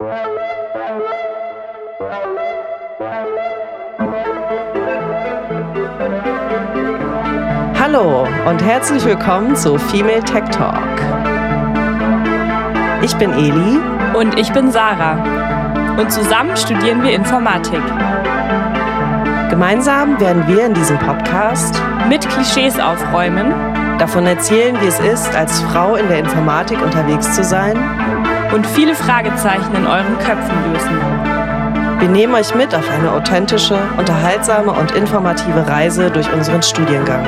Hallo und herzlich willkommen zu Female Tech Talk. Ich bin Eli und ich bin Sarah und zusammen studieren wir Informatik. Gemeinsam werden wir in diesem Podcast mit Klischees aufräumen, davon erzählen, wie es ist, als Frau in der Informatik unterwegs zu sein und viele Fragezeichen in euren Köpfen lösen. Wir nehmen euch mit auf eine authentische, unterhaltsame und informative Reise durch unseren Studiengang.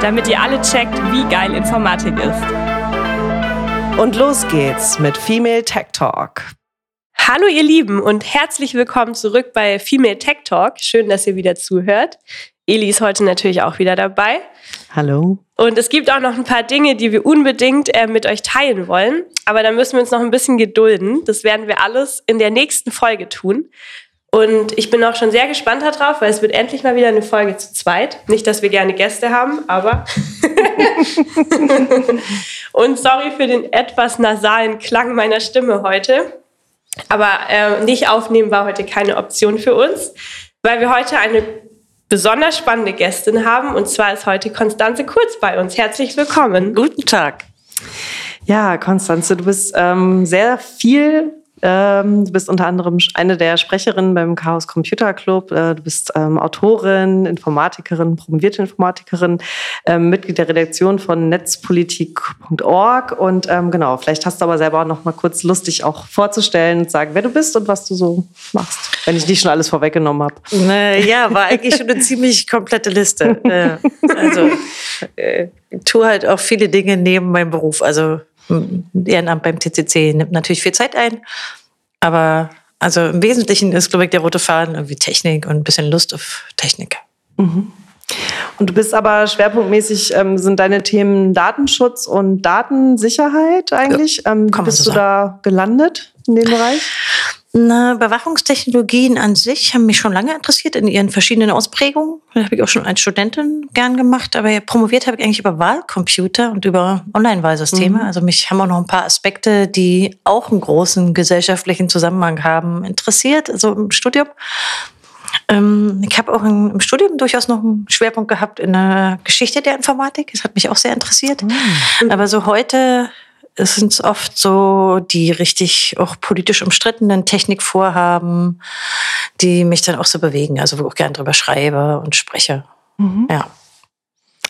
Damit ihr alle checkt, wie geil Informatik ist. Und los geht's mit Female Tech Talk. Hallo ihr Lieben und herzlich willkommen zurück bei Female Tech Talk. Schön, dass ihr wieder zuhört. Eli ist heute natürlich auch wieder dabei. Hallo. Und es gibt auch noch ein paar Dinge, die wir unbedingt äh, mit euch teilen wollen. Aber da müssen wir uns noch ein bisschen gedulden. Das werden wir alles in der nächsten Folge tun. Und ich bin auch schon sehr gespannt darauf, weil es wird endlich mal wieder eine Folge zu zweit. Nicht, dass wir gerne Gäste haben, aber. und sorry für den etwas nasalen Klang meiner Stimme heute. Aber äh, nicht aufnehmen war heute keine Option für uns, weil wir heute eine besonders spannende Gästin haben. Und zwar ist heute Konstanze Kurz bei uns. Herzlich willkommen. Guten Tag. Ja, Konstanze, du bist ähm, sehr viel du bist unter anderem eine der Sprecherinnen beim Chaos Computer Club. Äh, du bist ähm, Autorin, Informatikerin, promovierte Informatikerin, ähm, Mitglied der Redaktion von netzpolitik.org. Und ähm, genau, vielleicht hast du aber selber auch noch mal kurz lustig auch vorzustellen und sagen, wer du bist und was du so machst, wenn ich nicht schon alles vorweggenommen habe. Ja, war eigentlich schon eine ziemlich komplette Liste. also äh, ich tue halt auch viele Dinge neben meinem Beruf. Also Ehrenamt beim TCC nimmt natürlich viel Zeit ein, aber also im Wesentlichen ist, glaube ich, der rote Faden irgendwie Technik und ein bisschen Lust auf Technik. Mhm. Und du bist aber schwerpunktmäßig, ähm, sind deine Themen Datenschutz und Datensicherheit eigentlich? Ja, ähm, wie bist so du da gelandet in dem Bereich? Na, Überwachungstechnologien an sich haben mich schon lange interessiert in ihren verschiedenen Ausprägungen. Das habe ich auch schon als Studentin gern gemacht. Aber promoviert habe ich eigentlich über Wahlcomputer und über Online-Wahlsysteme. Mhm. Also mich haben auch noch ein paar Aspekte, die auch einen großen gesellschaftlichen Zusammenhang haben, interessiert, also im Studium. Ähm, ich habe auch im Studium durchaus noch einen Schwerpunkt gehabt in der Geschichte der Informatik. Das hat mich auch sehr interessiert. Mhm. Aber so heute es sind oft so die richtig auch politisch umstrittenen Technikvorhaben, die mich dann auch so bewegen, also wo ich auch gern drüber schreibe und spreche. Mhm. Ja.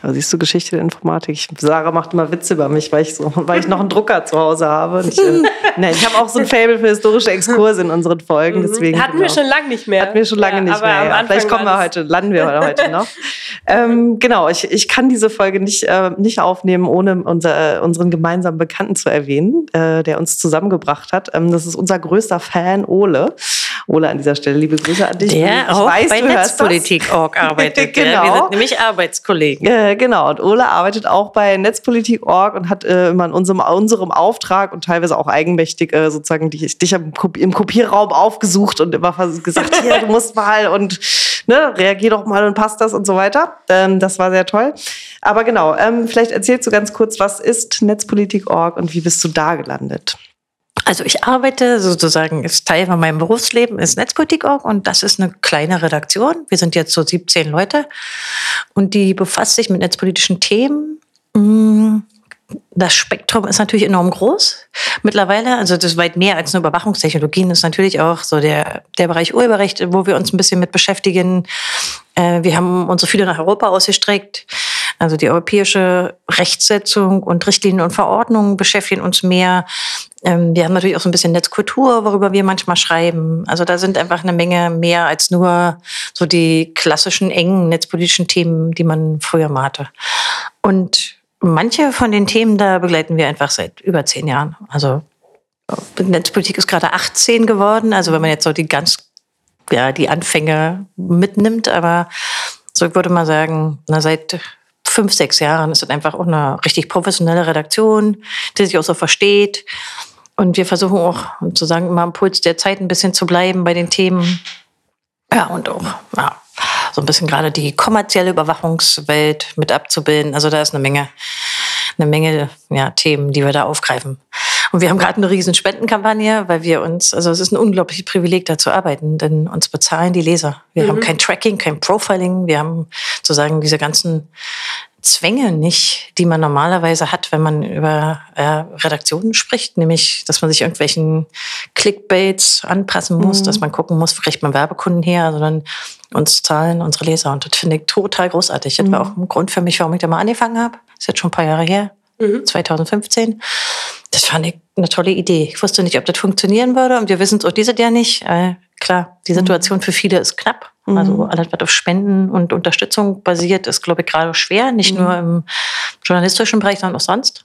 Aber siehst du Geschichte der Informatik? Sarah macht immer Witze über mich, weil ich, so, weil ich noch einen Drucker zu Hause habe. Ich, äh, nee, ich habe auch so ein Fable für historische Exkurse in unseren Folgen. Mhm. Deswegen, Hatten genau. wir schon lange nicht mehr. Hatten wir schon lange ja, nicht mehr. Ja. Vielleicht kommen wir heute, landen wir heute noch. ähm, genau, ich, ich kann diese Folge nicht, äh, nicht aufnehmen, ohne unser, unseren gemeinsamen Bekannten zu erwähnen, äh, der uns zusammengebracht hat. Ähm, das ist unser größter Fan, Ole. Ole, an dieser Stelle liebe Grüße an dich. Der ich auch weiß, bei Netzpolitik.org arbeitet. genau. Wir sind nämlich Arbeitskollegen. Äh, genau. Und Ole arbeitet auch bei Netzpolitik.org und hat äh, immer in unserem, unserem Auftrag und teilweise auch eigenmächtig äh, sozusagen dich, dich im, im Kopierraum aufgesucht und immer gesagt, hier, du musst mal und ne, reagier doch mal und passt das und so weiter. Ähm, das war sehr toll. Aber genau, ähm, vielleicht erzählst du ganz kurz, was ist Netzpolitik.org und wie bist du da gelandet? Also ich arbeite sozusagen, ist Teil von meinem Berufsleben, ist Netzpolitik.org und das ist eine kleine Redaktion. Wir sind jetzt so 17 Leute und die befasst sich mit netzpolitischen Themen. Mm, das Spektrum ist natürlich enorm groß mittlerweile. Also das ist weit mehr als nur Überwachungstechnologien. Das ist natürlich auch so der, der Bereich Urheberrecht, wo wir uns ein bisschen mit beschäftigen. Äh, wir haben unsere viele nach Europa ausgestreckt. Also die europäische Rechtsetzung und Richtlinien und Verordnungen beschäftigen uns mehr. Ähm, wir haben natürlich auch so ein bisschen Netzkultur, worüber wir manchmal schreiben. Also da sind einfach eine Menge mehr als nur so die klassischen engen netzpolitischen Themen, die man früher mal hatte. Und manche von den Themen, da begleiten wir einfach seit über zehn Jahren. Also Netzpolitik ist gerade 18 geworden. Also wenn man jetzt so die ganz, ja, die Anfänge mitnimmt, aber so würde mal sagen, na, seit fünf, sechs Jahren ist es einfach auch eine richtig professionelle Redaktion, die sich auch so versteht. Und wir versuchen auch sozusagen immer am Puls der Zeit ein bisschen zu bleiben bei den Themen. Ja, und auch ja, so ein bisschen gerade die kommerzielle Überwachungswelt mit abzubilden. Also da ist eine Menge, eine Menge ja, Themen, die wir da aufgreifen. Und wir haben gerade eine riesen Spendenkampagne, weil wir uns, also es ist ein unglaubliches Privileg, da zu arbeiten, denn uns bezahlen die Leser. Wir mhm. haben kein Tracking, kein Profiling, wir haben sozusagen diese ganzen Zwänge nicht, die man normalerweise hat, wenn man über äh, Redaktionen spricht, nämlich, dass man sich irgendwelchen Clickbaits anpassen muss, mhm. dass man gucken muss, kriegt man Werbekunden her, sondern uns zahlen unsere Leser. Und das finde ich total großartig. Das war mhm. auch ein Grund für mich, warum ich da mal angefangen habe. Ist jetzt schon ein paar Jahre her, mhm. 2015. Das fand ich eine tolle Idee. Ich wusste nicht, ob das funktionieren würde und wir wissen es auch diese Jahr nicht. Äh, klar, die mhm. Situation für viele ist knapp. Mhm. Also alles, was auf Spenden und Unterstützung basiert, ist, glaube ich, gerade schwer. Nicht mhm. nur im journalistischen Bereich, sondern auch sonst.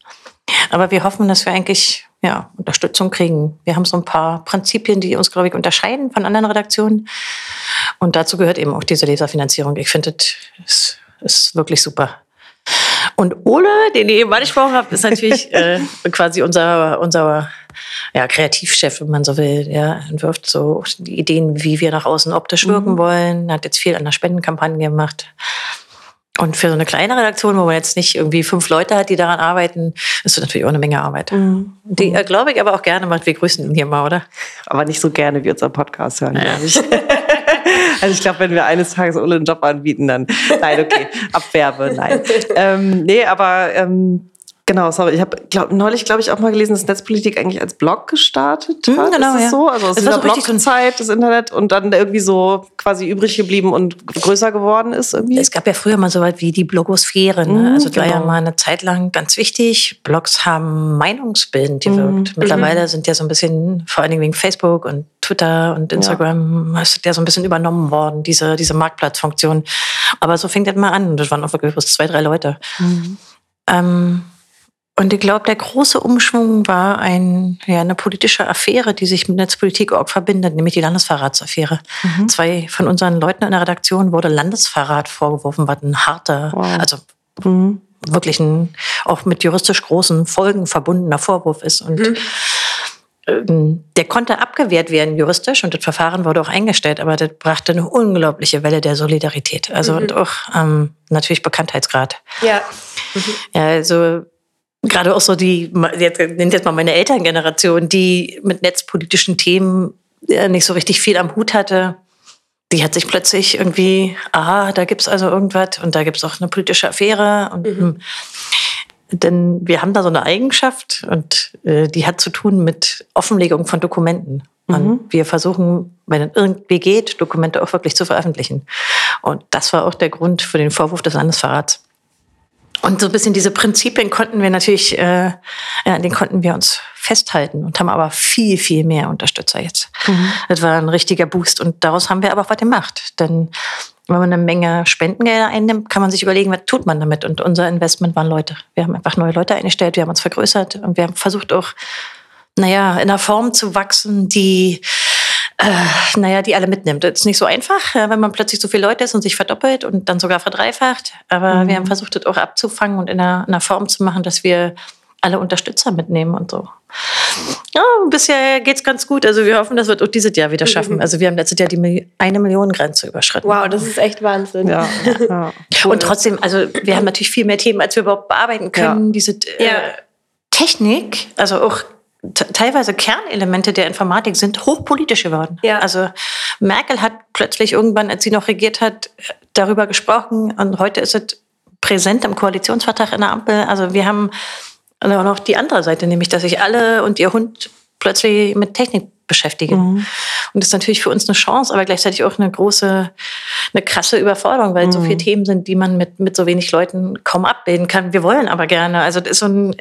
Aber wir hoffen, dass wir eigentlich ja, Unterstützung kriegen. Wir haben so ein paar Prinzipien, die uns, glaube ich, unterscheiden von anderen Redaktionen. Und dazu gehört eben auch diese Leserfinanzierung. Ich finde, das ist, ist wirklich super. Und Ole, den ihr eben angesprochen habt, ist natürlich äh, quasi unser, unser ja, Kreativchef, wenn man so will. Ja, entwirft so die Ideen, wie wir nach außen optisch wirken mhm. wollen. Hat jetzt viel an der Spendenkampagne gemacht. Und für so eine kleine Redaktion, wo man jetzt nicht irgendwie fünf Leute hat, die daran arbeiten, ist das natürlich auch eine Menge Arbeit. Mhm. Die, äh, glaube ich, aber auch gerne macht. Wir grüßen ihn hier mal, oder? Aber nicht so gerne wie unser Podcast hören, ja. ich. also ich glaube, wenn wir eines Tages Ulle einen Job anbieten, dann nein, okay, Abwerbe, nein. Ähm, nee, aber ähm, Genau, sorry. Ich habe glaub, neulich, glaube ich, auch mal gelesen, dass Netzpolitik eigentlich als Blog gestartet hm, hat. Mhm, genau, ist ja. so? Also aus dieser so Blogzeit, das Internet und dann irgendwie so quasi übrig geblieben und größer geworden ist irgendwie. Es gab ja früher mal so weit wie die Blogosphäre. Ne? Mhm, also das genau. war ja mal eine Zeit lang ganz wichtig. Blogs haben meinungsbildend gewirkt. Mhm. Mittlerweile mhm. sind ja so ein bisschen, vor allen Dingen wegen Facebook und Twitter und Instagram, ja. ist ja so ein bisschen übernommen worden, diese, diese Marktplatzfunktion. Aber so fing das mal an. Das waren auch wirklich bloß zwei, drei Leute. Mhm. Ähm, und ich glaube, der große Umschwung war ein, ja, eine politische Affäre, die sich mit Netzpolitik auch verbindet, nämlich die Landesverratsaffäre. Mhm. Zwei von unseren Leuten in der Redaktion wurde Landesverrat vorgeworfen, was ein harter, wow. also mhm. wirklich ein auch mit juristisch großen Folgen verbundener Vorwurf ist. Und mhm. Ähm, der konnte abgewehrt werden juristisch und das Verfahren wurde auch eingestellt, aber das brachte eine unglaubliche Welle der Solidarität. Also mhm. und auch ähm, natürlich Bekanntheitsgrad. Ja. Mhm. Ja, also gerade auch so die, jetzt nennt jetzt mal meine Elterngeneration, die mit netzpolitischen Themen nicht so richtig viel am Hut hatte, die hat sich plötzlich irgendwie, aha, da gibt's also irgendwas und da gibt's auch eine politische Affäre und mhm. Hm. denn wir haben da so eine Eigenschaft und äh, die hat zu tun mit Offenlegung von Dokumenten. Mhm. wir versuchen, wenn es irgendwie geht, Dokumente auch wirklich zu veröffentlichen. Und das war auch der Grund für den Vorwurf des Landesverrats. Und so ein bisschen diese Prinzipien konnten wir natürlich, äh, ja, den konnten wir uns festhalten und haben aber viel, viel mehr Unterstützer jetzt. Mhm. Das war ein richtiger Boost und daraus haben wir aber auch was gemacht. Denn wenn man eine Menge Spendengelder einnimmt, kann man sich überlegen, was tut man damit. Und unser Investment waren Leute. Wir haben einfach neue Leute eingestellt, wir haben uns vergrößert und wir haben versucht auch, naja, in einer Form zu wachsen, die äh, naja, die alle mitnimmt. Das ist nicht so einfach, wenn man plötzlich so viele Leute ist und sich verdoppelt und dann sogar verdreifacht. Aber mhm. wir haben versucht, das auch abzufangen und in einer, in einer Form zu machen, dass wir alle Unterstützer mitnehmen und so. Ja, bisher geht's ganz gut. Also wir hoffen, dass wir auch dieses Jahr wieder schaffen. Mhm. Also wir haben letztes Jahr die eine Million Grenze überschritten. Wow, das ist echt Wahnsinn. Ja. ja. Cool. Und trotzdem, also wir haben natürlich viel mehr Themen, als wir überhaupt bearbeiten können. Ja. Diese äh, ja. Technik, also auch teilweise Kernelemente der Informatik sind hochpolitisch geworden. Ja. Also Merkel hat plötzlich irgendwann, als sie noch regiert hat, darüber gesprochen und heute ist es präsent im Koalitionsvertrag in der Ampel. Also wir haben auch noch die andere Seite, nämlich dass sich alle und ihr Hund plötzlich mit Technik beschäftigen. Mhm. Und das ist natürlich für uns eine Chance, aber gleichzeitig auch eine große, eine krasse Überforderung, weil mhm. so viele Themen sind, die man mit, mit so wenig Leuten kaum abbilden kann. Wir wollen aber gerne. Also das ist so ein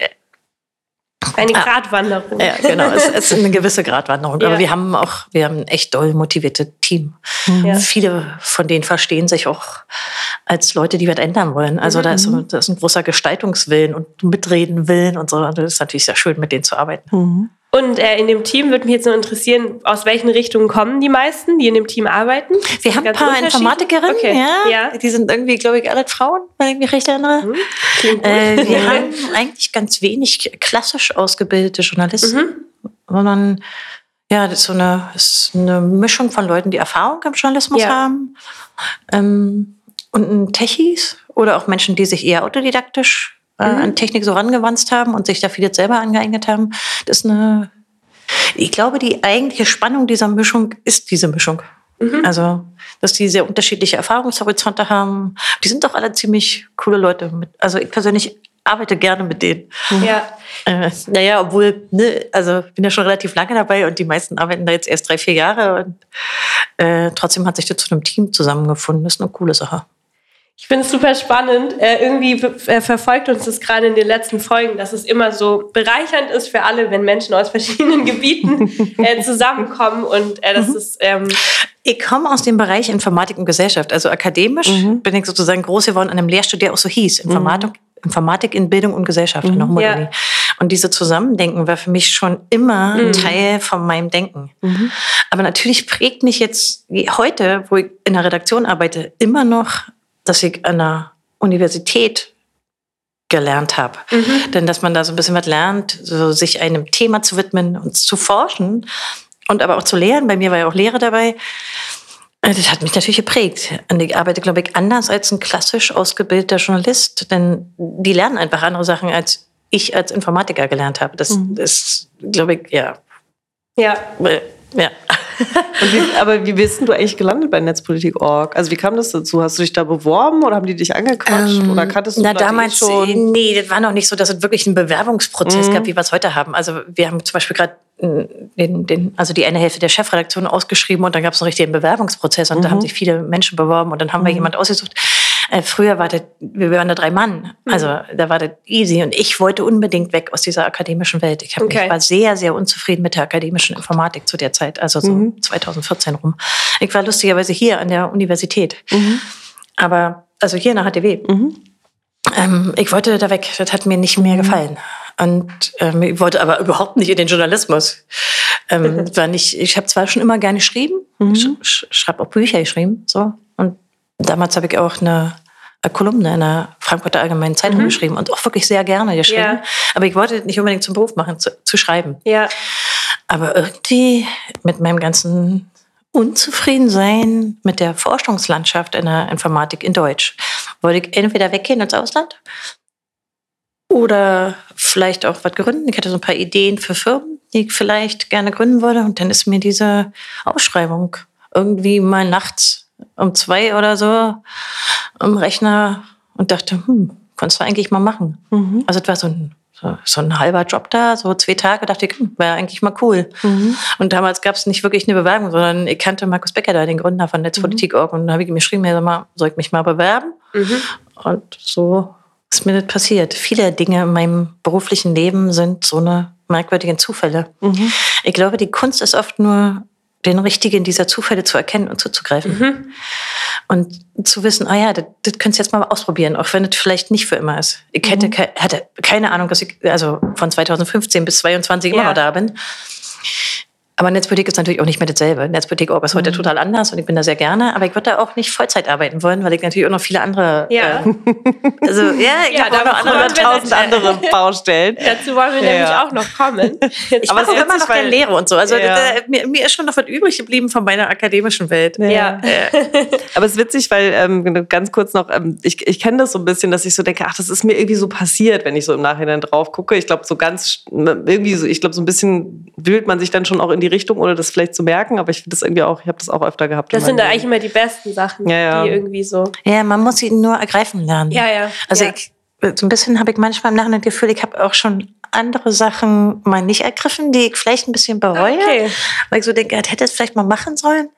eine ah. Gratwanderung. Ja, genau. Es, es ist eine gewisse Gratwanderung. Ja. Aber wir haben auch, wir haben ein echt doll motiviertes Team. Mhm. Ja. Viele von denen verstehen sich auch als Leute, die was ändern wollen. Also mhm. da, ist, da ist ein großer Gestaltungswillen und Mitredenwillen und so. Das ist natürlich sehr schön, mit denen zu arbeiten. Mhm. Und äh, in dem Team würde mich jetzt nur interessieren, aus welchen Richtungen kommen die meisten, die in dem Team arbeiten? Wir haben ein paar Informatikerinnen, okay. ja, ja. Die sind irgendwie, glaube ich, alle Frauen, wenn ich mich recht erinnere. Mhm. Äh, wir haben eigentlich ganz wenig klassisch ausgebildete Journalisten, mhm. sondern ja, das ist so eine, ist eine Mischung von Leuten, die Erfahrung im Journalismus ja. haben. Ähm, und Techies oder auch Menschen, die sich eher autodidaktisch äh, an Technik so rangewanzt haben und sich da vieles selber angeeignet haben. Das ist eine, ich glaube, die eigentliche Spannung dieser Mischung ist diese Mischung. Also, dass die sehr unterschiedliche Erfahrungshorizonte haben. Die sind doch alle ziemlich coole Leute. Mit, also ich persönlich arbeite gerne mit denen. Ja. Äh, naja, obwohl, ne, also bin ja schon relativ lange dabei und die meisten arbeiten da jetzt erst drei, vier Jahre und äh, trotzdem hat sich das zu einem Team zusammengefunden. Das ist eine coole Sache. Ich finde es super spannend. Äh, irgendwie äh, verfolgt uns das gerade in den letzten Folgen, dass es immer so bereichernd ist für alle, wenn Menschen aus verschiedenen Gebieten äh, zusammenkommen. Und äh, das Mhm. ist, ähm, Ich komme aus dem Bereich Informatik und Gesellschaft. Also akademisch bin ich sozusagen groß geworden an einem Lehrstuhl, der auch so hieß. Informatik, Informatik in Bildung und Gesellschaft der Humboldt-Uni. Ja. Und diese Zusammendenken war für mich schon immer ein Teil von meinem Denken. Aber natürlich prägt mich jetzt heute, wo ich in der Redaktion arbeite, immer noch, dass ich an der Universität gelernt habe. Denn dass man da so ein bisschen was lernt, so sich einem Thema zu widmen und zu forschen und aber auch zu lehren. Bei mir war ja auch Lehre dabei. Äh, Das hat mich natürlich geprägt. Und ich arbeite, glaube ich, anders als ein klassisch ausgebildeter Journalist, denn die lernen einfach andere Sachen, als ich als Informatiker gelernt habe. Das ist, glaube ich, ja. ja. äh, ja. Wie, aber wie bist denn du eigentlich gelandet bei Netzpolitik.org? Also wie kam das dazu? Hast du dich da beworben oder haben die dich angequatscht? oder kanntest du Ähm, Na, eh damals schon? Nee, das war noch nicht so, dass es wirklich einen Bewerbungsprozess Mhm. gab, wie wir es heute haben. Also wir haben zum Beispiel gerade äh, den, den, also die eine Hälfte der Chefredaktion ausgeschrieben und dann gab es einen richtigen Bewerbungsprozess und da Mhm. haben sich viele Menschen beworben und dann haben wir jemand ausgesucht. Äh, früher war das, wir waren da drei Mann, Mhm. also da war das easy und ich wollte unbedingt weg aus dieser akademischen Welt. Ich hab Okay. mich, war sehr, sehr unzufrieden mit der akademischen Informatik zu der Zeit, also so Mhm. 2014 rum. Ich war lustigerweise hier an der Universität, Mhm. aber also hier in der HTW. Ähm, ich wollte da weg. Das hat mir nicht mehr gefallen. Und ähm, ich wollte aber überhaupt nicht in den Journalismus. Ähm, war nicht, ich habe zwar schon immer gerne geschrieben, sch, sch, schreibe auch Bücher geschrieben, so. Und damals habe ich auch eine Kolumne in der Frankfurter Allgemeinen Zeitung geschrieben und auch wirklich sehr gerne geschrieben. Ja. Aber ich wollte nicht unbedingt zum Beruf machen, zu, zu schreiben. Ja. Aber irgendwie mit meinem ganzen Unzufriedensein mit der Forschungslandschaft in der Informatik in Deutsch wollte ich entweder weggehen ins Ausland oder vielleicht auch was gründen. Ich hatte so ein paar Ideen für Firmen, die ich vielleicht gerne gründen würde. Und dann ist mir diese Ausschreibung irgendwie mal nachts um zwei oder so am Rechner und dachte, hm, kannst du eigentlich mal machen. Also es war so ein, so, so ein halber Job da, so zwei Tage, dachte ich, hm, wäre eigentlich mal cool. Und damals gab es nicht wirklich eine Bewerbung, sondern ich kannte Markus Becker da, den Gründer von Netzpolitik.org. Und da habe ich ihm geschrieben, ja, mal, soll ich mich mal bewerben? Und so ist mir das passiert. Viele Dinge in meinem beruflichen Leben sind so eine merkwürdigen Zufälle. Ich glaube, die Kunst ist oft nur, den richtigen dieser Zufälle zu erkennen und zuzugreifen. Und zu wissen, ah ja, das, das könntest du jetzt mal ausprobieren, auch wenn es vielleicht nicht für immer ist. Ich hätte, ke hatte keine Ahnung, dass ich also von 2015 bis 22 immer Ja. noch da bin. Aber Netzpolitik ist natürlich auch nicht mehr dasselbe. Netzpolitik.org ist heute total anders und ich bin da sehr gerne. Aber ich würde da auch nicht Vollzeit arbeiten wollen, weil ich natürlich auch noch viele andere. Ja. Äh, also, ja, ich Ja, habe auch da noch andere Tausend andere Baustellen. Dazu wollen wir Ja, nämlich auch noch kommen. Jetzt Ich mache es auch ist immer noch gerne weil- Lehre und so. Also Ja. da, mir, mir ist schon noch was übrig geblieben von meiner akademischen Welt. Ja. Aber es ist witzig, weil ähm, ganz kurz noch, ähm, ich, ich kenne das so ein bisschen, dass ich so denke, ach, das ist mir irgendwie so passiert, wenn ich so im Nachhinein drauf gucke. Ich glaube, so ganz, irgendwie so, ich glaube, so ein bisschen wühlt man sich dann schon auch in die Richtung, ohne das vielleicht zu merken. Aber ich finde das irgendwie auch, ich habe das auch öfter gehabt. Das in sind da eigentlich immer die besten Sachen, Ja, ja. die irgendwie so. Ja, man muss ihn nur ergreifen lernen. Ja, ja. Also ja. ich, so ein bisschen habe ich manchmal im Nachhinein das Gefühl, ich habe auch schon andere Sachen mal nicht ergriffen, die ich vielleicht ein bisschen bereue. Okay. Weil ich so denke, ich hätte es vielleicht mal machen sollen.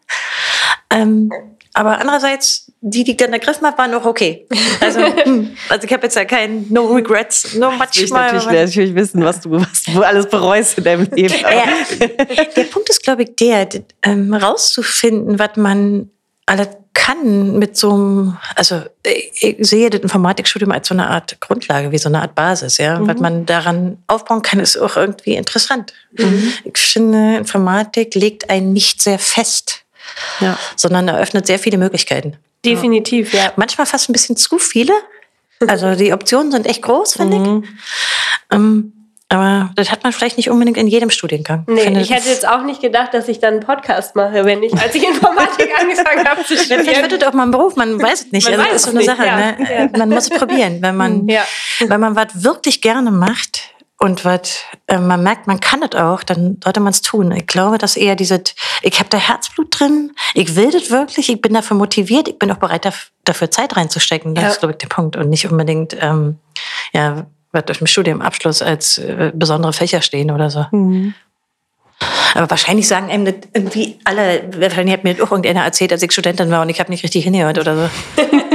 Ähm, aber andererseits, die, die ich dann ergriffen habe, waren auch okay. Also, also ich habe jetzt ja kein No Regrets, no much Will ich mal. natürlich, natürlich wissen, was du, was du alles bereust in deinem Leben. Ja, der Punkt ist, glaube ich, der, ähm, rauszufinden, was man alle kann mit so einem, also ich, ich sehe das Informatikstudium als so eine Art Grundlage, wie so eine Art Basis, ja. Was man daran aufbauen kann, ist auch irgendwie interessant. Ich finde, Informatik legt einen nicht sehr fest, ja. sondern eröffnet sehr viele Möglichkeiten. Definitiv, ja. Manchmal fast ein bisschen zu viele. Also die Optionen sind echt groß, finde ich. Ähm, Aber das hat man vielleicht nicht unbedingt in jedem Studiengang. Nee, finde, ich hätte jetzt auch nicht gedacht, dass ich dann einen Podcast mache, wenn ich, als ich Informatik angefangen habe zu studieren. vielleicht wird das auch mal ein Beruf, man weiß es nicht. Man also, das ist so eine nicht, Sache. ja. Ne? Ja. Man muss es probieren. Wenn man, Ja. wenn man was wirklich gerne macht und was äh, man merkt, man kann das auch, dann sollte man es tun. Ich glaube, dass eher dieses, ich habe da Herzblut drin, ich will das wirklich, ich bin dafür motiviert, ich bin auch bereit, daf- dafür Zeit reinzustecken. Das Ja. ist, glaube ich, der Punkt. Und nicht unbedingt, ähm, ja, was durch den Studienabschluss als äh, besondere Fächer stehen oder so. Aber wahrscheinlich sagen einem das irgendwie alle, wahrscheinlich hat mir das auch irgendeiner erzählt, als ich Studentin war und ich habe nicht richtig hingehört oder so.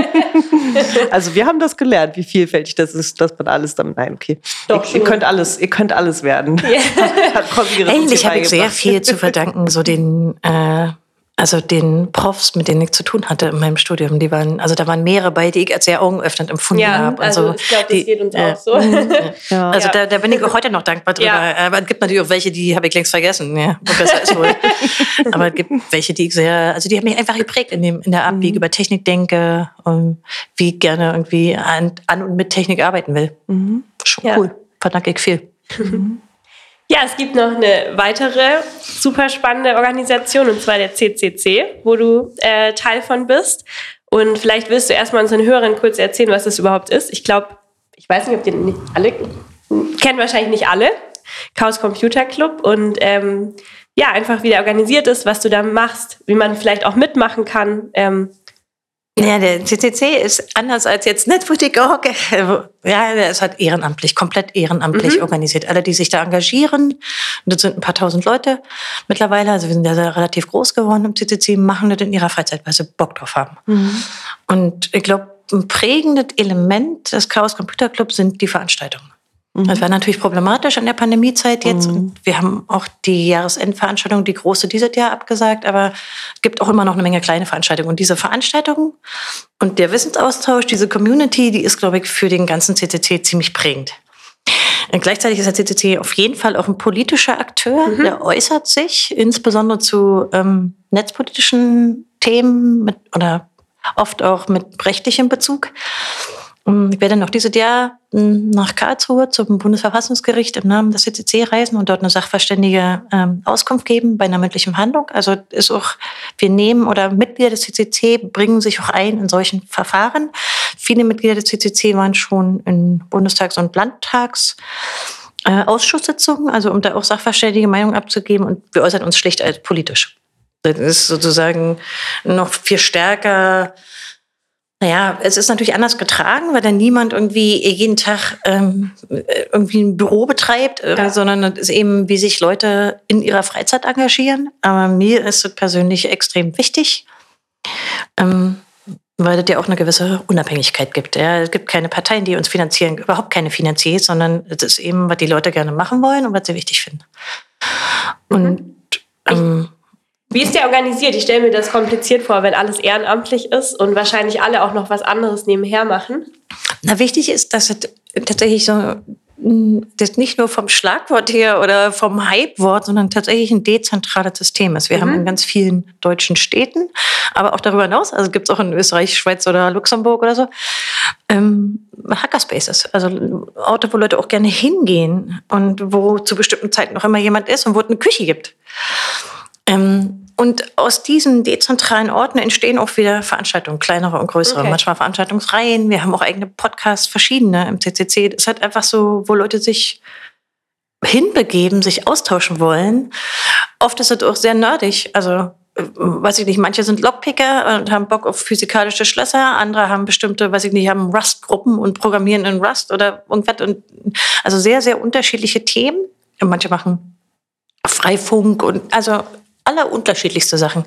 Also wir haben das gelernt, wie vielfältig das ist, dass man alles damit. Nein, okay. Doch, ihr, ihr könnt alles, ihr könnt alles werden. Hat uns Eigentlich hier habe ich sehr viel zu verdanken, so den, äh, also den Profs, mit denen ich zu tun hatte in meinem Studium. Die waren, also da waren mehrere bei, die ich als sehr augenöffnend empfunden Ja, habe. also so. ich glaube, das Die- geht uns äh, auch so. Ja. Also Ja. da, da bin ich auch heute noch dankbar drüber. Ja. Aber es gibt natürlich auch welche, die habe ich längst vergessen. Ja, besser ist wohl. Aber es gibt welche, die ich sehr, also die haben mich einfach geprägt in, dem, in der Art, wie ich über Technik denke und wie ich gerne irgendwie an, an und mit Technik arbeiten will. Schon Ja. cool. Verdanke ich viel. Ja, es gibt noch eine weitere super spannende Organisation und zwar der CCC, wo du äh, Teil von bist. Und vielleicht willst du erstmal unseren Hörern kurz erzählen, was das überhaupt ist. Ich glaube, ich weiß nicht, ob den nicht alle kennen, wahrscheinlich nicht alle. Chaos Computer Club und ähm, ja, einfach wie der organisiert ist, was du da machst, wie man vielleicht auch mitmachen kann. Ähm, Ja, der CCC ist anders als jetzt Netboutique Org. Ja, der ist halt ehrenamtlich, komplett ehrenamtlich organisiert. Alle, die sich da engagieren, und das sind ein paar tausend Leute mittlerweile, also wir sind ja relativ groß geworden im CCC, machen das in ihrer Freizeit, weil sie Bock drauf haben. Und ich glaube, ein prägendes Element des Chaos Computer Club sind die Veranstaltungen. Das war natürlich problematisch in der Pandemiezeit jetzt. Und wir haben auch die Jahresendveranstaltung, die große dieses Jahr abgesagt, aber es gibt auch immer noch eine Menge kleine Veranstaltungen. Und diese Veranstaltungen und der Wissensaustausch, diese Community, die ist, glaube ich, für den ganzen CCC ziemlich prägend. Und gleichzeitig ist der CCC auf jeden Fall auch ein politischer Akteur, der äußert sich insbesondere zu ähm, netzpolitischen Themen mit, oder oft auch mit rechtlichem Bezug. Ähm, Ich werde noch dieses Jahr ähm, nach Karlsruhe zum Bundesverfassungsgericht im Namen des CCC reisen und dort eine sachverständige ähm, Auskunft geben bei einer mündlichen Handlung. Also ist auch, wir nehmen oder Mitglieder des CCC bringen sich auch ein in solchen Verfahren. Viele Mitglieder des CCC waren schon in Bundestags- und Landtags Ausschusssitzungen, also um da auch sachverständige Meinung abzugeben und wir äußern uns schlicht als politisch. Das ist sozusagen noch viel stärker naja, es ist natürlich anders getragen, weil dann niemand irgendwie jeden Tag ähm, irgendwie ein Büro betreibt, äh, Ja. sondern es ist eben, wie sich Leute in ihrer Freizeit engagieren. Aber mir ist es persönlich extrem wichtig, ähm, weil es ja auch eine gewisse Unabhängigkeit gibt. Ja. Es gibt keine Parteien, die uns finanzieren, überhaupt keine finanziert, sondern es ist eben, was die Leute gerne machen wollen und was sie wichtig finden. Und ähm, Wie ist der organisiert? Ich stelle mir das kompliziert vor, wenn alles ehrenamtlich ist und wahrscheinlich alle auch noch was anderes nebenher machen. Na, wichtig ist, dass es tatsächlich so das nicht nur vom Schlagwort her oder vom Hype-Wort, sondern tatsächlich ein dezentrales System ist. Wir haben in ganz vielen deutschen Städten, aber auch darüber hinaus, also gibt es auch in Österreich, Schweiz oder Luxemburg oder so, ähm, Hackerspaces, also Orte, wo Leute auch gerne hingehen und wo zu bestimmten Zeiten noch immer jemand ist und wo es eine Küche gibt. Ähm, und aus diesen dezentralen Orten entstehen auch wieder Veranstaltungen, kleinere und größere. Okay. Manchmal Veranstaltungsreihen. Wir haben auch eigene Podcasts, verschiedene im CCC. Das ist halt einfach so, wo Leute sich hinbegeben, sich austauschen wollen. Oft ist es auch sehr nerdig. Also, äh, weiß ich nicht, manche sind Lockpicker und haben Bock auf physikalische Schlösser. Andere haben bestimmte, weiß ich nicht, haben Rust-Gruppen und programmieren in Rust oder irgendwas. Und, also sehr, sehr unterschiedliche Themen. Und manche machen Freifunk und also aller unterschiedlichste Sachen.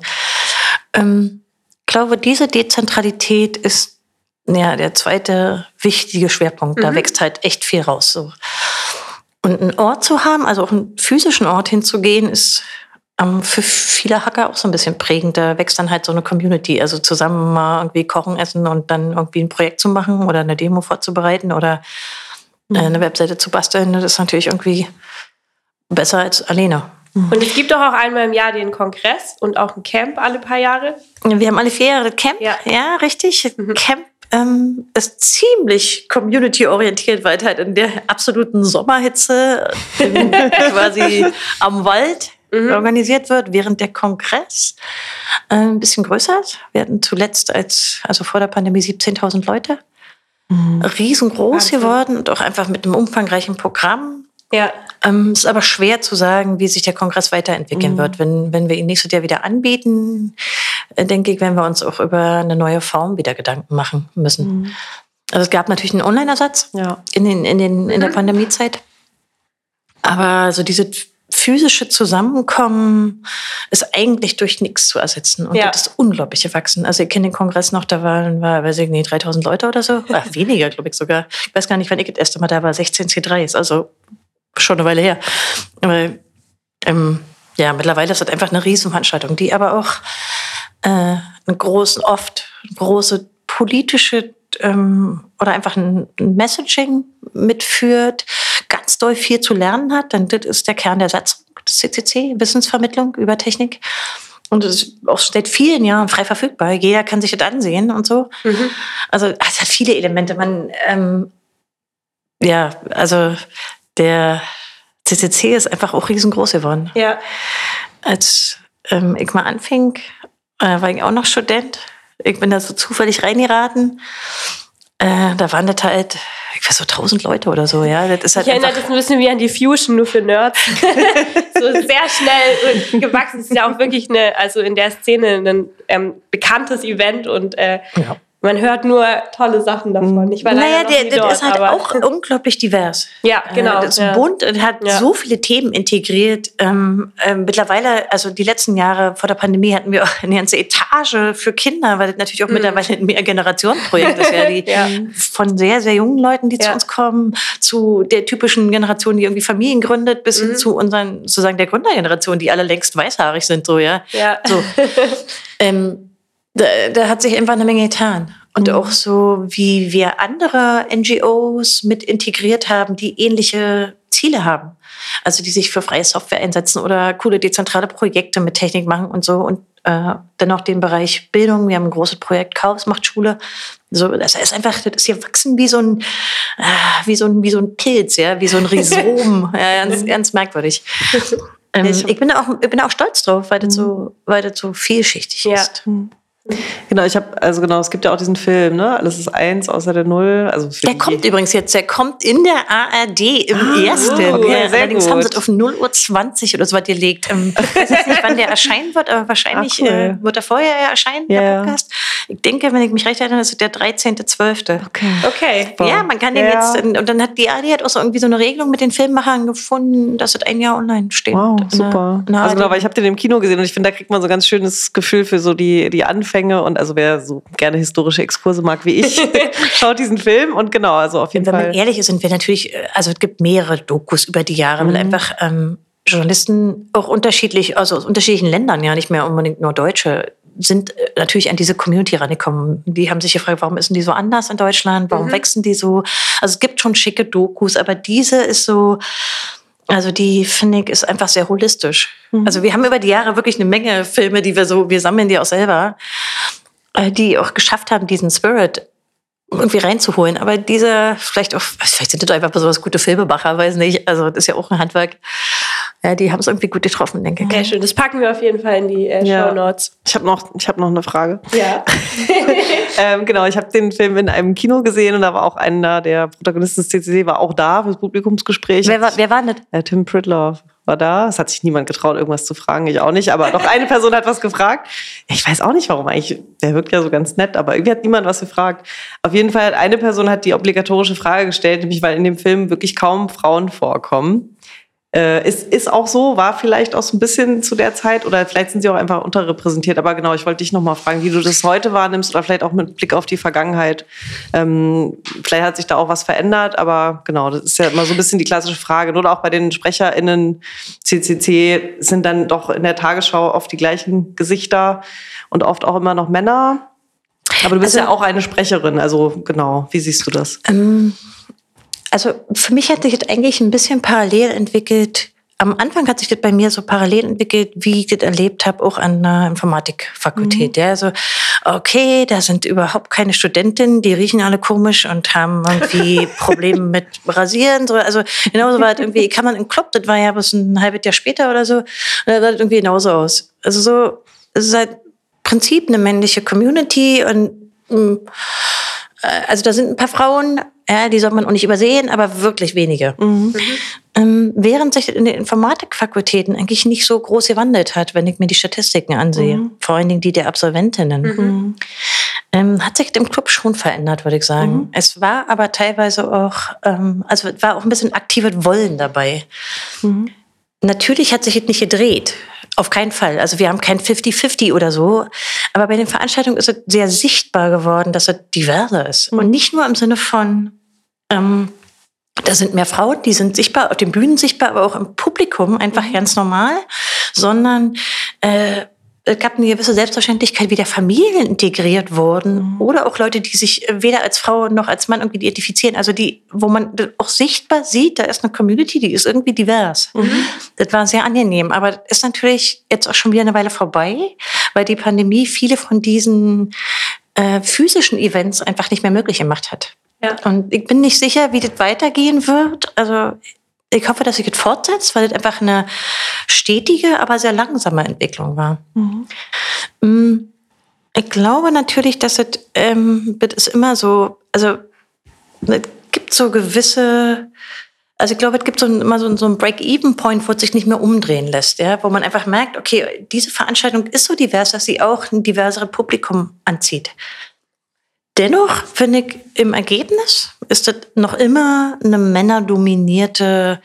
Ähm, ich glaube, diese Dezentralität ist ja der zweite wichtige Schwerpunkt. Da wächst halt echt viel raus. So. Und einen Ort zu haben, also auch einen physischen Ort hinzugehen, ist ähm, für viele Hacker auch so ein bisschen prägend. Da wächst dann halt so eine Community. Also zusammen mal irgendwie kochen, essen und dann irgendwie ein Projekt zu machen oder eine Demo vorzubereiten oder äh, eine Webseite zu basteln. Das ist natürlich irgendwie besser als alleine. Und es gibt doch auch einmal im Jahr den Kongress und auch ein Camp alle paar Jahre. Wir haben alle vier Jahre Camp. Ja. Ja, richtig. Camp ähm, ist ziemlich community-orientiert, weil halt in der absoluten Sommerhitze quasi am Wald mhm. organisiert wird, während der Kongress äh, ein bisschen größer ist. Wir hatten zuletzt als, also vor der Pandemie 17.000 Leute. Mhm. Riesengroß Wahnsinn. geworden und auch einfach mit einem umfangreichen Programm. Ja. Ähm, ist aber schwer zu sagen, wie sich der Kongress weiterentwickeln mhm. wird. Wenn, wenn wir ihn nächstes Jahr wieder anbieten, äh, denke ich, werden wir uns auch über eine neue Form wieder Gedanken machen müssen. Mhm. Also es gab natürlich einen Online-Ersatz ja. in, den, in, den, in der mhm. Pandemiezeit. Aber so diese physische Zusammenkommen ist eigentlich durch nichts zu ersetzen. Und ja. das ist unglaubliche Wachsen. Also ich kenne den Kongress noch, da waren, war, weiß ich nicht, 3000 Leute oder so. Ach, weniger, glaube ich sogar. Ich weiß gar nicht, wann ich das erste Mal da war. 16 C3 ist also schon eine Weile her. Aber, ähm, ja, mittlerweile ist das einfach eine Riesenveranstaltung, die aber auch äh, einen großen, oft große politische ähm, oder einfach ein Messaging mitführt, ganz doll viel zu lernen hat, dann das ist der Kern der Satzung des CCC, Wissensvermittlung über Technik. Und es ist auch seit vielen Jahren frei verfügbar. Jeder kann sich das ansehen und so. Mhm. Also es hat viele Elemente. Man, ähm, ja, also der CCC ist einfach auch riesengroß geworden. Ja. Als ähm, ich mal anfing, äh, war ich auch noch Student. Ich bin da so zufällig reingeraten. Äh, da waren das halt, ich weiß so, tausend Leute oder so, ja. Das ist halt ich erinnere das ein bisschen wie an die Fusion, nur für Nerds. so sehr schnell gewachsen. Das ist ja auch wirklich eine, also in der Szene ein ähm, bekanntes Event und äh, ja man hört nur tolle Sachen davon. Ich war naja, der, der dort, ist halt auch unglaublich divers. Ja, äh, genau. Das ist ja. bunt und hat ja. so viele Themen integriert. Ähm, ähm, mittlerweile, also die letzten Jahre vor der Pandemie hatten wir auch eine ganze Etage für Kinder, weil das natürlich auch mhm. mittlerweile ein Mehrgenerationenprojekt ist. Ja, die, ja. Von sehr, sehr jungen Leuten, die zu uns kommen, zu der typischen Generation, die irgendwie Familien gründet, bis mhm. hin zu unseren, sozusagen der Gründergeneration, die alle längst weißhaarig sind, so, ja. ja. So. ähm, da, da hat sich einfach eine Menge getan. Und mhm. auch so, wie wir andere NGOs mit integriert haben, die ähnliche Ziele haben. Also die sich für freie Software einsetzen oder coole dezentrale Projekte mit Technik machen und so. Und äh, dennoch den Bereich Bildung. Wir haben ein großes Projekt Chaos macht Schule. So, das ist einfach, das ist hier wachsen wie so ein, äh, wie so ein, wie so ein Pilz, ja, wie so ein Rhizom. ja, ganz, ganz merkwürdig. Ähm, ich bin auch, ich bin auch stolz drauf, weil das so, weil das so vielschichtig ja. ist. Genau, ich habe, also genau, es gibt ja auch diesen Film, ne? Alles ist eins außer der Null. Also der kommt übrigens jetzt, der kommt in der ARD im ah, ersten. Okay, ja, allerdings gut. haben sie es auf 0 Uhr 20 oder so was gelegt. Ähm, ich weiß jetzt nicht, wann der erscheinen wird, aber wahrscheinlich Ach, cool. äh, wird er vorher erscheinen, ja. der Podcast. Ich denke, wenn ich mich recht erinnere, ist es der 13.12. Okay. Okay. Ja, man kann den ja. jetzt, und dann hat die ARD hat auch so irgendwie so eine Regelung mit den Filmemachern gefunden, dass es ein Jahr online steht. Wow, super. Einer, also genau, weil ich habe den im Kino gesehen und ich finde, da kriegt man so ein ganz schönes Gefühl für so die, die Anfänge Anfänge und also wer so gerne historische Exkurse mag wie ich, schaut diesen Film und genau, also auf jeden Wenn Fall. Wenn man ehrlich ist, sind wir natürlich, äh, also es gibt mehrere Dokus über die Jahre, mhm. weil einfach ähm, Journalisten auch unterschiedlich, also aus unterschiedlichen Ländern, ja nicht mehr unbedingt nur Deutsche, sind äh, natürlich an diese Community rangekommen. Die haben sich gefragt, warum ist die so anders in Deutschland? Warum mhm. wachsen die so? Also es gibt schon schicke Dokus, aber diese ist so, also die finde ich ist einfach sehr holistisch. Mhm. Also wir haben über die Jahre wirklich eine Menge Filme, die wir so, wir sammeln die auch selber, äh, die auch geschafft haben, diesen Spirit irgendwie reinzuholen. Aber diese, vielleicht auch, vielleicht sind das einfach besonders gute Filmemacher, weiß nicht. Also das ist ja auch ein Handwerk. Ja, die haben es irgendwie gut getroffen, denke ich. Okay, schön. Das packen wir auf jeden Fall in die äh, ja. Show Notes. Ich habe noch, hab noch eine Frage. Ja. ähm, genau, ich habe den Film in einem Kino gesehen und da war auch einer der Protagonisten des CCC war auch da fürs Publikumsgespräch. Wer war, wer war das? Äh, Tim Pritloff war da. Es hat sich niemand getraut, irgendwas zu fragen. Ich auch nicht. Aber doch eine Person hat was gefragt. Ich weiß auch nicht, warum eigentlich. Der wirkt ja so ganz nett, aber irgendwie hat niemand was gefragt. Auf jeden Fall hat eine Person hat die obligatorische Frage gestellt, nämlich weil in dem Film wirklich kaum Frauen vorkommen. Äh, ist, ist auch so, war vielleicht auch so ein bisschen zu der Zeit oder vielleicht sind sie auch einfach unterrepräsentiert. Aber genau, ich wollte dich nochmal fragen, wie du das heute wahrnimmst oder vielleicht auch mit Blick auf die Vergangenheit. Ähm, vielleicht hat sich da auch was verändert, aber genau, das ist ja immer so ein bisschen die klassische Frage. Oder auch bei den SprecherInnen CCC sind dann doch in der Tagesschau oft die gleichen Gesichter und oft auch immer noch Männer. Aber du bist also, ja auch eine Sprecherin, also genau, wie siehst du das? Ähm also für mich hat sich das eigentlich ein bisschen parallel entwickelt am Anfang hat sich das bei mir so parallel entwickelt, wie ich das erlebt habe, auch an der Informatikfakultät. Mhm. Ja, also, okay, da sind überhaupt keine Studentinnen, die riechen alle komisch und haben irgendwie Probleme mit Rasieren. So. Also genauso war das irgendwie, kann man im Club, das war ja bis ein halbes Jahr später oder so, und da sah das irgendwie genauso aus. Also so, es ist halt Prinzip eine männliche Community und mh, äh, also da sind ein paar Frauen, ja, die soll man auch nicht übersehen, aber wirklich wenige. Mhm. Ähm, während sich in den Informatikfakultäten eigentlich nicht so groß gewandelt hat, wenn ich mir die Statistiken ansehe, mhm. vor allen Dingen die der Absolventinnen, mhm. ähm, hat sich im Club schon verändert, würde ich sagen. Mhm. Es war aber teilweise auch, ähm, also war auch ein bisschen aktives Wollen dabei. Mhm. Natürlich hat sich jetzt nicht gedreht. Auf keinen Fall. Also wir haben kein 50-50 oder so. Aber bei den Veranstaltungen ist es sehr sichtbar geworden, dass es diverser ist. Und nicht nur im Sinne von, ähm, da sind mehr Frauen, die sind sichtbar, auf den Bühnen sichtbar, aber auch im Publikum einfach mhm. ganz normal, sondern äh, es gab eine gewisse Selbstverständlichkeit, wie der Familien integriert wurden mhm. oder auch Leute, die sich weder als Frau noch als Mann irgendwie identifizieren. Also die, wo man auch sichtbar sieht, da ist eine Community, die ist irgendwie divers. Mhm. Das war sehr angenehm, aber ist natürlich jetzt auch schon wieder eine Weile vorbei, weil die Pandemie viele von diesen äh, physischen Events einfach nicht mehr möglich gemacht hat. Ja. Und ich bin nicht sicher, wie das weitergehen wird. Also ich hoffe, dass sich das fortsetzt, weil das einfach eine stetige, aber sehr langsame Entwicklung war. Mhm. Mm, ich glaube natürlich, dass es, ähm, ist immer so, also es gibt so gewisse, also ich glaube, es gibt so immer so, so einen Break-Even-Point, wo es sich nicht mehr umdrehen lässt, ja, wo man einfach merkt, okay, diese Veranstaltung ist so divers, dass sie auch ein diverseres Publikum anzieht. Dennoch finde ich im Ergebnis ist das noch immer eine männerdominierte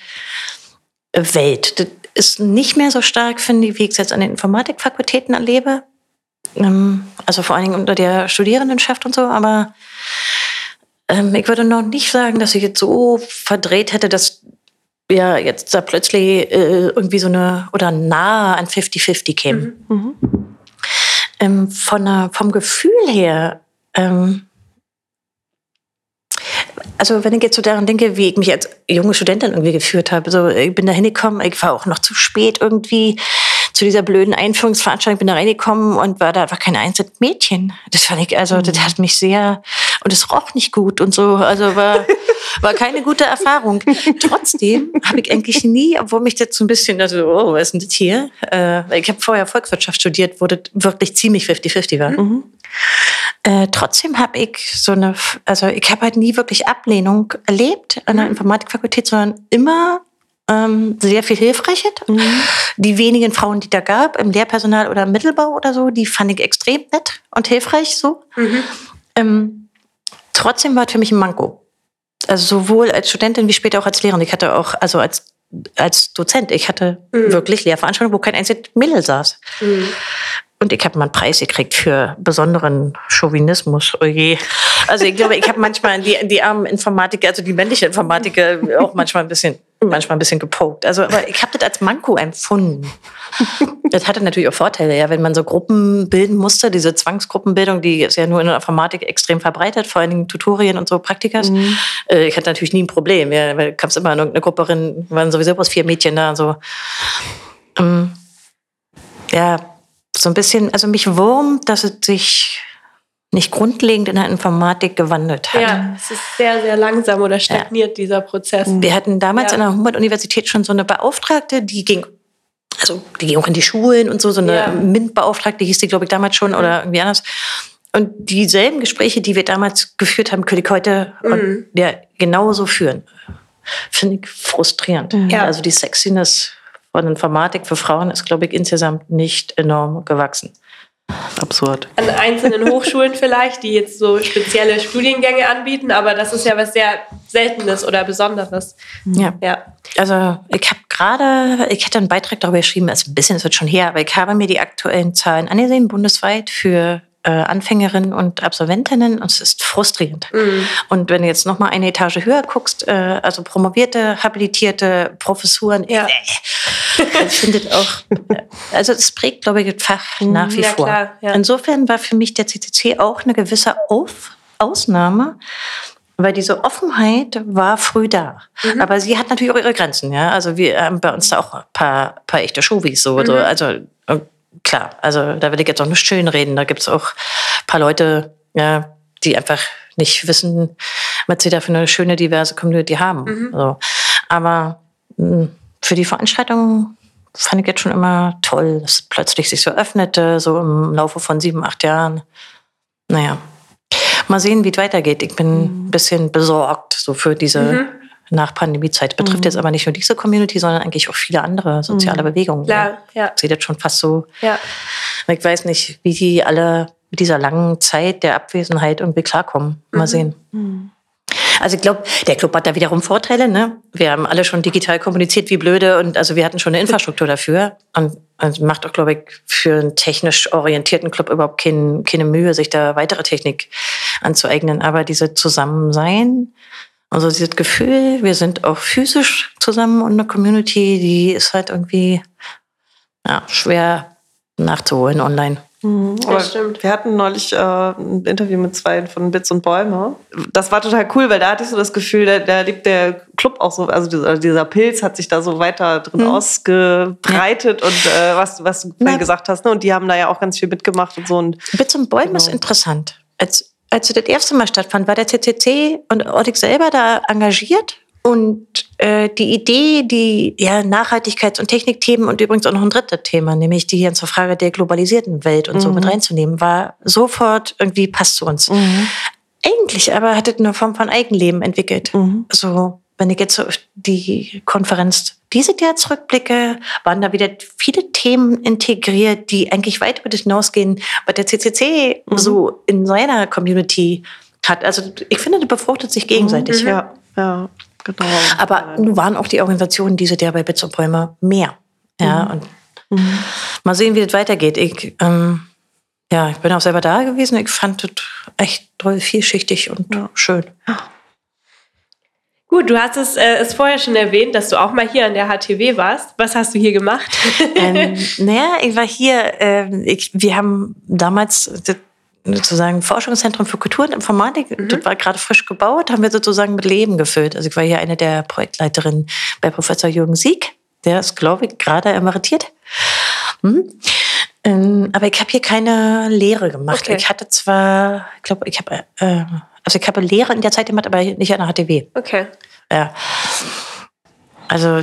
Welt. Das ist nicht mehr so stark, finde ich, wie ich es jetzt an den Informatikfakultäten erlebe. Ähm, also vor allen Dingen unter der Studierendenschaft und so, aber ähm, ich würde noch nicht sagen, dass ich jetzt so verdreht hätte, dass ja jetzt da plötzlich äh, irgendwie so eine oder nahe an 50-50 käme. Mhm. Mhm. Ähm, von vom Gefühl her ähm, also wenn ich jetzt so daran denke, wie ich mich als junge Studentin irgendwie geführt habe, so ich bin da hingekommen, ich war auch noch zu spät irgendwie zu dieser blöden Einführungsveranstaltung, bin da reingekommen und war da einfach kein einziges Mädchen. Das fand ich, also das hat mich sehr, und es roch nicht gut und so, also war, war keine gute Erfahrung. Trotzdem habe ich eigentlich nie, obwohl mich das so ein bisschen, also, oh, was ist denn das hier? Äh, ich habe vorher Volkswirtschaft studiert, wo das wirklich ziemlich 50-50 war. Mhm. Äh, trotzdem habe ich so eine, also ich habe halt nie wirklich Ablehnung erlebt an der mhm. Informatikfakultät, sondern immer ähm, sehr viel Hilfreiches. Mhm. Die wenigen Frauen, die da gab, im Lehrpersonal oder im Mittelbau oder so, die fand ich extrem nett und hilfreich so. Mhm. Ähm, trotzdem war es für mich ein Manko. Also sowohl als Studentin wie später auch als Lehrerin. Ich hatte auch, also als, als Dozent, ich hatte mhm. wirklich Lehrveranstaltungen, wo kein einziges Mädel saß. Und ich habe mal einen Preis gekriegt für besonderen Chauvinismus. Oh je. Also ich glaube, ich habe manchmal die, die armen Informatiker, also die männliche Informatiker, auch manchmal ein bisschen, manchmal ein bisschen gepokt. Also, aber ich habe das als Manko empfunden. Das hatte natürlich auch Vorteile, ja, wenn man so Gruppen bilden musste, diese Zwangsgruppenbildung, die ist ja nur in der Informatik extrem verbreitet, vor allen Dingen Tutorien und so Praktikas. Mhm. Äh, ich hatte natürlich nie ein Problem, ja, weil du kamst immer in irgendeine Gruppe rein, waren sowieso bloß vier Mädchen da, so. Ähm, ja, so ein bisschen, also mich wurmt, dass es sich nicht grundlegend in der Informatik gewandelt hat. Ja, es ist sehr, sehr langsam oder stagniert, ja. dieser Prozess. Wir hatten damals ja. an der Humboldt-Universität schon so eine Beauftragte, die ging, also die ging auch in die Schulen und so, so eine ja. MINT-Beauftragte hieß die, glaube ich, damals schon oder irgendwie anders. Und dieselben Gespräche, die wir damals geführt haben, könnte ich heute mhm. ja, genauso führen. Finde ich frustrierend. Ja. Also die Sexiness von Informatik für Frauen ist, glaube ich, insgesamt nicht enorm gewachsen. Absurd. An einzelnen Hochschulen vielleicht, die jetzt so spezielle Studiengänge anbieten, aber das ist ja was sehr Seltenes oder Besonderes. Ja. ja. Also ich habe gerade, ich hätte einen Beitrag darüber geschrieben, ist ein bisschen, es wird schon her, aber ich habe mir die aktuellen Zahlen angesehen, bundesweit für äh, Anfängerinnen und Absolventinnen und es ist frustrierend. Mhm. Und wenn du jetzt noch mal eine Etage höher guckst, äh, also promovierte, habilitierte Professuren, ja. äh, findet auch, also es prägt, glaube ich, das Fach mhm, nach wie ja, vor. Klar, ja. Insofern war für mich der CCC auch eine gewisse Auf Ausnahme, weil diese Offenheit war früh da. Mhm. Aber sie hat natürlich auch ihre Grenzen, ja. Also wir haben bei uns da auch ein paar, paar echte Showies so. Mhm. so. Also äh, klar, also da will ich jetzt auch nicht schön reden. Da gibt es auch ein paar Leute, ja, die einfach nicht wissen, was sie da für eine schöne, diverse Community haben. Mhm. So. Aber mh, hm, für die Veranstaltung fand ich jetzt schon immer toll, dass plötzlich sich so öffnete, so im Laufe von sieben, acht Jahren. Naja, mal sehen, wie es weitergeht. Ich bin mhm. ein bisschen besorgt so für diese mhm. Nach-Pandemie-Zeit. Betrifft mhm. jetzt aber nicht nur diese Community, sondern eigentlich auch viele andere soziale mhm. Bewegungen. Klar, ja. Ich sehe das schon fast so. Ja. Ich weiß nicht, wie die alle mit dieser langen Zeit der Abwesenheit irgendwie klarkommen. Mal mhm. sehen. Mhm. Also ich glaube, der Club hat da wiederum Vorteile. Ne? Wir haben alle schon digital kommuniziert wie blöde und also wir hatten schon eine Infrastruktur dafür. Und also macht auch, glaube ich, für einen technisch orientierten Club überhaupt kein, keine Mühe, sich da weitere Technik anzueignen. Aber diese Zusammensein, also dieses Gefühl, wir sind auch physisch zusammen und eine Community, die ist halt irgendwie ja, schwer nachzuholen online. Mhm, aber stimmt. Wir hatten neulich äh, ein Interview mit zwei von Bits und Bäume. Das war total cool, weil da hatte ich so das Gefühl, da, da lebt der Club auch so, also dieser, dieser, Pilz hat sich da so weiter drin mhm. ausgebreitet ja. und äh, was, was du vorhin gesagt hast. Ne? Und die haben da ja auch ganz viel mitgemacht und so. Und, Bits und Bäume genau. ist interessant. Als, als das erste Mal stattfand, war der CCC und Ortig selber da engagiert und äh, die Idee, die ja, Nachhaltigkeits- und Technikthemen und übrigens auch noch ein drittes Thema, nämlich die hier zur Frage der globalisierten Welt und mhm. so mit mhm. reinzunehmen, war sofort irgendwie passt zu uns. Mhm. Eigentlich aber hat es eine Form von Eigenleben entwickelt. Mhm. Also wenn ich jetzt auf die Konferenz dieses Jahr zurückblicke, waren da wieder viele Themen integriert, die eigentlich weit über das hinausgehen, was der CCC mhm. so in seiner Community hat. Also ich finde, das befruchtet sich gegenseitig. Mhm. Ja, ja. Genau. Aber nun waren auch die Organisationen, diese der bei Bits und Bäume, mehr. Ja, mhm. und mhm. mal sehen, wie das weitergeht. Ich, ähm, ja, ich bin auch selber da gewesen. Ich fand das echt toll, vielschichtig und ja. schön. Gut, du hast es, äh, es vorher schon erwähnt, dass du auch mal hier an der HTW warst. Was hast du hier gemacht? ähm, naja, ich war hier, äh, ich, wir haben damals sozusagen Forschungszentrum für Kultur und Informatik. Mhm. Das war gerade frisch gebaut, haben wir sozusagen mit Leben gefüllt. Also ich war hier eine der Projektleiterinnen bei Professor Jürgen Sieg. Der ist, glaube ich, gerade emeritiert. Hm. Ähm, aber ich habe hier keine Lehre gemacht. Okay. Ich hatte zwar, ich glaube, ich habe, äh, also ich habe Lehre in der Zeit gemacht, aber nicht an der HTW. Okay. Ja. Also,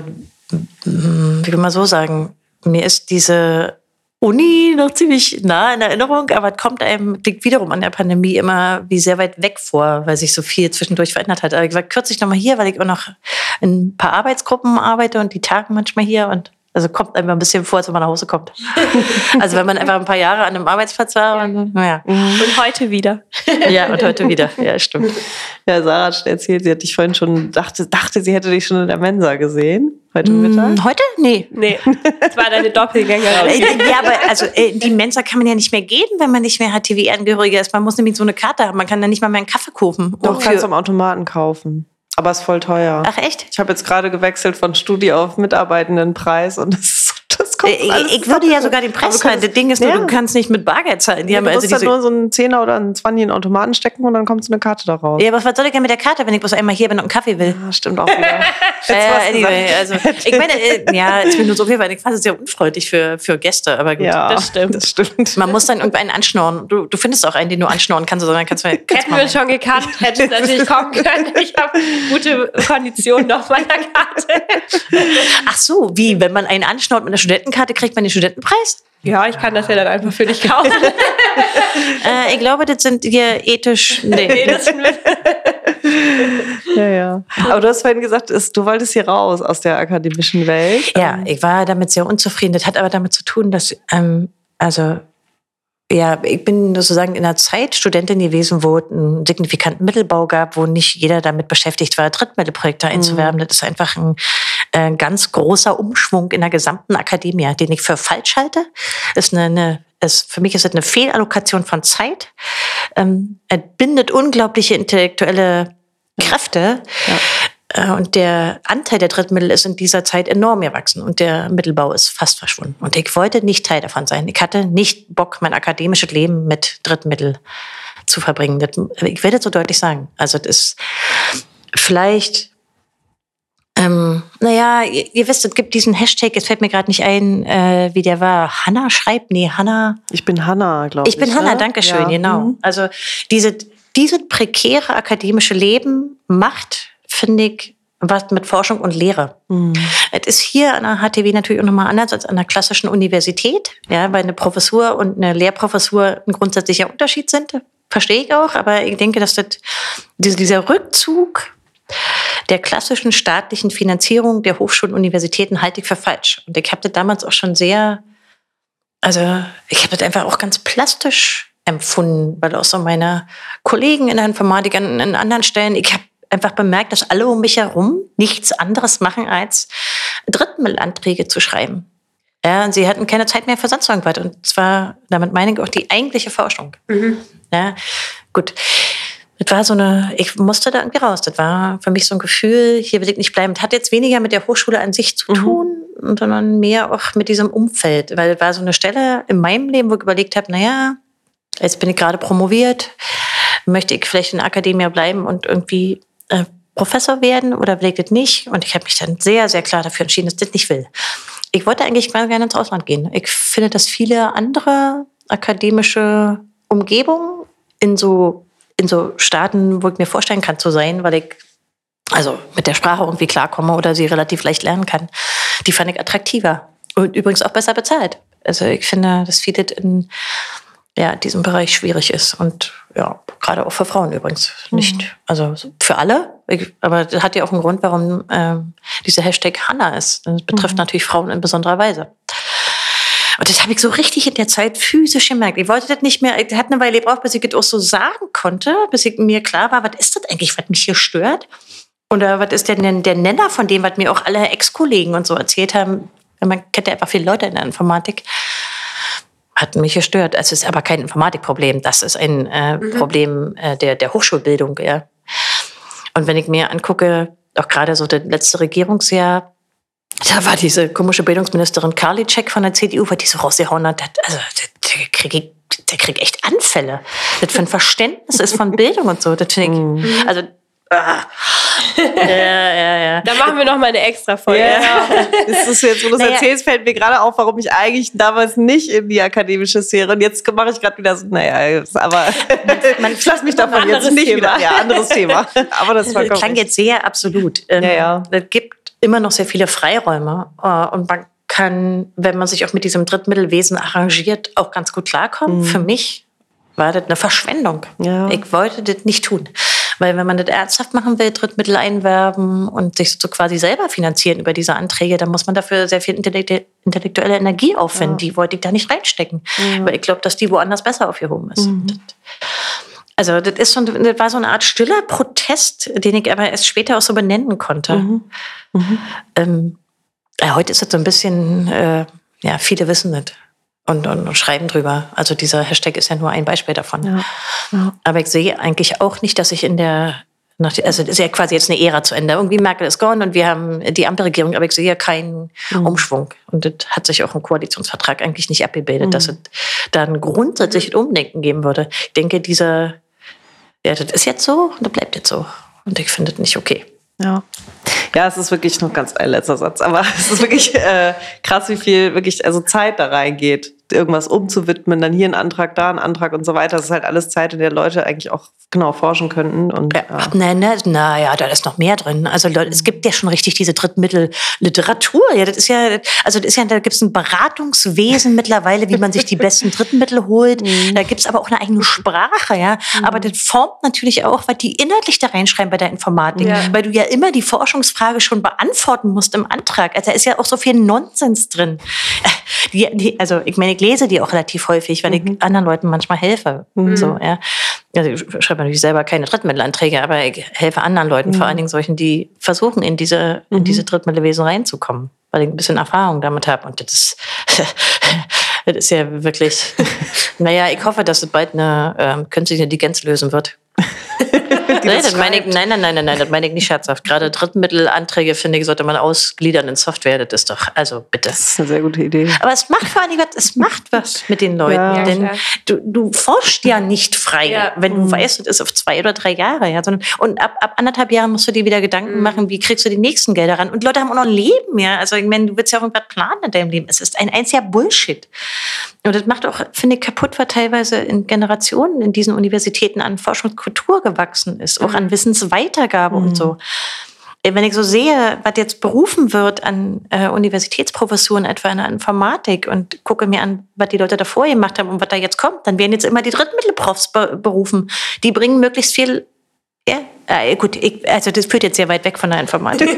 wie will man so sagen, mir ist diese Uni noch ziemlich nah in Erinnerung, aber es kommt einem liegt wiederum an der Pandemie immer wie sehr weit weg vor, weil sich so viel zwischendurch verändert hat. Aber ich war kürzlich nochmal hier, weil ich auch noch in ein paar Arbeitsgruppen arbeite und die tagen manchmal hier und also kommt einem ein bisschen vor, als wenn man nach Hause kommt. Also wenn man einfach ein paar Jahre an einem Arbeitsplatz war. Und, naja. und heute wieder. Ja, und heute wieder. Ja, stimmt. Ja, Sarah hat erzählt, sie hat dich vorhin schon, dachte, dachte, sie hätte dich schon in der Mensa gesehen. Heute mm, Mittag? Heute? Nee. Nee. Das war deine Doppelgängerin. Ja, aber also äh, die Mensa kann man ja nicht mehr gehen, wenn man nicht mehr HTW-Angehöriger ist. Man muss nämlich so eine Karte haben. Man kann dann nicht mal mehr einen Kaffee kaufen. Doch, kannst du am Automaten kaufen. Aber es ist voll teuer. Ach echt? Ich habe jetzt gerade gewechselt von Studi auf Mitarbeitendenpreis und das ist so das kommt ich, äh, ich würde ja sogar den Preis zahlen. Das Ding ist nur, ja. du kannst nicht mit Bargeld zahlen. Die ja, haben du also musst also dann nur so einen Zehner oder einen Zwanni in den Automaten stecken und dann kommt so eine Karte da raus. Ja, aber was soll ich denn mit der Karte, wenn ich bloß einmal hier bin und einen Kaffee will? Ja, stimmt auch wieder. äh, anyway, also, ich meine, äh, ja, es bin nur so viel, weil ich fand es sehr unfreundlich für, für Gäste, aber gut. Ja, das stimmt. das stimmt. Man muss dann irgendwann anschnorren. Du, du findest auch einen, den du anschnorren kannst, sondern kannst du Hätten wir schon gekannt, hätte es natürlich kommen können. Ich habe gute Konditionen auf meiner Karte. Ach so, wie, wenn man einen anschnort mit einer Studentenkarte, kriegt man den Studentenpreis? Ja, ich kann das ja dann einfach für dich kaufen. äh, ich glaube, das sind hier ethisch. Nee. nee das ja, ja. Aber du hast vorhin gesagt, du wolltest hier raus aus der akademischen Welt. Ja, ich war damit sehr unzufrieden. Das hat aber damit zu tun, dass, ähm, also ja, ich bin sozusagen in einer Zeit Studentin gewesen, wo es einen signifikanten Mittelbau gab, wo nicht jeder damit beschäftigt war, Drittmittelprojekte einzuwerben. Mhm. Das ist einfach ein äh, ganz großer Umschwung in der gesamten Akademie, den ich für falsch halte. Ist eine, eine ist, für mich ist es eine Fehlallokation von Zeit. Ähm, er bindet unglaubliche intellektuelle Kräfte. Ja. Äh, und der Anteil der Drittmittel ist in dieser Zeit enorm gewachsen und der Mittelbau ist fast verschwunden. Und ich wollte nicht Teil davon sein. Ich hatte nicht Bock, mein akademisches Leben mit Drittmittel zu verbringen. Das, ich werde das so deutlich sagen. Also das ist vielleicht ähm, naja, ihr, ihr, wisst, es gibt diesen Hashtag, es fällt mir gerade nicht ein, äh, wie der war. Hanna schreibt, nee, Hanna. Ich bin Hanna, glaube ich. Ich bin Hanna, ne? danke schön, ja. genau. Mhm. Also diese, diese prekäre akademische Leben macht, finde ich, was mit Forschung und Lehre. Mhm. Es ist hier an der HTW natürlich auch nochmal anders als an der klassischen Universität, ja, weil eine Professur und eine Lehrprofessur ein grundsätzlicher Unterschied sind. Verstehe ich auch, aber ich denke, dass das, dieser Rückzug der klassischen staatlichen Finanzierung der Hochschulen und Universitäten halte ich für falsch. Und ich habe das damals auch schon sehr, also ich habe das einfach auch ganz plastisch empfunden, weil auch so meine Kollegen in der Informatik an, an anderen Stellen, ich habe einfach bemerkt, dass alle um mich herum nichts anderes machen, als Drittmittelanträge zu schreiben. Ja, sie hatten keine Zeit mehr für sonst irgendwas. Und zwar, damit meine ich auch die eigentliche Forschung. Mhm. Ja, gut. Das war so eine, ich musste da irgendwie raus. Das war für mich so ein Gefühl, hier will ich nicht bleiben. Das hat jetzt weniger mit der Hochschule an sich zu mhm. tun, mhm. sondern mehr auch mit diesem Umfeld. Weil es war so eine Stelle in meinem Leben, wo ich überlegt habe, naja, jetzt bin ich gerade promoviert, möchte ich vielleicht in der Akademie bleiben und irgendwie äh, Professor werden oder will ich das nicht? Und ich habe mich dann sehr, sehr klar dafür entschieden, dass ich das nicht will. Ich wollte eigentlich gerne ins Ausland gehen. Ich finde, dass viele andere akademische Umgebungen in so in so Staaten, wo ich mir vorstellen kann zu sein, weil ich also mit der Sprache irgendwie klarkomme oder sie relativ leicht lernen kann, die fand ich attraktiver und übrigens auch besser bezahlt. Also ich finde, dass vieles in ja, diesem Bereich schwierig ist und ja, gerade auch für Frauen übrigens nicht. Mhm. Also für alle, ich, aber das hat ja auch einen Grund, warum äh, dieser Hashtag Hanna ist. Das betrifft mhm. natürlich Frauen in besonderer Weise. Und das habe ich so richtig in der Zeit physisch gemerkt. Ich wollte das nicht mehr, ich hatte eine Weile gebraucht, bis ich das auch so sagen konnte, bis ich mir klar war, was ist das eigentlich, was mich hier stört? Oder was ist denn der Nenner von dem, was mir auch alle Ex-Kollegen und so erzählt haben? Man kennt ja einfach viele Leute in der Informatik. Hat mich gestört. Es ist aber kein Informatikproblem. Das ist ein äh, mhm. Problem äh, der, der Hochschulbildung. Ja. Und wenn ich mir angucke, auch gerade so das letzte Regierungsjahr, da war diese komische Bildungsministerin Karliczek von der CDU, weil die so rausgehauen hat, also der kriege der kriegt echt Anfälle. Das für ein Verständnis ist von Bildung und so. Das finde ich, mhm. also ah. ja, ja, ja. Da machen wir noch mal eine extra Folge. Ja, das ist jetzt, wo du es naja. erzählst, fällt mir gerade auf, warum ich eigentlich damals nicht in die akademische Sphäre und jetzt mache ich gerade wieder so, naja, aber man, man ich lasse mich davon jetzt nicht Thema. wieder. Ja, anderes Thema. Aber das, das klang jetzt sehr absolut. Ja, ja. Es gibt immer noch sehr viele Freiräume äh, und man kann, wenn man sich auch mit diesem Drittmittelwesen arrangiert, auch ganz gut klarkommen. Mhm. Für mich war das eine Verschwendung. Ja. Ich wollte das nicht tun. Weil wenn man das ernsthaft machen will, Drittmittel einwerben und sich so quasi selber finanzieren über diese Anträge, dann muss man dafür sehr viel intellektuelle Energie aufwenden. Ja. Die wollte ich da nicht reinstecken. Ja. Weil ich glaube, dass die woanders besser aufgehoben ist. Mhm. Also das, ist so, das war so eine Art stiller Protest, den ich aber erst später auch so benennen konnte. Mhm. Mhm. Ähm, ja, heute ist es so ein bisschen, äh, ja, viele wissen das und, und, und, schreiben drüber. Also dieser Hashtag ist ja nur ein Beispiel davon. Ja. Ja. Aber ich sehe eigentlich auch nicht, dass ich in der also es ist ja quasi jetzt eine Ära zu Ende. Irgendwie Merkel ist gone und wir haben die Ampelregierung, aber ich sehe ja keinen mhm. Umschwung. Und das hat sich auch im Koalitionsvertrag eigentlich nicht abgebildet, mhm. dass es dann grundsätzlich ein Umdenken geben würde. Ich denke, dieser ja, das ist jetzt so und das bleibt jetzt so. Und ich finde das nicht okay. Ja. Ja, es ist wirklich noch ganz ein letzter Satz, aber es ist wirklich äh, krass, wie viel wirklich also Zeit da reingeht, irgendwas umzuwidmen, dann hier ein Antrag, da ein Antrag und so weiter. Das ist halt alles Zeit, in der Leute eigentlich auch genau forschen könnten. Und, ja. ja. Na, na, na ja, da ist noch mehr drin. Also es gibt ja schon richtig diese Drittmittel-Literatur. Ja, das ist ja, also das ist ja, da gibt es ein Beratungswesen mittlerweile, wie man sich die besten Drittmittel holt. Mhm. Da gibt es aber auch eine eigene Sprache, ja. Mhm. Aber das formt natürlich auch, weil die inhaltlich da reinschreiben bei der Informatik, ja. weil du ja immer die Forschungsfrage schon beantworten musst im Antrag. Also da ist ja auch so viel Nonsens drin. Die, die, also ich meine, ich lese die auch relativ häufig, weil mhm. ich anderen Leuten manchmal helfe. Mhm. So, ja. Also ich schreibe natürlich selber keine Drittmittelanträge, aber ich helfe anderen Leuten, mhm. vor allen Dingen solchen, die versuchen, in diese, in mhm. diese Drittmittelwesen reinzukommen, weil ich ein bisschen Erfahrung damit habe. Und das ist, das ist ja wirklich, naja, ich hoffe, dass es bald eine ähm, künstliche Intelligenz lösen wird. nee, das meine ich, nein, nein, nein, nein, nein, das meine ich nicht scherzhaft. Gerade Drittmittelanträge, finde ich, sollte man ausgliedern in Software. Das ist doch, also bitte. Das ist eine sehr gute Idee. Aber es macht vor allem was, es macht was mit den Leuten. Ja, denn klar. du, du forschst ja nicht frei, Ja. wenn du weißt, das ist auf zwei oder drei Jahre. Ja, sondern, und ab, ab anderthalb Jahren musst du dir wieder Gedanken machen, wie kriegst du die nächsten Gelder ran. Und die Leute haben auch noch ein Leben, ja. Also ich meine, du willst ja auch irgendwas planen in deinem Leben. Es ist ein einziger Bullshit. Und das macht auch, finde ich, kaputt, was teilweise in Generationen in diesen Universitäten an Forschungskultur gewachsen ist, auch an Wissensweitergabe und so. Äh, Wenn ich so sehe, was jetzt berufen wird an äh, Universitätsprofessuren, etwa in der Informatik, und gucke mir an, was die Leute davor gemacht haben und was da jetzt kommt, dann werden jetzt immer die Drittmittelprofs be berufen. Die bringen möglichst viel. Ja, äh, gut, ich, also das führt jetzt sehr weit weg von der Informatik.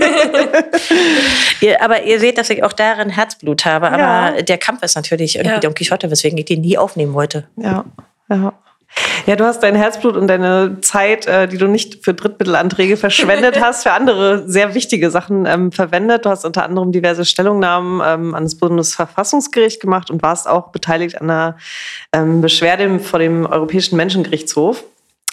ihr, aber ihr seht, dass ich auch darin Herzblut habe. Aber Ja. der Kampf ist natürlich irgendwie Ja. Don Quixote, weswegen ich den nie aufnehmen wollte. Ja, ja. Ja, du hast dein Herzblut und deine Zeit, äh, die du nicht für Drittmittelanträge verschwendet hast, für andere sehr wichtige Sachen ähm, verwendet. Du hast unter anderem diverse Stellungnahmen ähm, an das Bundesverfassungsgericht gemacht und warst auch beteiligt an einer ähm, Beschwerde vor dem Europäischen Menschengerichtshof.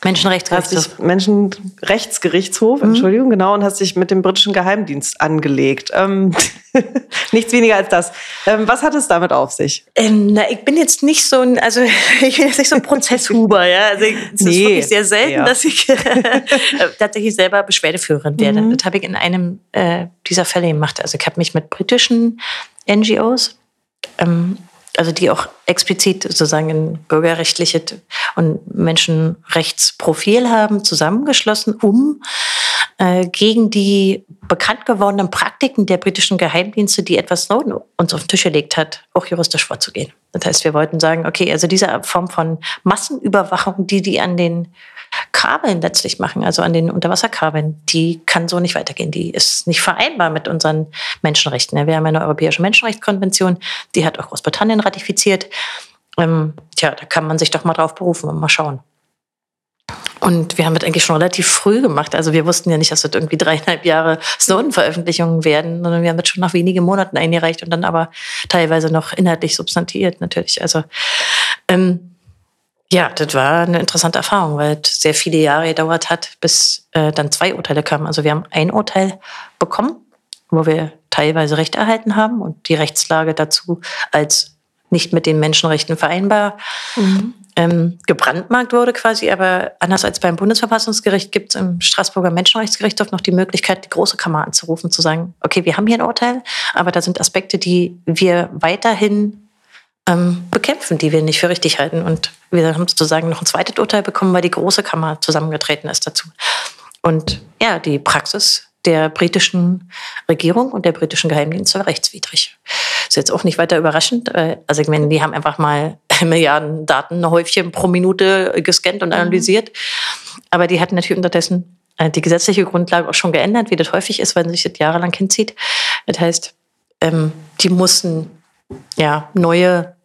Menschenrechtsgerichtshof. Menschenrechtsgerichtshof, Entschuldigung, genau, und hast dich mit dem britischen Geheimdienst angelegt. Ähm, nichts weniger als das. Ähm, was hat es damit auf sich? Ähm, na, ich bin jetzt nicht so ein, also ich bin jetzt nicht so ein Prozesshuber, ja. Also ich- es ist Nee, wirklich sehr selten, ja. dass ich äh, tatsächlich selber Beschwerdeführerin werde. Mhm. Das habe ich in einem äh, dieser Fälle gemacht. Also ich habe mich mit britischen NGOs, ähm, also die auch explizit sozusagen ein bürgerrechtliches und Menschenrechtsprofil haben, zusammengeschlossen, um äh, gegen die bekannt gewordenen Praktiken der britischen Geheimdienste, die Edward Snowden uns auf den Tisch gelegt hat, auch juristisch vorzugehen. Das heißt, wir wollten sagen, okay, also diese Form von Massenüberwachung, die die an den Kabeln letztlich machen, also an den Unterwasserkabeln, die kann so nicht weitergehen. Die ist nicht vereinbar mit unseren Menschenrechten. Wir haben eine Europäische Menschenrechtskonvention, die hat auch Großbritannien ratifiziert. Ähm, tja, da kann man sich doch mal drauf berufen und mal schauen. Und wir haben das eigentlich schon relativ früh gemacht. Also wir wussten ja nicht, dass das irgendwie dreieinhalb Jahre Snowden-Veröffentlichungen werden, sondern wir haben das schon nach wenigen Monaten eingereicht und dann aber teilweise noch inhaltlich substantiiert natürlich. Also ähm, ja, das war eine interessante Erfahrung, weil es sehr viele Jahre gedauert hat, bis äh, dann zwei Urteile kamen. Also wir haben ein Urteil bekommen, wo wir teilweise Recht erhalten haben und die Rechtslage dazu als nicht mit den Menschenrechten vereinbar ähm, gebrandmarkt wurde quasi. Aber anders als beim Bundesverfassungsgericht gibt es im Straßburger Menschenrechtsgerichtshof noch die Möglichkeit, die große Kammer anzurufen, zu sagen, okay, wir haben hier ein Urteil, aber da sind Aspekte, die wir weiterhin ähm, bekämpfen, die wir nicht für richtig halten. Und wir haben sozusagen noch ein zweites Urteil bekommen, weil die große Kammer zusammengetreten ist dazu. Und ja, die Praxis der britischen Regierung und der britischen Geheimdienste war rechtswidrig. Ist jetzt auch nicht weiter überraschend. äh, Also ich meine, die haben einfach mal Milliarden Datenhäufchen pro Minute gescannt und analysiert. Aber die hatten natürlich unterdessen äh, die gesetzliche Grundlage auch schon geändert, wie das häufig ist, wenn sich das jahrelang hinzieht. Das heißt, ähm, die mussten ja, neue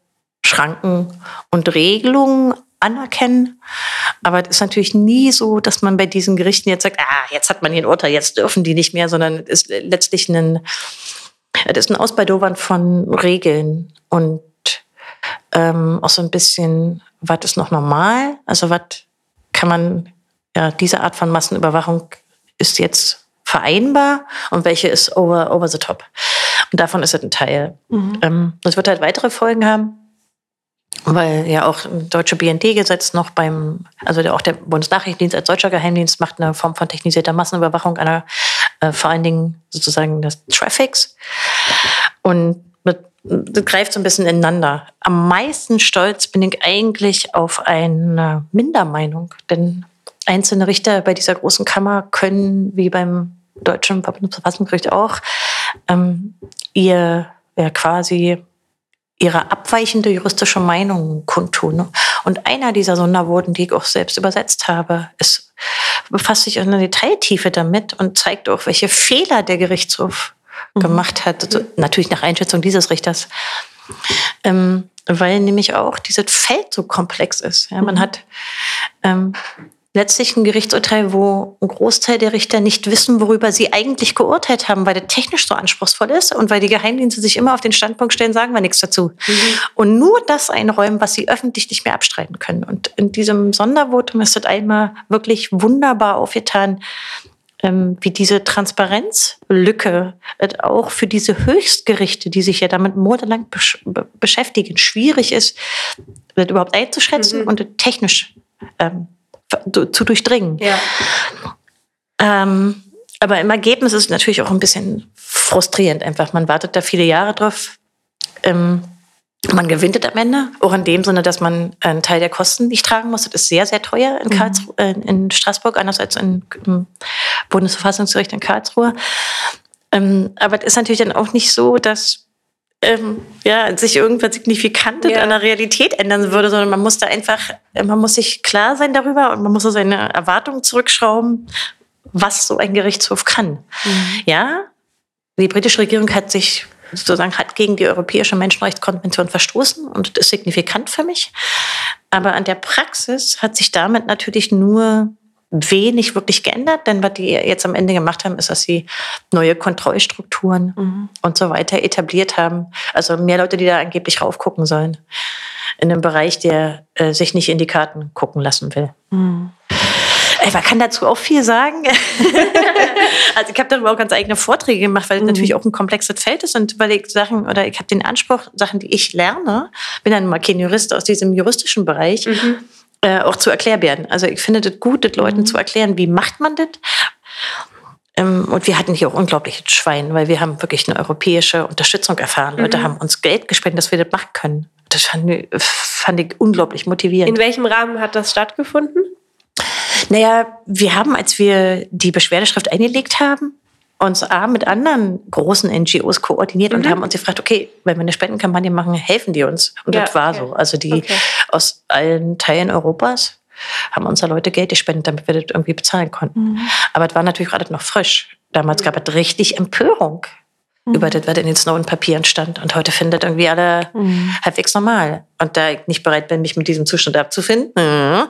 Schranken und Regelungen anerkennen. Aber es ist natürlich nie so, dass man bei diesen Gerichten jetzt sagt, ah, jetzt hat man hier ein Urteil, jetzt dürfen die nicht mehr, sondern es ist letztlich ein, es ist ein Ausbaldowern von Regeln und ähm, auch so ein bisschen, was ist noch normal? Also was kann man, ja, diese Art von Massenüberwachung ist jetzt vereinbar und welche ist over, over the top. Und davon ist es ein Teil. Ähm, das wird halt weitere Folgen haben, weil ja auch deutsche BND-Gesetz noch beim, also der, auch der Bundesnachrichtendienst als deutscher Geheimdienst macht eine Form von technisierter Massenüberwachung einer, äh, vor allen Dingen sozusagen des Traffics. Und mit, das greift so ein bisschen ineinander. Am meisten stolz bin ich eigentlich auf eine Mindermeinung, denn einzelne Richter bei dieser großen Kammer können, wie beim deutschen Bundesverfassungsgericht auch, ähm, ihr ja, quasi ihre abweichende juristische Meinung kundtun. Und einer dieser Sonderworten, die ich auch selbst übersetzt habe, ist, befasst sich in der Detailtiefe damit und zeigt auch, welche Fehler der Gerichtshof gemacht hat. Also, natürlich nach Einschätzung dieses Richters. Ähm, weil nämlich auch dieses Feld so komplex ist. Ja, man hat ähm, letztlich ein Gerichtsurteil, wo ein Großteil der Richter nicht wissen, worüber sie eigentlich geurteilt haben, weil der technisch so anspruchsvoll ist und weil die Geheimdienste sich immer auf den Standpunkt stellen, sagen wir nichts dazu. Mhm. Und nur das einräumen, was sie öffentlich nicht mehr abstreiten können. Und in diesem Sondervotum ist das einmal wirklich wunderbar aufgetan, ähm, wie diese Transparenzlücke auch für diese Höchstgerichte, die sich ja damit monatelang besch beschäftigen, schwierig ist, das überhaupt einzuschätzen mhm. und technisch ähm, zu durchdringen. Ja. Ähm, aber im Ergebnis ist es natürlich auch ein bisschen frustrierend einfach. Man wartet da viele Jahre drauf. Ähm, man gewinnt am Ende, auch in dem Sinne, dass man einen Teil der Kosten nicht tragen muss. Das ist sehr, sehr teuer in, mhm. Karlsruhe, äh, in Straßburg, anders als in, im Bundesverfassungsgericht in Karlsruhe. Ähm, aber es ist natürlich dann auch nicht so, dass ähm, ja, sich irgendwas signifikant ja. an der Realität ändern würde, sondern man muss da einfach, man muss sich klar sein darüber und man muss so seine Erwartungen zurückschrauben, was so ein Gerichtshof kann. Mhm. Ja, die britische Regierung hat sich sozusagen hat gegen die Europäische Menschenrechtskonvention verstoßen und das ist signifikant für mich. Aber an der Praxis hat sich damit natürlich nur wenig wirklich geändert, denn was die jetzt am Ende gemacht haben, ist, dass sie neue Kontrollstrukturen mhm. und so weiter etabliert haben. Also mehr Leute, die da angeblich raufgucken sollen. In einem Bereich, der äh, sich nicht in die Karten gucken lassen will. Mhm. Man kann dazu auch viel sagen. also ich habe darüber auch ganz eigene Vorträge gemacht, weil es mhm. natürlich auch ein komplexes Feld ist und weil ich Sachen oder ich habe den Anspruch, Sachen, die ich lerne, bin dann mal kein Jurist aus diesem juristischen Bereich, mhm. Äh, auch zu erklären. Also ich finde das gut, das Leuten mhm. zu erklären, wie macht man das. Ähm, und wir hatten hier auch unglaubliches Schwein, weil wir haben wirklich eine europäische Unterstützung erfahren. Leute mhm. haben uns Geld gespendet, dass wir das machen können. Das fand fand ich unglaublich motivierend. In welchem Rahmen hat das stattgefunden? Naja, wir haben, als wir die Beschwerdeschrift eingelegt haben, uns A mit anderen großen NGOs koordiniert mhm. und haben uns gefragt, okay, wenn wir eine Spendenkampagne machen, helfen die uns. Und ja, das war okay. so. Also die okay. aus allen Teilen Europas haben uns da Leute Geld gespendet, damit wir das irgendwie bezahlen konnten. Mhm. Aber es war natürlich gerade noch frisch. Damals gab es richtig Empörung mhm. über das, was in den Snowden-Papieren stand. Und heute findet irgendwie alle mhm. halbwegs normal. Und da ich nicht bereit bin, mich mit diesem Zustand abzufinden, äh,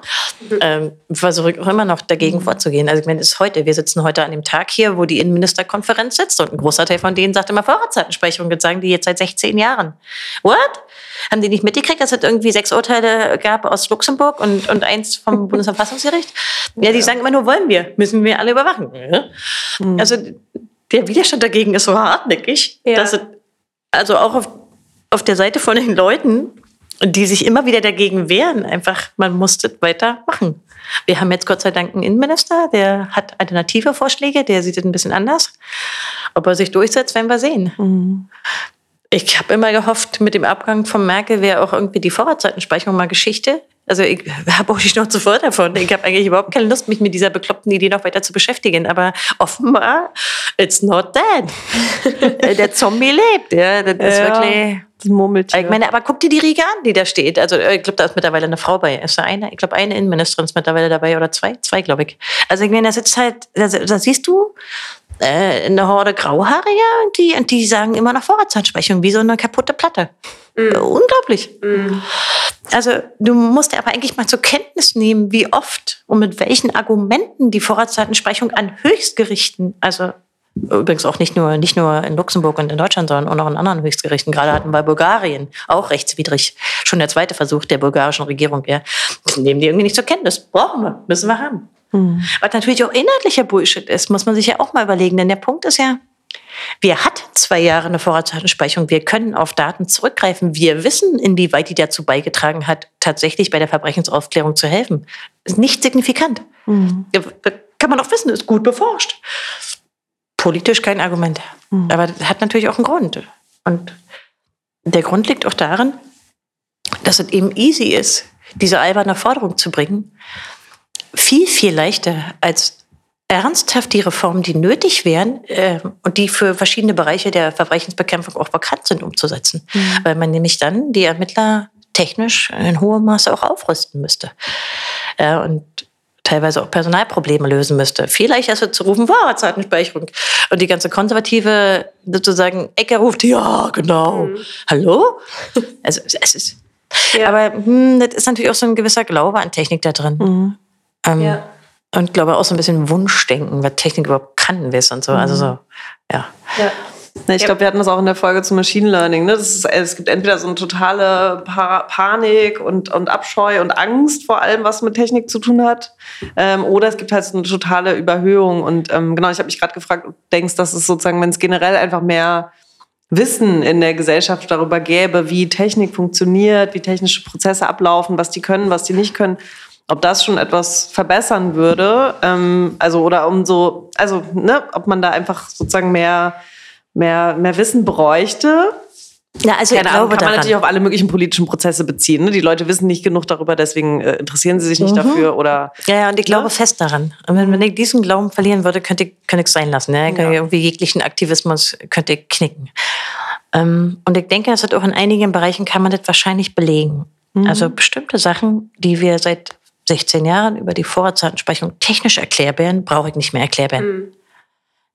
äh, versuche ich auch immer noch dagegen mhm. vorzugehen. Also ich meine, es ist heute, wir sitzen heute an dem Tag hier, wo die Innenministerkonferenz sitzt und ein großer Teil von denen sagt immer Vorratsdatenspeicherung. Jetzt sagen die jetzt seit 16 Jahren. What? Haben die nicht mitgekriegt, dass es irgendwie sechs Urteile gab aus Luxemburg und, und eins vom Bundesverfassungsgericht? Ja, die sagen immer nur, wollen wir, müssen wir alle überwachen. Mhm. Also der Widerstand dagegen ist so hartnäckig, ja. dass es, also auch auf, auf der Seite von den Leuten, die sich immer wieder dagegen wehren, einfach, man muss das weitermachen. Wir haben jetzt Gott sei Dank einen Innenminister, der hat alternative Vorschläge, der sieht es ein bisschen anders. Ob er sich durchsetzt, werden wir sehen. Mhm. Ich habe immer gehofft, mit dem Abgang von Merkel wäre auch irgendwie die Vorratsdatenspeicherung mal Geschichte. Also ich habe auch nicht noch zuvor davon. Ich habe eigentlich überhaupt keine Lust, mich mit dieser bekloppten Idee noch weiter zu beschäftigen. Aber offenbar, it's not dead. Der Zombie lebt. Ja, das ist ja, wirklich. Das Murmeltier. Ich meine, aber guck dir die Riege an, die da steht. Also ich glaube, da ist mittlerweile eine Frau bei. Ist da eine? Ich glaube, eine Innenministerin ist mittlerweile dabei oder zwei? Zwei, glaube ich. Also ich meine, da sitzt halt, da, da siehst du, äh, eine Horde Grauhaarige und die, und die sagen immer noch Vorratsdatenspeicherung, wie so eine kaputte Platte. Mm. Unglaublich. Mm. Also du musst aber eigentlich mal zur Kenntnis nehmen, wie oft und mit welchen Argumenten die Vorratsdatenspeicherung an Höchstgerichten, also übrigens auch nicht nur, nicht nur in Luxemburg und in Deutschland, sondern auch noch in anderen Höchstgerichten, gerade hatten bei Bulgarien, auch rechtswidrig, schon der zweite Versuch der bulgarischen Regierung, ja, nehmen die irgendwie nicht zur Kenntnis. Brauchen wir, müssen wir haben. Mhm. Was natürlich auch inhaltlicher Bullshit ist, muss man sich ja auch mal überlegen. Denn der Punkt ist ja, wir hatten zwei Jahre eine Vorratsdatenspeicherung. Wir können auf Daten zurückgreifen. Wir wissen, inwieweit die dazu beigetragen hat, tatsächlich bei der Verbrechensaufklärung zu helfen. Ist nicht signifikant. Mhm. Kann man auch wissen, ist gut beforscht. Politisch kein Argument. Mhm. Aber das hat natürlich auch einen Grund. Und der Grund liegt auch darin, dass es eben easy ist, diese alberne Forderung zu bringen viel, viel leichter als ernsthaft die Reformen, die nötig wären äh, und die für verschiedene Bereiche der Verbrechensbekämpfung auch bekannt sind, umzusetzen. Mhm. Weil man nämlich dann die Ermittler technisch in hohem Maße auch aufrüsten müsste. Äh, und teilweise auch Personalprobleme lösen müsste. Viel leichter ist zu rufen, Vorratsdatenspeicherung. Und die ganze konservative sozusagen Ecke ruft, ja, genau. Mhm. Hallo? Also es ist. Ja. Aber hm, das ist natürlich auch so ein gewisser Glaube an Technik da drin. Mhm. Ähm, ja. und glaube auch so ein bisschen Wunschdenken, was Technik überhaupt kann, ist und so. Also so, ja. ja. Ich glaube, wir hatten das auch in der Folge zu Machine Learning. Ne? Das ist, es gibt entweder so eine totale pa Panik und, und Abscheu und Angst vor allem, was mit Technik zu tun hat. Ähm, oder es gibt halt so eine totale Überhöhung. Und ähm, genau, ich habe mich gerade gefragt, ob du denkst, dass es sozusagen, wenn es generell einfach mehr Wissen in der Gesellschaft darüber gäbe, wie Technik funktioniert, wie technische Prozesse ablaufen, was die können, was die nicht können, ob das schon etwas verbessern würde. Ähm, also, oder um so, also, ne, ob man da einfach sozusagen mehr mehr, mehr Wissen bräuchte. Ja, also Keine ich Ahnung, kann man natürlich auf alle möglichen politischen Prozesse beziehen. Ne? Die Leute wissen nicht genug darüber, deswegen äh, interessieren sie sich nicht mhm. dafür. Oder, ja, ja, und ich glaube ne? fest daran. Und wenn, ich diesen Glauben verlieren würde, könnte ich, könnte ich sein lassen. Ne? Ja. Irgendwie jeglichen Aktivismus könnte ich knicken. Ähm, und ich denke, dass das auch in einigen Bereichen kann man das wahrscheinlich belegen. Mhm. Also bestimmte Sachen, die wir seit 16 Jahren über die Vorratsdatenspeicherung technisch erklären, brauche ich nicht mehr erklären. Mhm.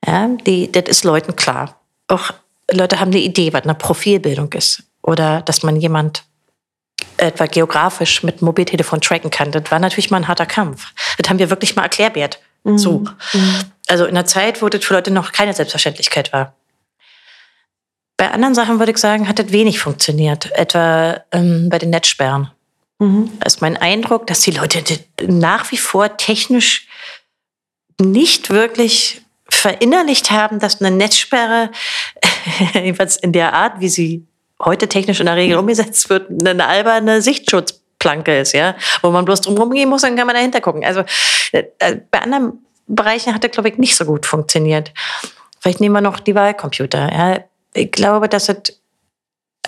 Ja, die, das ist Leuten klar auch Leute haben eine Idee, was eine Profilbildung ist. Oder dass man jemand etwa geografisch mit Mobiltelefon tracken kann. Das war natürlich mal ein harter Kampf. Das haben wir wirklich mal erklärt. Mhm. So. Mhm. Also in einer Zeit, wo das für Leute noch keine Selbstverständlichkeit war. Bei anderen Sachen würde ich sagen, hat das wenig funktioniert. Etwa ähm, bei den Netzsperren. Mhm. Da ist mein Eindruck, dass die Leute nach wie vor technisch nicht wirklich verinnerlicht haben, dass eine Netzsperre, jedenfalls in der Art, wie sie heute technisch in der Regel umgesetzt wird, eine alberne Sichtschutzplanke ist, ja, wo man bloß drum gehen muss, dann kann man dahinter gucken. Also äh, bei anderen Bereichen hat das, glaube ich, nicht so gut funktioniert. Vielleicht nehmen wir noch die Wahlcomputer. Ja. Ich glaube, dass es,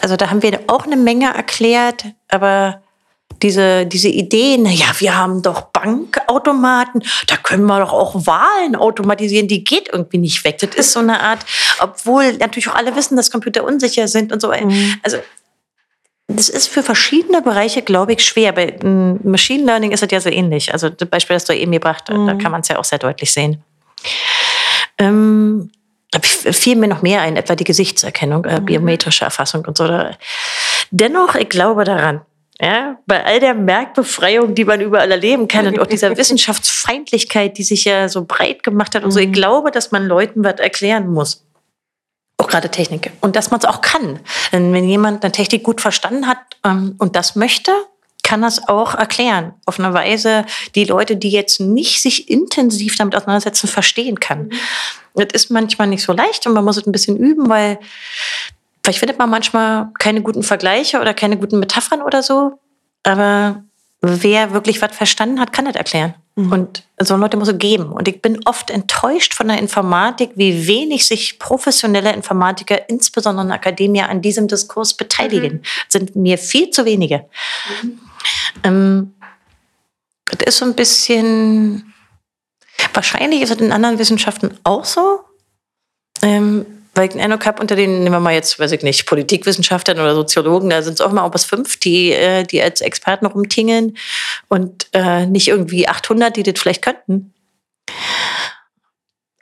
also da haben wir auch eine Menge erklärt, aber diese, diese Idee, naja, wir haben doch Bankautomaten, da können wir doch auch Wahlen automatisieren, die geht irgendwie nicht weg. Das ist so eine Art, obwohl natürlich auch alle wissen, dass Computer unsicher sind und so. Mhm. Also das ist für verschiedene Bereiche, glaube ich, schwer. Bei Machine Learning ist es ja so ähnlich. Also das Beispiel, das du eben gebracht hast, mhm. da kann man es ja auch sehr deutlich sehen. Ähm, fiel mir noch mehr ein, etwa die Gesichtserkennung, äh, mhm. biometrische Erfassung und so. Dennoch, ich glaube daran, ja, bei all der Merkbefreiung, die man überall erleben kann und auch dieser Wissenschaftsfeindlichkeit, die sich ja so breit gemacht hat und so, ich mhm. glaube, dass man Leuten was erklären muss. Auch gerade Technik. Und dass man es auch kann. Denn wenn jemand eine Technik gut verstanden hat ähm, und das möchte, kann das auch erklären. Auf eine Weise, die Leute, die jetzt nicht sich intensiv damit auseinandersetzen, verstehen kann. Mhm. Das ist manchmal nicht so leicht und man muss es ein bisschen üben, weil Vielleicht findet man manchmal keine guten Vergleiche oder keine guten Metaphern oder so. Aber wer wirklich was verstanden hat, kann das erklären. Mhm. Und so Leute muss es geben. Und ich bin oft enttäuscht von der Informatik, wie wenig sich professionelle Informatiker, insbesondere in der Akademie, an diesem Diskurs beteiligen. Mhm. Sind mir viel zu wenige. Mhm. Ähm, das ist so ein bisschen, wahrscheinlich ist es in anderen Wissenschaften auch so. Ähm, weil ich den Eindruck habe, unter den, nehmen wir mal jetzt, weiß ich nicht, Politikwissenschaftlern oder Soziologen, da sind es auch mal bis fünf, die, äh, die als Experten rumtingeln und äh, nicht irgendwie 800, die das vielleicht könnten.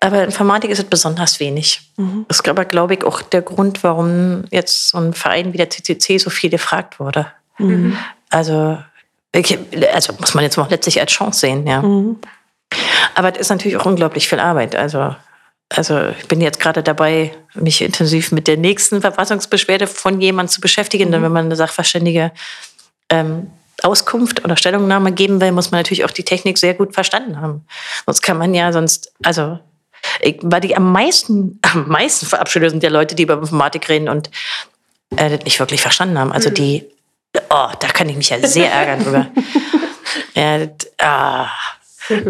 Aber Informatik ist es besonders wenig. Mhm. Das ist aber, glaube ich, auch der Grund, warum jetzt so ein Verein wie der CCC so viel gefragt wurde. Mhm. Also, ich, also muss man jetzt mal letztlich als Chance sehen, ja. Mhm. Aber es ist natürlich auch unglaublich viel Arbeit. Also also ich bin jetzt gerade dabei, mich intensiv mit der nächsten Verfassungsbeschwerde von jemandem zu beschäftigen. Mhm. Denn wenn man eine Sachverständige ähm, Auskunft oder Stellungnahme geben will, muss man natürlich auch die Technik sehr gut verstanden haben. Sonst kann man ja sonst, also ich, weil die am meisten, am meisten verabschiedet sind ja Leute, die über Informatik reden und äh, das nicht wirklich verstanden haben. Also mhm. die, oh, da kann ich mich ja sehr ärgern drüber. ja, das, ah,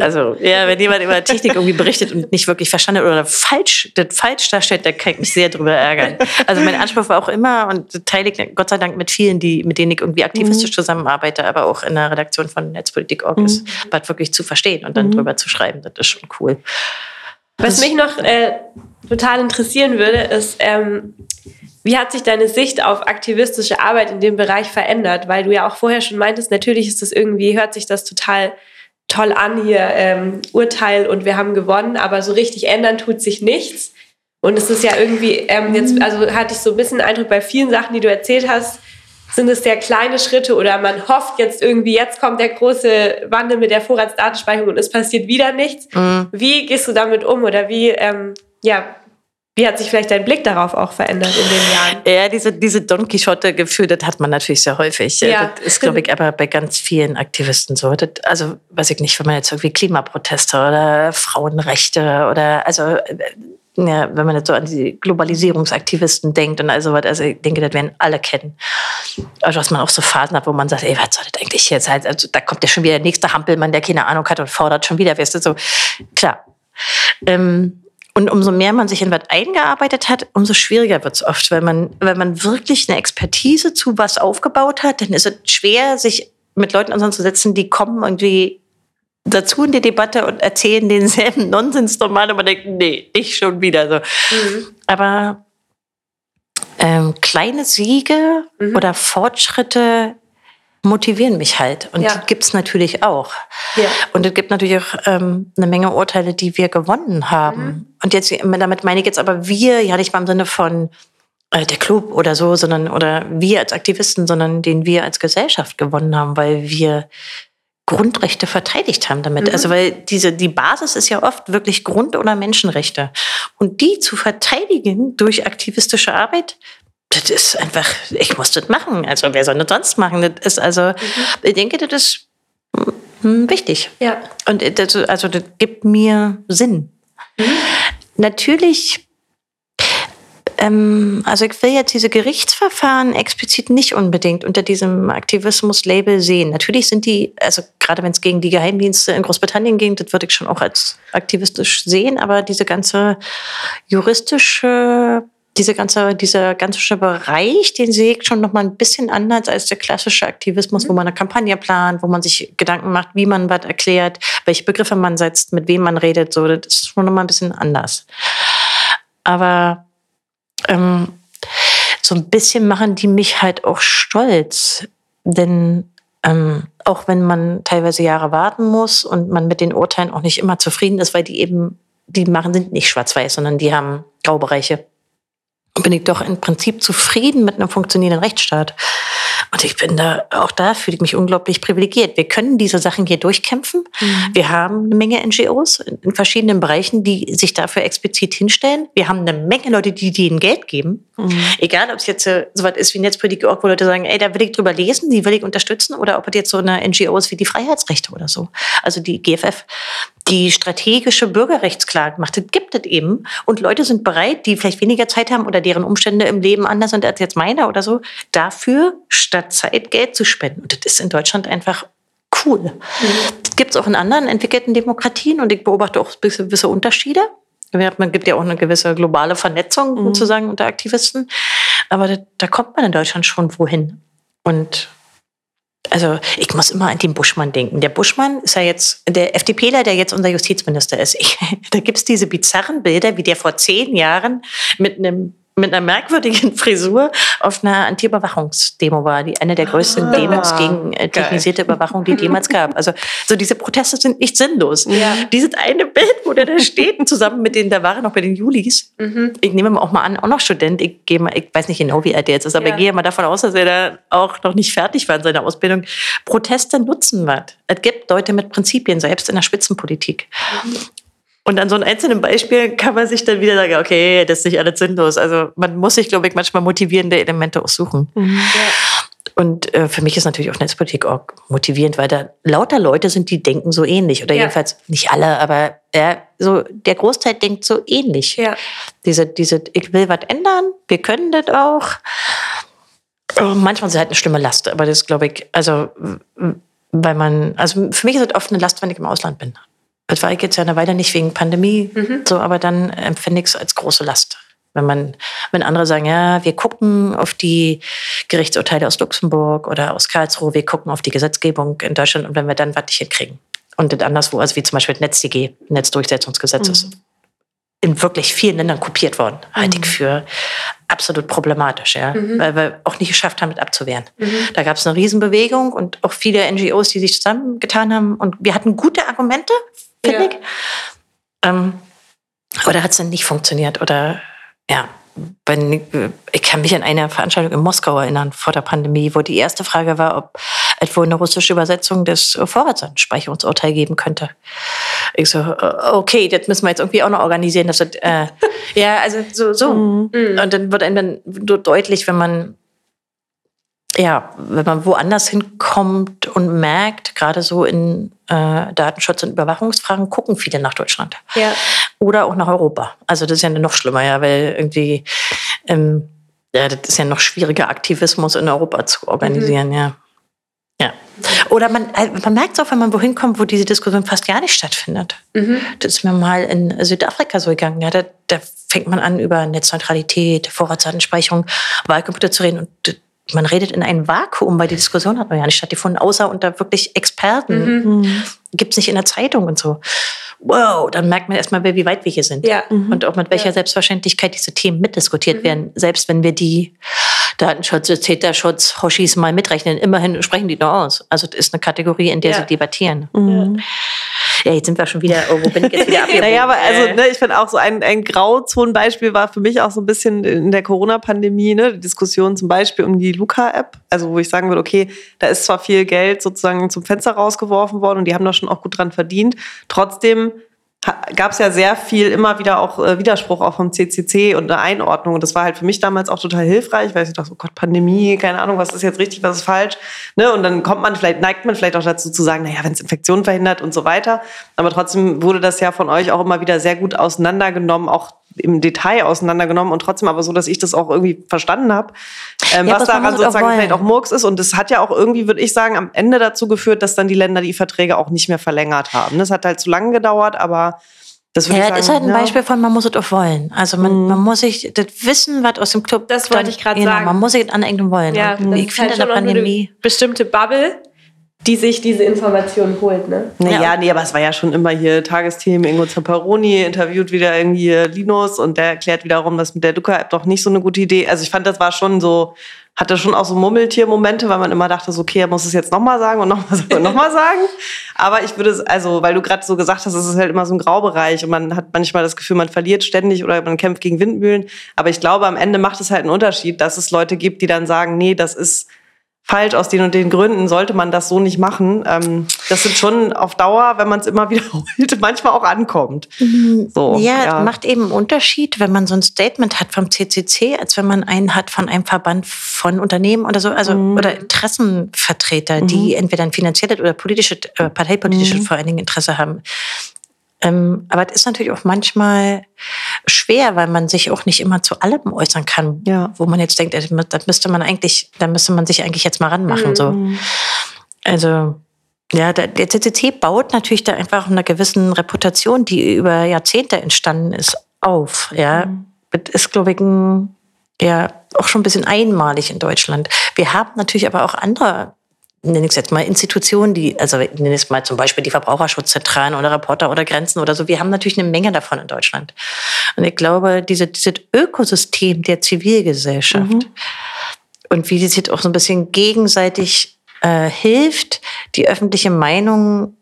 also, ja, wenn jemand über Technik irgendwie berichtet und nicht wirklich verstanden oder falsch, das falsch darstellt, dann kann ich mich sehr drüber ärgern. Also, mein Anspruch war auch immer und teile ich Gott sei Dank mit vielen, die, mit denen ich irgendwie aktivistisch mhm. zusammenarbeite, aber auch in der Redaktion von Netzpolitik.org mhm. ist, was wirklich zu verstehen und dann mhm. drüber zu schreiben. Das ist schon cool. Was mich noch äh, total interessieren würde, ist, ähm, wie hat sich deine Sicht auf aktivistische Arbeit in dem Bereich verändert? Weil du ja auch vorher schon meintest, natürlich ist das irgendwie, hört sich das total toll an hier, ähm, Urteil und wir haben gewonnen, aber so richtig ändern tut sich nichts. Und es ist ja irgendwie, ähm, jetzt, also hatte ich so ein bisschen Eindruck bei vielen Sachen, die du erzählt hast, sind es sehr kleine Schritte oder man hofft jetzt irgendwie, jetzt kommt der große Wandel mit der Vorratsdatenspeicherung und es passiert wieder nichts. Mhm. Wie gehst du damit um oder wie, ähm, ja, wie hat sich vielleicht dein Blick darauf auch verändert in den Jahren? Ja, diese, diese Don Quixote-Gefühl, das hat man natürlich sehr häufig. Ja. Das ist, glaube ich, aber bei ganz vielen Aktivisten so. Das, also, weiß ich nicht, wenn man jetzt irgendwie Klimaproteste oder Frauenrechte oder, also, äh, ja, wenn man jetzt so an die Globalisierungsaktivisten denkt und also was, also ich denke, das werden alle kennen. Also, dass man auch so Phasen hat, wo man sagt, ey, was soll das eigentlich jetzt halt? Also, da kommt ja schon wieder der nächste Hampelmann, der keine Ahnung hat und fordert schon wieder, weißt du, so. Klar. Ähm, und umso mehr man sich in was eingearbeitet hat, umso schwieriger wird es oft. Wenn man, wenn man wirklich eine Expertise zu was aufgebaut hat, dann ist es schwer, sich mit Leuten auseinanderzusetzen, die kommen irgendwie dazu in die Debatte und erzählen denselben Nonsens normal und man denkt, nee, ich schon wieder so. Mhm. Aber ähm, kleine Siege mhm. oder Fortschritte motivieren mich halt. Und ja. die gibt es natürlich auch. Ja. Und es gibt natürlich auch ähm, eine Menge Urteile, die wir gewonnen haben. Mhm. Und jetzt, damit meine ich jetzt aber wir, ja nicht mal im Sinne von äh, der Club oder so, sondern oder wir als Aktivisten, sondern den wir als Gesellschaft gewonnen haben, weil wir Grundrechte verteidigt haben damit. Mhm. Also weil diese die Basis ist ja oft wirklich Grund- oder Menschenrechte und die zu verteidigen durch aktivistische Arbeit das ist einfach, ich muss das machen. Also wer soll das sonst machen? Das ist also, mhm. ich denke, das ist hm, wichtig. Ja. Und das, also das gibt mir Sinn. Mhm. Natürlich, ähm, also ich will jetzt diese Gerichtsverfahren explizit nicht unbedingt unter diesem Aktivismus-Label sehen. Natürlich sind die, also gerade wenn es gegen die Geheimdienste in Großbritannien ging, das würde ich schon auch als aktivistisch sehen, aber diese ganze juristische diese ganze, dieser ganze Bereich, den sehe ich schon noch mal ein bisschen anders als der klassische Aktivismus, mhm. wo man eine Kampagne plant, wo man sich Gedanken macht, wie man was erklärt, welche Begriffe man setzt, mit wem man redet. So, das ist schon noch mal ein bisschen anders. Aber ähm, so ein bisschen machen die mich halt auch stolz, denn ähm, auch wenn man teilweise Jahre warten muss und man mit den Urteilen auch nicht immer zufrieden ist, weil die eben, die machen sind nicht schwarz-weiß, sondern die haben Graubereiche bin ich doch im Prinzip zufrieden mit einem funktionierenden Rechtsstaat. Und ich bin da, auch da fühle ich mich unglaublich privilegiert. Wir können diese Sachen hier durchkämpfen. Mhm. Wir haben eine Menge NGOs in verschiedenen Bereichen, die sich dafür explizit hinstellen. Wir haben eine Menge Leute, die denen Geld geben. Mhm. Egal, ob es jetzt äh, so was ist wie Netzpolitik, wo Leute sagen, ey, da will ich drüber lesen, die will ich unterstützen, oder ob es jetzt so eine NGO ist wie die Freiheitsrechte oder so. Also die GFF, die strategische Bürgerrechtsklage macht. Das gibt es eben. Und Leute sind bereit, die vielleicht weniger Zeit haben oder deren Umstände im Leben anders sind als jetzt meine oder so, dafür statt Zeit Geld zu spenden. Und das ist in Deutschland einfach cool. Mhm. Das gibt es auch in anderen entwickelten Demokratien und ich beobachte auch gewisse Unterschiede. Man gibt ja auch eine gewisse globale Vernetzung mhm. sozusagen unter Aktivisten. Aber da, da kommt man in Deutschland schon wohin. Und also ich muss immer an den Buschmann denken. Der Buschmann ist ja jetzt der FDPler, der jetzt unser Justizminister ist. Ich, da gibt's diese bizarren Bilder, wie der vor zehn Jahren mit einem mit einer merkwürdigen Frisur auf einer Anti-Überwachungsdemo war, die eine der größten ah, Demos gegen äh, technisierte Überwachung, die jemals gab. Also so diese Proteste sind nicht sinnlos. Ja. Dieses eine Bild, wo der da steht, zusammen mit denen, da waren noch bei den Julis. Mhm. Ich nehme auch mal an, auch noch Student. Ich gehe mal, ich weiß nicht genau, wie alt der jetzt ist, aber ja. ich gehe mal davon aus, dass er da auch noch nicht fertig war in seiner Ausbildung. Proteste nutzen was. Es gibt Leute mit Prinzipien, selbst in der Spitzenpolitik. Mhm. Und an so einem einzelnen Beispiel kann man sich dann wieder sagen, okay, das ist nicht alles sinnlos. Also man muss sich, glaube ich, manchmal motivierende Elemente auch suchen. Mhm. Ja. Und äh, für mich ist natürlich auch Netzpolitik auch motivierend, weil da lauter Leute sind, die denken so ähnlich. Oder ja. jedenfalls nicht alle, aber ja, so der Großteil denkt so ähnlich. Ja. Diese, diese, ich will was ändern, wir können das auch. Oh, manchmal ist es halt eine schlimme Last, aber das glaube ich, also weil man, also für mich ist es oft eine Last, wenn ich im Ausland bin. Das war ich jetzt ja eine Weile nicht wegen Pandemie, mhm. so, aber dann empfinde ich es als große Last. Wenn man, wenn andere sagen, ja, wir gucken auf die Gerichtsurteile aus Luxemburg oder aus Karlsruhe, wir gucken auf die Gesetzgebung in Deutschland und wenn wir dann was nicht hinkriegen. Und das anderswo, also wie zum Beispiel das NetzDG, Netzdurchsetzungsgesetz, mhm. ist in wirklich vielen Ländern kopiert worden. Mhm. Halte ich für absolut problematisch, ja, mhm. weil wir auch nicht geschafft haben, mit abzuwehren. Mhm. Da gab es eine Riesenbewegung und auch viele NGOs, die sich zusammengetan haben und wir hatten gute Argumente finde ja. ich. Ähm, oder hat es dann nicht funktioniert? Oder ja. ich kann mich an eine Veranstaltung in Moskau erinnern vor der Pandemie, wo die erste Frage war, ob es wohl eine russische Übersetzung des Vorratsdatenspeicherungsurteils geben könnte. Ich so, äh, okay, das müssen wir jetzt irgendwie auch noch organisieren. Das, äh, ja, also so, so. Mhm. Und dann wird einem dann deutlich, wenn man ja, wenn man woanders hinkommt und merkt, gerade so in äh, Datenschutz- und Überwachungsfragen, gucken viele nach Deutschland. Ja. Oder auch nach Europa. Also das ist ja noch schlimmer, ja, weil irgendwie, ähm, ja, das ist ja noch schwieriger, Aktivismus in Europa zu organisieren, mhm. ja. Ja. Oder man, äh, man merkt es auch, wenn man wohin kommt, wo diese Diskussion fast gar nicht stattfindet. Mhm. Das ist mir mal in Südafrika so gegangen. Ja, da, da fängt man an, über Netzneutralität, Vorratsdatenspeicherung, Wahlcomputer zu reden. Und man redet in ein Vakuum, weil die Diskussion hat man ja nicht stattgefunden, außer unter wirklich Experten. Mhm. Gibt es nicht in der Zeitung und so. Wow, dann merkt man erstmal, wie weit wir hier sind. Ja. Mhm. Und auch mit welcher ja. Selbstverständlichkeit diese Themen mitdiskutiert mhm. werden. Selbst wenn wir die Datenschutz, Täterschutz, Hoshis mal mitrechnen, immerhin sprechen die noch aus. Also das ist eine Kategorie, in der ja. sie debattieren. Mhm. Ja, jetzt sind wir schon wieder, oh, wo bin ich jetzt wieder naja, aber also, ne, ich finde auch so ein, ein Grauzonenbeispiel war für mich auch so ein bisschen in der Corona-Pandemie, ne, die Diskussion zum Beispiel um die Luca-App. Also, wo ich sagen würde, okay, da ist zwar viel Geld sozusagen zum Fenster rausgeworfen worden und die haben da schon auch gut dran verdient. Trotzdem gab es ja sehr viel immer wieder auch äh, Widerspruch auch vom CCC und eine Einordnung. Und das war halt für mich damals auch total hilfreich, weil ich dachte, oh Gott, Pandemie, keine Ahnung, was ist jetzt richtig, was ist falsch. Ne? Und dann kommt man vielleicht, neigt man vielleicht auch dazu zu sagen, naja, wenn es Infektionen verhindert und so weiter. Aber trotzdem wurde das ja von euch auch immer wieder sehr gut auseinandergenommen, auch im Detail auseinandergenommen und trotzdem aber so, dass ich das auch irgendwie verstanden habe, ähm, ja, was daran sozusagen auch vielleicht auch Murks ist. Und das hat ja auch irgendwie, würde ich sagen, am Ende dazu geführt, dass dann die Länder die Verträge auch nicht mehr verlängert haben. Das hat halt zu lange gedauert, aber das ja, das ist halt ein ja. Beispiel von, man muss es auch wollen. Also man, mhm. man muss sich das Wissen, was aus dem Club. Das wollte ich gerade genau, sagen. Man muss sich aneignen wollen. Ja, ich finde halt in der Pandemie. bestimmte Bubble, die sich diese Informationen holt, ne? Naja, ja. nee, aber es war ja schon immer hier Tagesthemen, Ingo Zapparoni interviewt wieder irgendwie Linus und der erklärt wiederum, dass mit der Luca-App doch nicht so eine gute Idee. Also ich fand, das war schon so, hatte schon auch so Mummeltier-Momente, weil man immer dachte, so, okay, er muss es jetzt nochmal sagen und nochmal sagen und nochmal sagen. Aber ich würde es, also, weil du gerade so gesagt hast, es ist halt immer so ein Graubereich und man hat manchmal das Gefühl, man verliert ständig oder man kämpft gegen Windmühlen. Aber ich glaube, am Ende macht es halt einen Unterschied, dass es Leute gibt, die dann sagen, nee, das ist falsch aus den und den Gründen, sollte man das so nicht machen. Ähm, das sind schon auf Dauer, wenn man es immer wiederholt, manchmal auch ankommt. Mhm. So, ja, ja, macht eben einen Unterschied, wenn man so ein Statement hat vom CCC, als wenn man einen hat von einem Verband von Unternehmen oder so, also mhm. oder Interessenvertreter, mhm. die entweder ein finanzielles oder politische, äh, parteipolitisches mhm. vor allen Dingen Interesse haben. Ähm, aber es ist natürlich auch manchmal schwer, weil man sich auch nicht immer zu allem äußern kann, ja. wo man jetzt denkt, das müsste man eigentlich, da müsste man sich eigentlich jetzt mal ranmachen. Mhm. So. Also ja, der, der CCC baut natürlich da einfach eine gewissen Reputation, die über Jahrzehnte entstanden ist, auf. Ja, mhm. das ist glaube ich ein, ja auch schon ein bisschen einmalig in Deutschland. Wir haben natürlich aber auch andere nenne ich es jetzt mal, Institutionen, die, also ich nenne es mal zum Beispiel die Verbraucherschutzzentralen oder Reporter oder Grenzen oder so, wir haben natürlich eine Menge davon in Deutschland. Und ich glaube, diese, dieses Ökosystem der Zivilgesellschaft mhm. und wie die sich auch so ein bisschen gegenseitig äh, hilft, die öffentliche Meinung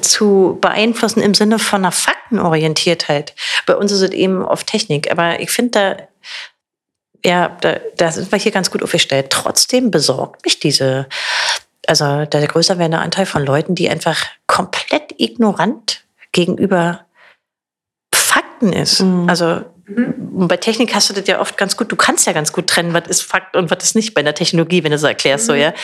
zu beeinflussen im Sinne von einer Faktenorientiertheit. Bei uns ist es eben auf Technik, aber ich finde da ja, da, da sind wir hier ganz gut aufgestellt. Trotzdem besorgt mich diese also der größer werdende Anteil von Leuten, die einfach komplett ignorant gegenüber Fakten ist. Mhm. Also mhm. bei Technik hast du das ja oft ganz gut, du kannst ja ganz gut trennen, was ist Fakt und was ist nicht bei der Technologie, wenn du so erklärst, mhm. so, ja.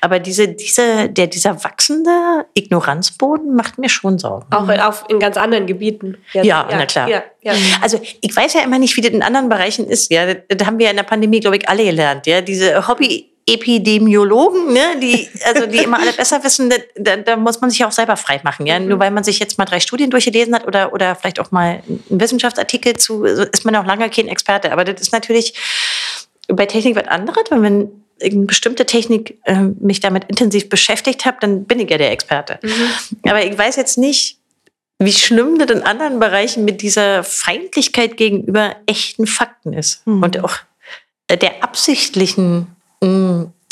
Aber diese, diese, der, dieser wachsende Ignoranzboden macht mir schon Sorgen. Auch in, auf, in ganz anderen Gebieten. Ja, ja, na klar. Ja, ja. Also ich weiß ja immer nicht, wie das in anderen Bereichen ist. Ja, das haben wir in der Pandemie, glaube ich, alle gelernt. Ja, diese Hobby Epidemiologen, ne, die, also die immer alle besser wissen, da, da muss man sich ja auch selber frei machen. Ja? Mhm. Nur weil man sich jetzt mal drei Studien durchgelesen hat oder, oder vielleicht auch mal einen Wissenschaftsartikel zu, ist man auch lange kein Experte. Aber das ist natürlich bei Technik was anderes. Wenn man eine bestimmte Technik äh, mich damit intensiv beschäftigt habe, dann bin ich ja der Experte. Mhm. Aber ich weiß jetzt nicht, wie schlimm das in anderen Bereichen mit dieser Feindlichkeit gegenüber echten Fakten ist. Mhm. Und auch der absichtlichen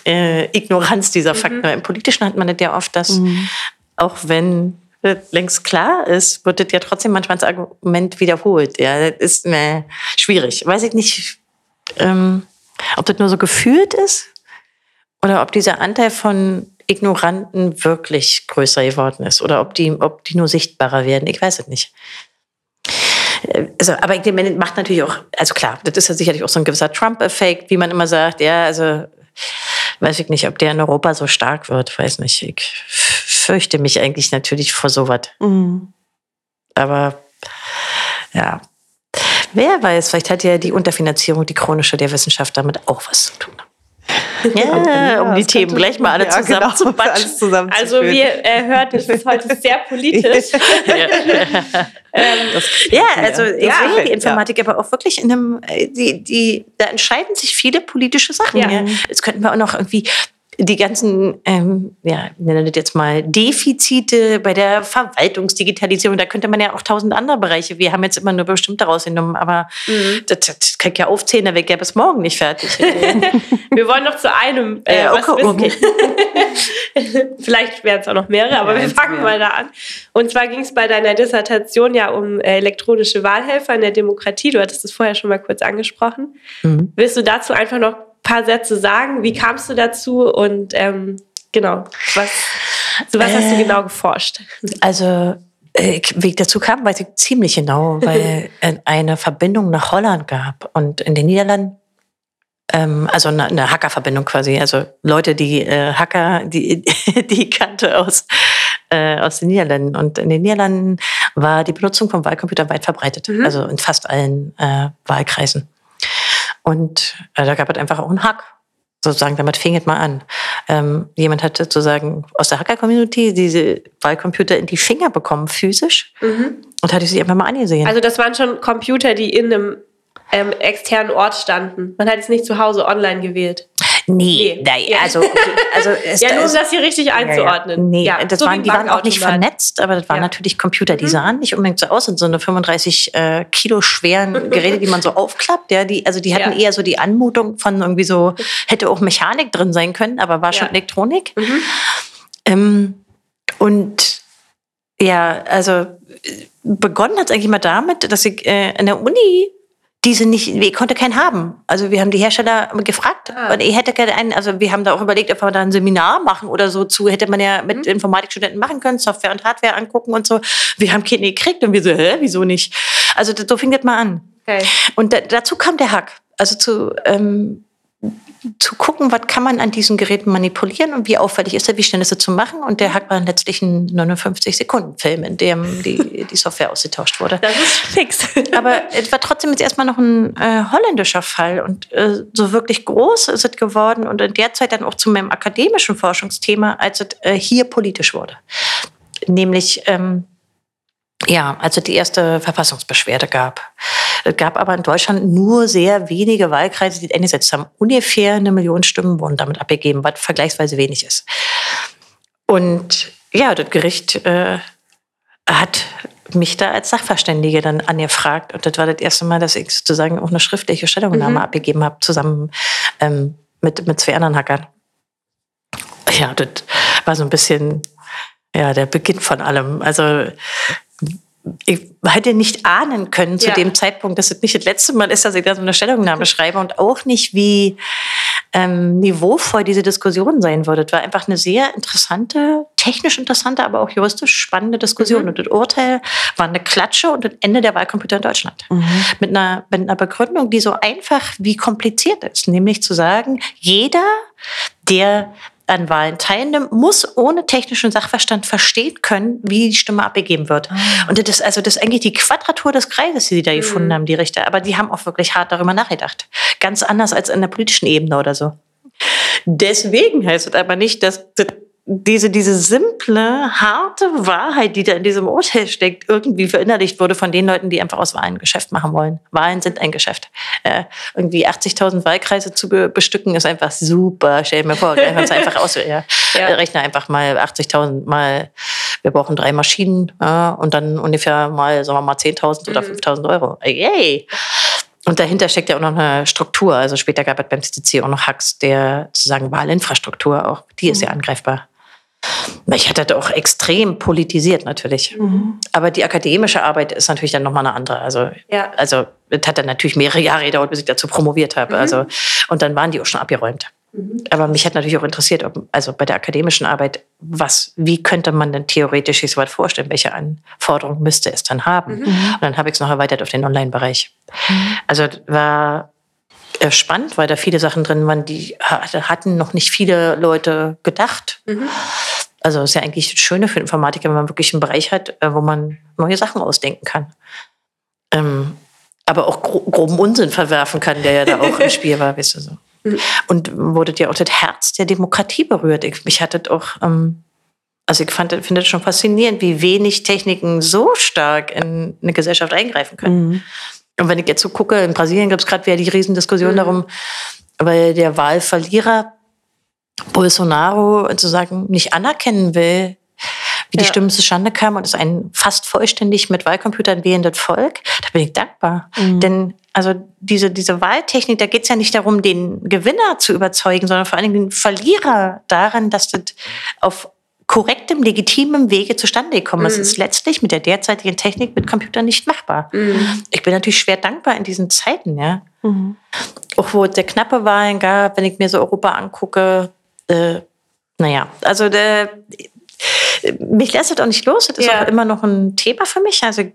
äh, Ignoranz dieser Fakten. Mhm. Im Politischen hat man das ja oft, dass mhm. auch wenn längst klar ist, wird das ja trotzdem manchmal das Argument wiederholt. Ja, das ist ne, schwierig. Weiß ich nicht, ähm, ob das nur so gefühlt ist oder ob dieser Anteil von Ignoranten wirklich größer geworden ist oder ob die, ob die nur sichtbarer werden. Ich weiß es nicht. Äh, also, aber ich denke, macht natürlich auch, also klar, das ist ja sicherlich auch so ein gewisser Trump-Effekt, wie man immer sagt, ja, also weiß ich nicht, ob der in Europa so stark wird, weiß nicht. Ich fürchte mich eigentlich natürlich vor sowas. Mhm. Aber ja, wer weiß, vielleicht hat ja die Unterfinanzierung, die chronische der Wissenschaft damit auch was zu tun. Ja, ja, um die Themen gleich mal alle ja, zusammen genau, zu alles zusammen Also wir äh, hört, es ist heute sehr politisch. ähm, ja, also ja, die Informatik, aber auch wirklich in einem, äh, die, die, da entscheiden sich viele politische Sachen. Ja. Jetzt könnten wir auch noch irgendwie die ganzen, ähm, ja, nennen das jetzt mal Defizite bei der Verwaltungsdigitalisierung, da könnte man ja auch tausend andere Bereiche, wir haben jetzt immer nur bestimmte rausgenommen, aber mhm. das, das kann ich ja aufzählen, da wäre ich ja bis morgen nicht fertig. wir wollen noch zu einem äh, äh, okay, okay. Vielleicht wären es auch noch mehrere, aber ja, wir fangen mehr. mal da an. Und zwar ging es bei deiner Dissertation ja um äh, elektronische Wahlhelfer in der Demokratie. Du hattest es vorher schon mal kurz angesprochen. Mhm. Willst du dazu einfach noch paar Sätze sagen? Wie kamst du dazu? Und ähm, genau, was, zu was äh, hast du äh, genau geforscht? Also äh, wie ich dazu kam, weiß ich ziemlich genau, weil es eine Verbindung nach Holland gab und in den Niederlanden ähm, also eine, eine Hacker-Verbindung quasi, also Leute, die äh, Hacker, die, die kannte aus, äh, aus den Niederlanden. Und in den Niederlanden war die Benutzung von Wahlcomputern weit verbreitet, mhm. also in fast allen äh, Wahlkreisen. Und äh, da gab es einfach auch einen Hack. Sozusagen, damit fing es mal an. Ähm, jemand hat sozusagen aus der Hacker-Community diese Wahlcomputer in die Finger bekommen, physisch, mhm. und hatte sie einfach mal angesehen. Also das waren schon Computer, die in einem ähm, externen Ort standen. Man hat es nicht zu Hause online gewählt. Nee, nee. ja. also, also ja, nur um das hier richtig einzuordnen. Nee, ja, das so waren, die waren auch nicht vernetzt, aber das waren ja. natürlich Computer, die mhm. sahen nicht unbedingt so aus, sind so eine 35 äh, Kilo schweren Geräte, die man so aufklappt. Ja, die, also die hatten eher so die Anmutung von irgendwie so, hätte auch Mechanik drin sein können, aber war schon Elektronik. Mhm. Ähm, und ja, also begonnen hat es eigentlich mal damit, dass ich äh, in der Uni diese nicht, ich konnte keinen haben. Also wir haben die Hersteller gefragt, ah. und ich hätte gerne einen, also wir haben da auch überlegt, ob wir da ein Seminar machen oder so zu, hätte man ja mit mhm. Informatikstudenten machen können, Software und Hardware angucken und so. Wir haben keine gekriegt und wir so, hä, wieso nicht? Also so fing das mal an. Okay. Und da, dazu kam der Hack. Also zu, ähm, zu gucken, was kann man an diesen Geräten manipulieren und wie auffällig ist er, wie schnell ist er zu machen. Und der hat man letztlich einen 59-Sekunden-Film, in dem die, die Software ausgetauscht wurde. Das ist fix. Aber es war trotzdem jetzt erstmal noch ein äh, holländischer Fall. Und äh, so wirklich groß ist es geworden und in der Zeit dann auch zu meinem akademischen Forschungsthema, als es äh, hier politisch wurde. Nämlich ähm, ja, als es die erste Verfassungsbeschwerde gab. Es gab aber in Deutschland nur sehr wenige Wahlkreise, die eingesetzt haben. Ungefähr eine Million Stimmen wurden damit abgegeben, was vergleichsweise wenig ist. Und ja, das Gericht äh, hat mich da als Sachverständige dann angefragt. Und das war das erste Mal, dass ich sozusagen auch eine schriftliche Stellungnahme mhm. abgegeben habe, zusammen ähm, mit, mit zwei anderen Hackern. Ja, das war so ein bisschen ja, der Beginn von allem. Also ich hätte nicht ahnen können zu ja. dem Zeitpunkt, dass es nicht das letzte Mal ist, dass ich da so eine Stellungnahme schreibe und auch nicht, wie ähm, niveauvoll diese Diskussion sein würde. Es war einfach eine sehr interessante, technisch interessante, aber auch juristisch spannende Diskussion. Mhm. Und das Urteil war eine Klatsche und das Ende der Wahlcomputer in Deutschland. Mhm. Mit, einer, mit einer Begründung, die so einfach wie kompliziert ist. Nämlich zu sagen, jeder, der an Wahlen teilnimmt, muss ohne technischen Sachverstand verstehen können, wie die Stimme abgegeben wird. Ah. Und das ist also das ist eigentlich die Quadratur des Kreises, die sie da mhm. gefunden haben, die Richter. Aber die haben auch wirklich hart darüber nachgedacht. Ganz anders als in der politischen Ebene oder so. Deswegen heißt es aber nicht, dass das diese, diese simple, harte Wahrheit, die da in diesem Urteil steckt, irgendwie verinnerlicht wurde von den Leuten, die einfach aus Wahlen ein Geschäft machen wollen. Wahlen sind ein Geschäft. Äh, irgendwie 80.000 Wahlkreise zu be bestücken, ist einfach super. Stell dir mal vor, rechne uns einfach aus. Ja. ja. Rechne einfach mal 80.000 mal, wir brauchen drei Maschinen äh, und dann ungefähr mal, sagen wir mal, 10.000 oder mhm. 5.000 Euro. Yay! Und dahinter steckt ja auch noch eine Struktur. Also später gab es beim CCC auch noch Hacks der sozusagen Wahlinfrastruktur auch. Die ist ja mhm. angreifbar. Ich hatte das auch extrem politisiert natürlich. Mhm. Aber die akademische Arbeit ist natürlich dann nochmal eine andere. Also, ja. also es hat dann natürlich mehrere Jahre gedauert, bis ich dazu promoviert habe. Mhm. Also, und dann waren die auch schon abgeräumt. Mhm. Aber mich hat natürlich auch interessiert, ob, also bei der akademischen Arbeit, was, wie könnte man denn theoretisch sich so weit vorstellen, welche Anforderungen müsste es dann haben? Mhm. Und dann habe ich es noch erweitert auf den Online-Bereich. Mhm. Also war spannend, weil da viele Sachen drin waren, die hatten noch nicht viele Leute gedacht. Mhm. Also ist ja eigentlich das Schöne für Informatiker, wenn man wirklich einen Bereich hat, äh, wo man neue Sachen ausdenken kann. Ähm, aber auch gro groben Unsinn verwerfen kann, der ja da auch im Spiel war, weißt du so. Mhm. Und wurde dir auch das Herz der Demokratie berührt. Ich, mich hatte auch, ähm, also ich fand, finde es schon faszinierend, wie wenig Techniken so stark in eine Gesellschaft eingreifen können. Mhm. Und wenn ich jetzt so gucke, in Brasilien gibt es gerade wieder die Riesendiskussion mhm. darum, weil der Wahlverlierer Bolsonaro sozusagen nicht anerkennen will, wie die ja. Stimmen zustande kamen und es ein fast vollständig mit Wahlcomputern wählendes Volk, da bin ich dankbar. Mhm. Denn also diese, diese Wahltechnik, da geht es ja nicht darum, den Gewinner zu überzeugen, sondern vor allen Dingen den Verlierer daran, dass das auf korrektem, legitimem Wege zustande gekommen. Mhm. ist letztlich mit der derzeitigen Technik mit Computern nicht machbar. Mhm. Ich bin natürlich schwer dankbar in diesen Zeiten, ja. Mhm. Auch wo es sehr knappe Wahlen gab, wenn ich mir so Europa angucke, äh, naja, also der, mich lässt es auch nicht los. Das ist ja. auch immer noch ein Thema für mich. Also ich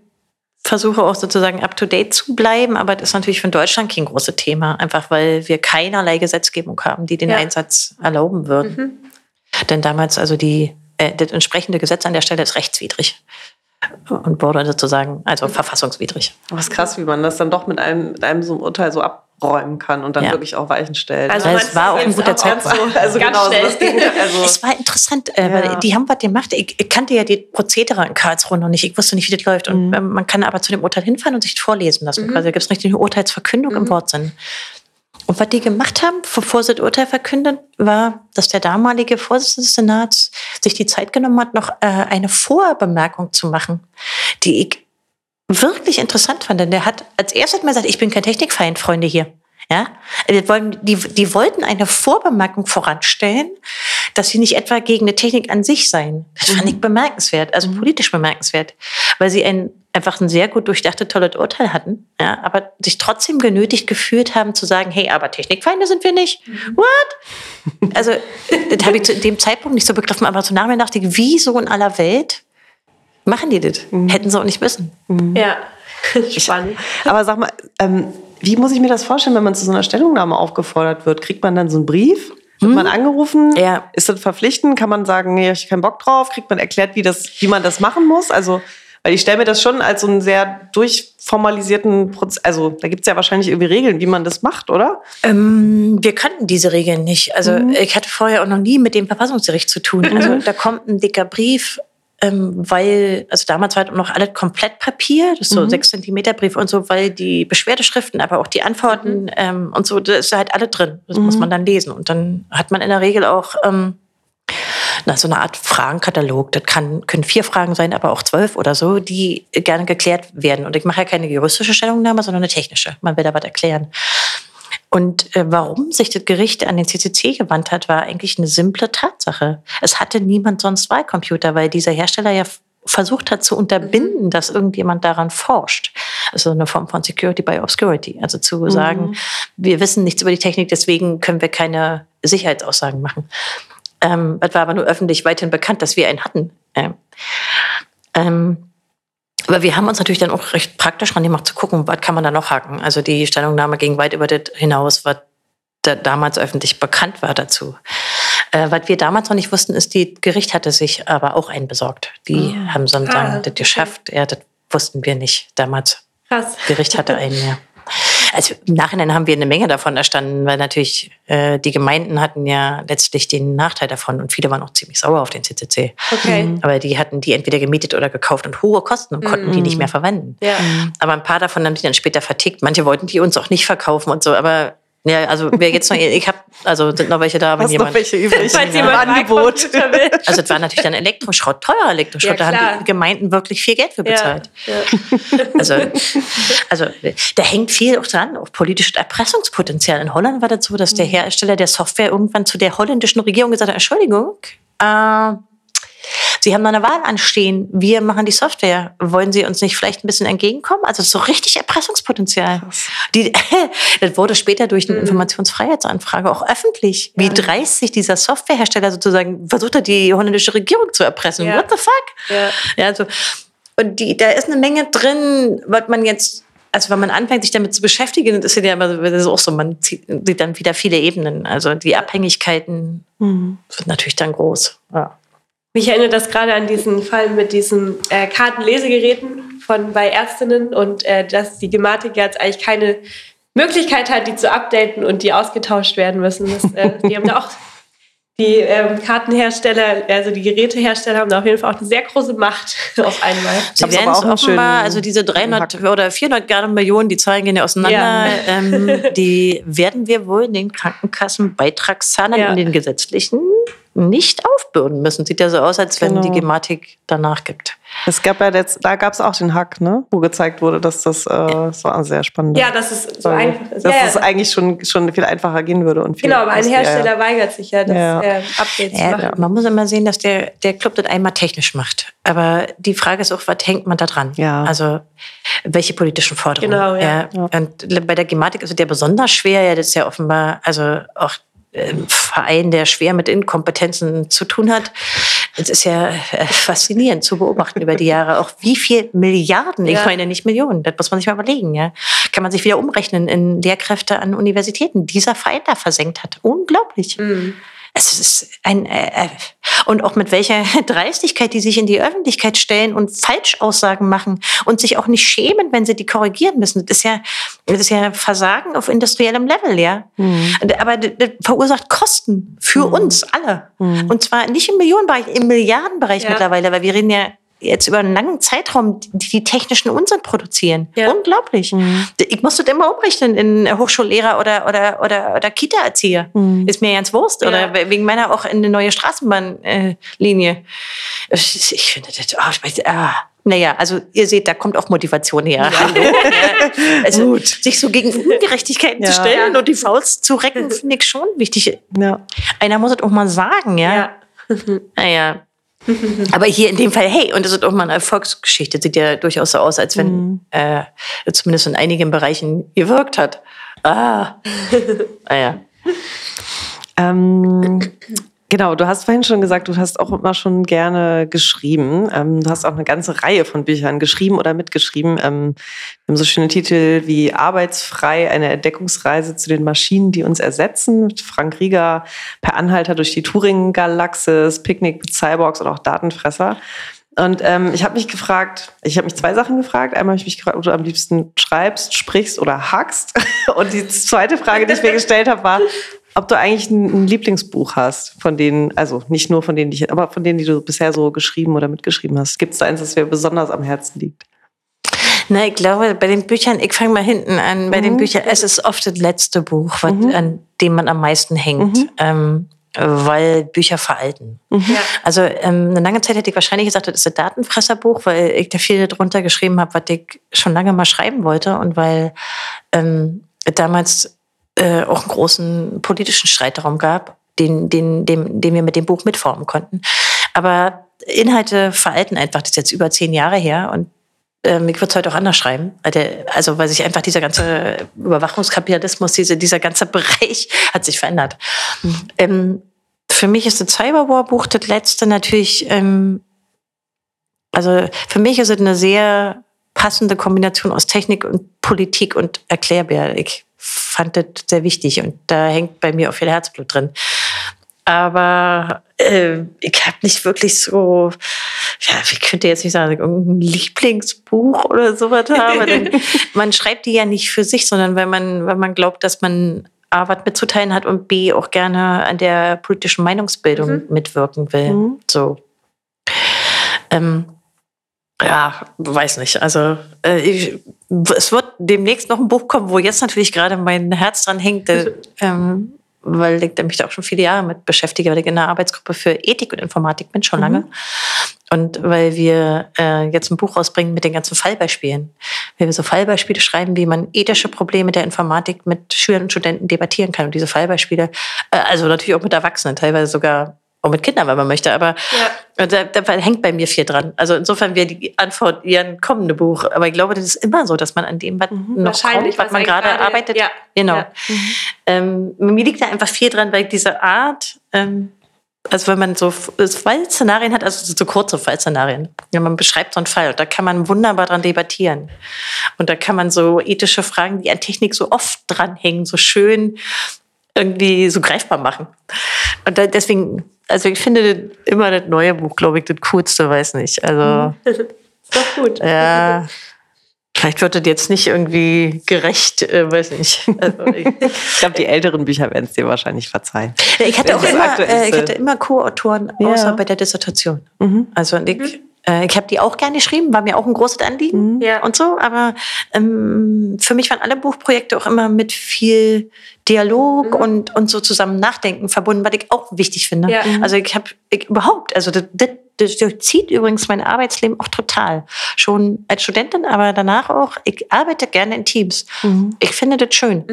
versuche auch sozusagen up to date zu bleiben, aber das ist natürlich für Deutschland kein großes Thema, einfach weil wir keinerlei Gesetzgebung haben, die den ja. Einsatz erlauben würden. Mhm. Denn damals, also die, äh, das entsprechende Gesetz an der Stelle ist rechtswidrig und wurde sozusagen, also verfassungswidrig. Was krass, wie man das dann doch mit einem, mit einem so einem Urteil so ab räumen kann und dann ja. wirklich auch Weichen stellt. Also es war auch ein guter Zeitpunkt. So, also ganz genau, schnell. So Ding, also es war interessant, äh, ja. weil die haben was gemacht. Ich, ich, kannte ja die Prozedere in Karlsruhe noch nicht. Ich wusste nicht, wie das läuft. Und mhm. Ähm, man kann aber zu dem Urteil hinfahren und sich vorlesen lassen. Mhm. Quasi. Da gibt es richtig eine Urteilsverkündung mhm. im Wortsinn. Und was die gemacht haben, bevor sie das Urteil verkündet, war, dass der damalige Vorsitzende des Senats sich die Zeit genommen hat, noch äh, eine Vorbemerkung zu machen, die ich wirklich interessant fand, denn der hat als erstes mal gesagt, ich bin kein Technikfeind, Freunde hier. Ja, die, die wollten eine Vorbemerkung voranstellen, dass sie nicht etwa gegen eine Technik an sich seien. Das fand ich mhm. bemerkenswert, also mhm. politisch bemerkenswert, weil sie ein, einfach ein sehr gut durchdachtes, tolles Urteil hatten, ja, aber sich trotzdem genötigt gefühlt haben zu sagen, hey, aber Technikfeinde sind wir nicht. Mhm. What? Also, das habe ich zu dem Zeitpunkt nicht so begriffen, aber so nach mir dachte ich, wieso in aller Welt machen die das. Mhm. Hätten sie auch nicht müssen. Mhm. Ja, spannend. Aber sag mal, ähm, wie muss ich mir das vorstellen, wenn man zu so einer Stellungnahme aufgefordert wird? Kriegt man dann so einen Brief? Wird mhm. man angerufen? Ja. Ist das verpflichtend? Kann man sagen, nee, ich habe keinen Bock drauf? Kriegt man erklärt, wie, das, wie man das machen muss? Also, weil ich stelle mir das schon als so einen sehr durchformalisierten Prozess. Also, da gibt es ja wahrscheinlich irgendwie Regeln, wie man das macht, oder? Ähm, wir kannten diese Regeln nicht. Also, mhm. ich hatte vorher auch noch nie mit dem Verfassungsgericht zu tun. Also, da kommt ein dicker Brief ähm, weil, also damals war halt noch alles komplett Papier, das ist so mhm. sechs Zentimeter Brief und so, weil die Beschwerdeschriften, aber auch die Antworten mhm. ähm, und so, da ist halt alle drin. Das mhm. muss man dann lesen. Und dann hat man in der Regel auch ähm, na, so eine Art Fragenkatalog. Das kann, können vier Fragen sein, aber auch zwölf oder so, die gerne geklärt werden. Und ich mache ja keine juristische Stellungnahme, sondern eine technische. Man will da was erklären. Und äh, warum sich das Gericht an den CCC gewandt hat, war eigentlich eine simple Tatsache. Es hatte niemand sonst Wahlcomputer, weil dieser Hersteller ja versucht hat zu unterbinden, mhm. dass irgendjemand daran forscht. Also eine Form von Security by Obscurity. Also zu mhm. sagen, wir wissen nichts über die Technik, deswegen können wir keine Sicherheitsaussagen machen. Ähm, es war aber nur öffentlich weiterhin bekannt, dass wir einen hatten. Ähm, ähm, aber wir haben uns natürlich dann auch recht praktisch dran gemacht zu gucken, was kann man da noch haken. Also die Stellungnahme ging weit über das hinaus, was da damals öffentlich bekannt war dazu. Äh, was wir damals noch nicht wussten, ist, die Gericht hatte sich aber auch einen besorgt. Die oh. haben sozusagen ah, das geschafft. Ja, das wussten wir nicht damals. Krass. Gericht hatte einen, ja. Also im Nachhinein haben wir eine Menge davon erstanden, weil natürlich äh, die Gemeinden hatten ja letztlich den Nachteil davon und viele waren auch ziemlich sauer auf den CCC. Okay. Mhm. Aber die hatten die entweder gemietet oder gekauft und hohe Kosten und konnten mhm. die nicht mehr verwenden. Ja. Aber ein paar davon haben die dann später vertickt. Manche wollten die uns auch nicht verkaufen und so, aber ja, also wer jetzt noch, ich habe, also sind noch welche da, wenn Hast jemand. Noch welche übrig? Falls ja. jemand Angebot. Also es war natürlich dann Elektroschrott, teurer Elektroschrott, ja, da haben die Gemeinden wirklich viel Geld für bezahlt. Ja. Also, also da hängt viel auch dran, auch politisches Erpressungspotenzial. In Holland war das so, dass der mhm. Hersteller der Software irgendwann zu der holländischen Regierung gesagt hat, Entschuldigung, äh, Sie haben noch eine Wahl anstehen. Wir machen die Software. Wollen Sie uns nicht vielleicht ein bisschen entgegenkommen? Also so richtig Erpressungspotenzial. Die, das wurde später durch eine Informationsfreiheitsanfrage auch öffentlich. Wie dreist sich dieser Softwarehersteller sozusagen versucht hat, die holländische Regierung zu erpressen. Ja. What the fuck? Ja. Ja, also, und die, da ist eine Menge drin, was man jetzt, also wenn man anfängt, sich damit zu beschäftigen, ist ja immer, das ist auch so, man zieht, sieht dann wieder viele Ebenen. Also die Abhängigkeiten Mhm. sind natürlich dann groß. Ja. Mich erinnert das gerade an diesen Fall mit diesen äh, Kartenlesegeräten von bei Ärztinnen und äh, dass die Gematik jetzt eigentlich keine Möglichkeit hat, die zu updaten und die ausgetauscht werden müssen. Das, äh, die haben da auch die ähm, Kartenhersteller, also die Gerätehersteller haben da auf jeden Fall auch eine sehr große Macht auf einmal. Sie werden es offenbar, also diese 300 Hack. oder 400 gerade Millionen, die Zahlen gehen ja auseinander, Ja. Ähm, die werden wir wohl den Krankenkassenbeitragszahlern Ja. in den gesetzlichen nicht aufbürden müssen. Sieht ja so aus, als wenn Genau. die Gematik danach gibt. Es gab ja jetzt, da gab es auch den Hack, ne? wo gezeigt wurde, dass das, äh, das war sehr spannend. Ja, dass es so einfach ist. Dass Ja, es ja. eigentlich schon, schon viel einfacher gehen würde. Und viel Genau, aber ein Hersteller ja. weigert sich ja, das Ja. äh, Update zu machen. man muss immer sehen, dass der, der Club das einmal technisch macht. Aber die Frage ist auch, was hängt man da dran? Ja. Also, welche politischen Forderungen? Genau, ja. Und bei der Gematik ist es ja besonders schwer. Ja, das ist ja offenbar, also auch Verein, der schwer mit Inkompetenzen zu tun hat. Es ist ja äh, faszinierend zu beobachten über die Jahre, auch wie viel Milliarden, ich Ja. meine nicht Millionen, das muss man sich mal überlegen, ja. Kann man sich wieder umrechnen in Lehrkräfte an Universitäten. Dieser Verein da versenkt hat. Unglaublich. Mhm. Es ist ein äh, äh, und auch mit welcher Dreistigkeit die sich in die Öffentlichkeit stellen und Falschaussagen machen und sich auch nicht schämen, wenn sie die korrigieren müssen. Das ist ja, das ist ja Versagen auf industriellem Level, ja. Und- Aber das, verursacht Kosten für uns alle. Und zwar nicht im Millionenbereich, im Milliardenbereich Ja. mittlerweile, weil wir reden ja jetzt über einen langen Zeitraum, die, die technischen Unsinn produzieren. Ja. Unglaublich. Ich musste das immer umrechnen in Hochschullehrer oder, oder, oder, oder Kita-Erzieher. Ist mir ganz Wurst. Ja. Oder wegen meiner auch in eine neue Straßenbahnlinie. Ich, ich finde das, oh, ich weiß, ah. Naja, also ihr seht, da kommt auch Motivation her. Ja. Also sich so gegen Ungerechtigkeiten Ja. zu stellen und die Faust zu recken, finde ich schon wichtig. Einer muss es auch mal sagen, ja. Ja. Naja. Aber hier in dem Fall, hey, und das ist auch mal eine Erfolgsgeschichte. Sieht ja durchaus so aus, als wenn äh, zumindest in einigen Bereichen gewirkt hat. Ah. naja. Ähm, genau, du hast vorhin schon gesagt, du hast auch immer schon gerne geschrieben. Ähm, du hast auch eine ganze Reihe von Büchern geschrieben oder mitgeschrieben. Ähm, wir haben so schöne Titel wie Arbeitsfrei, eine Entdeckungsreise zu den Maschinen, die uns ersetzen. Frank Rieger, Per Anhalter durch die Turing-Galaxis, Picknick mit Cyborgs oder auch Datenfresser. Und ähm, ich habe mich gefragt, ich habe mich zwei Sachen gefragt. Einmal habe ich mich gefragt, ob du am liebsten schreibst, sprichst oder hackst. Und die zweite Frage, die ich mir gestellt habe, war, ob du eigentlich ein, Lieblingsbuch hast, von denen, also nicht nur von denen, die ich, aber von denen, die du bisher so geschrieben oder mitgeschrieben hast. Gibt es da eins, das dir besonders am Herzen liegt? Na, ich glaube, bei den Büchern, ich fange mal hinten an, bei den Mhm. Büchern, es ist oft das letzte Buch, was, an dem man am meisten hängt. Mhm. Ähm, weil Bücher veralten. Ja. Also ähm, eine lange Zeit hätte ich wahrscheinlich gesagt, das ist ein Datenfresserbuch, weil ich da viel drunter geschrieben habe, was ich schon lange mal schreiben wollte und weil ähm, damals äh, auch einen großen politischen Streit darum gab, den, den, den, den wir mit dem Buch mitformen konnten. Aber Inhalte veralten einfach, das ist jetzt über zehn Jahre her und ähm, ich würde es heute auch anders schreiben. Also, weil sich einfach dieser ganze Überwachungskapitalismus, diese, dieser ganze Bereich hat sich verändert. Ähm, für mich ist das Cyberwar-Buch das letzte natürlich, ähm, also für mich ist es eine sehr passende Kombination aus Technik und Politik und Erklärbär. Ich fand das sehr wichtig und da hängt bei mir auch viel Herzblut drin. Aber äh, ich habe nicht wirklich so, ja, ich könnte jetzt nicht sagen, irgendein Lieblingsbuch oder sowas haben. Denn man schreibt die ja nicht für sich, sondern weil man, weil man glaubt, dass man A, was mitzuteilen hat und B, auch gerne an der politischen Meinungsbildung mitwirken will. Mhm. So. Ähm, ja, weiß nicht. Also äh, ich, es wird demnächst noch ein Buch kommen, wo jetzt natürlich gerade mein Herz dran hängt, äh, ähm, weil ich mich da auch schon viele Jahre mit beschäftige, weil ich in der Arbeitsgruppe für Ethik und Informatik bin, schon lange. Und weil wir äh, jetzt ein Buch rausbringen mit den ganzen Fallbeispielen. Weil wir so Fallbeispiele schreiben, wie man ethische Probleme der Informatik mit Schülern und Studenten debattieren kann. Und diese Fallbeispiele, äh, also natürlich auch mit Erwachsenen, teilweise sogar auch mit Kindern, wenn man möchte. Aber Ja. da, da hängt bei mir viel dran. Also insofern wäre die Antwort eher ein kommende Buch. Aber ich glaube, das ist immer so, dass man an dem was noch Mhm. Wahrscheinlich, kommt, was man gerade arbeitet. ja. Genau. Ja. Ähm, mir liegt da einfach viel dran, weil diese Art, ähm, also wenn man so so Fallszenarien hat, also so kurze Fallszenarien, ja, man beschreibt so einen Fall, da kann man wunderbar dran debattieren. Und da kann man so ethische Fragen, die an Technik so oft dranhängen, so schön irgendwie so greifbar machen. Und da, deswegen, also ich finde immer das neue Buch, glaube ich, das coolste, weiß nicht. Also, Ist doch gut. ja. Vielleicht wird das jetzt nicht irgendwie gerecht, äh, weiß nicht. Also, ich, Ich glaube, die älteren Bücher werden es dir wahrscheinlich verzeihen. Ja, ich hatte auch immer, äh, ich hatte immer Co-Autoren, Ja. außer bei der Dissertation. Mhm. Also ich, äh, ich habe die auch gerne geschrieben, war mir auch ein großes Anliegen Ja. und so. Aber ähm, für mich waren alle Buchprojekte auch immer mit viel Dialog und, und so zusammen Nachdenken verbunden, was ich auch wichtig finde. Ja. Mhm. Also ich habe überhaupt, also das, das, das durchzieht übrigens mein Arbeitsleben auch total. Schon als Studentin, aber danach auch. Ich arbeite gerne in Teams. Ich finde das schön.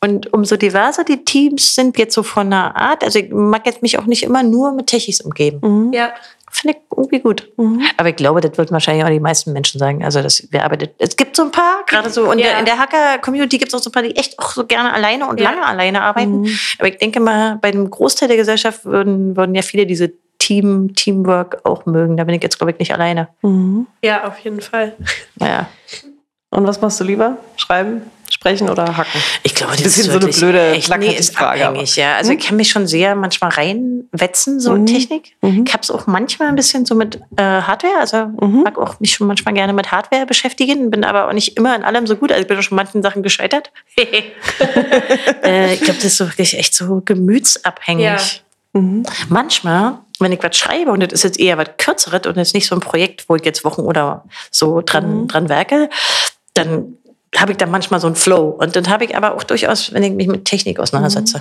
Und umso diverser die Teams sind jetzt so von der Art, also ich mag jetzt mich auch nicht immer nur mit Techis umgeben. Ja. Finde ich irgendwie gut. Aber ich glaube, das würden wahrscheinlich auch die meisten Menschen sagen. Also das, wer arbeitet. Es gibt so ein paar, gerade so und Ja. der, in der Hacker-Community gibt es auch so ein paar, die echt auch so gerne alleine und Ja. lange alleine arbeiten. Aber ich denke mal, bei einem Großteil der Gesellschaft würden, würden ja viele diese Team, Teamwork auch mögen. Da bin ich jetzt, glaube ich, nicht alleine. Ja, auf jeden Fall. Naja. Und was machst du lieber? Schreiben, sprechen oder hacken? Ich glaube, das Bisschen ist so eine blöde, echt, nee, ist Frage, abhängig, ja. Also ich kann mich schon sehr manchmal reinwetzen, so in Technik. Ich habe es auch manchmal ein bisschen so mit äh, Hardware, also mag auch mich schon manchmal gerne mit Hardware beschäftigen, bin aber auch nicht immer in allem so gut. Also ich bin auch schon manchen Sachen gescheitert. äh, ich glaube, das ist so wirklich echt so gemütsabhängig. Manchmal, wenn ich was schreibe und das ist jetzt eher was Kürzeres und es ist nicht so ein Projekt, wo ich jetzt Wochen oder so dran, dran werke, dann habe ich da manchmal so einen Flow. Und dann habe ich aber auch durchaus, wenn ich mich mit Technik auseinandersetze.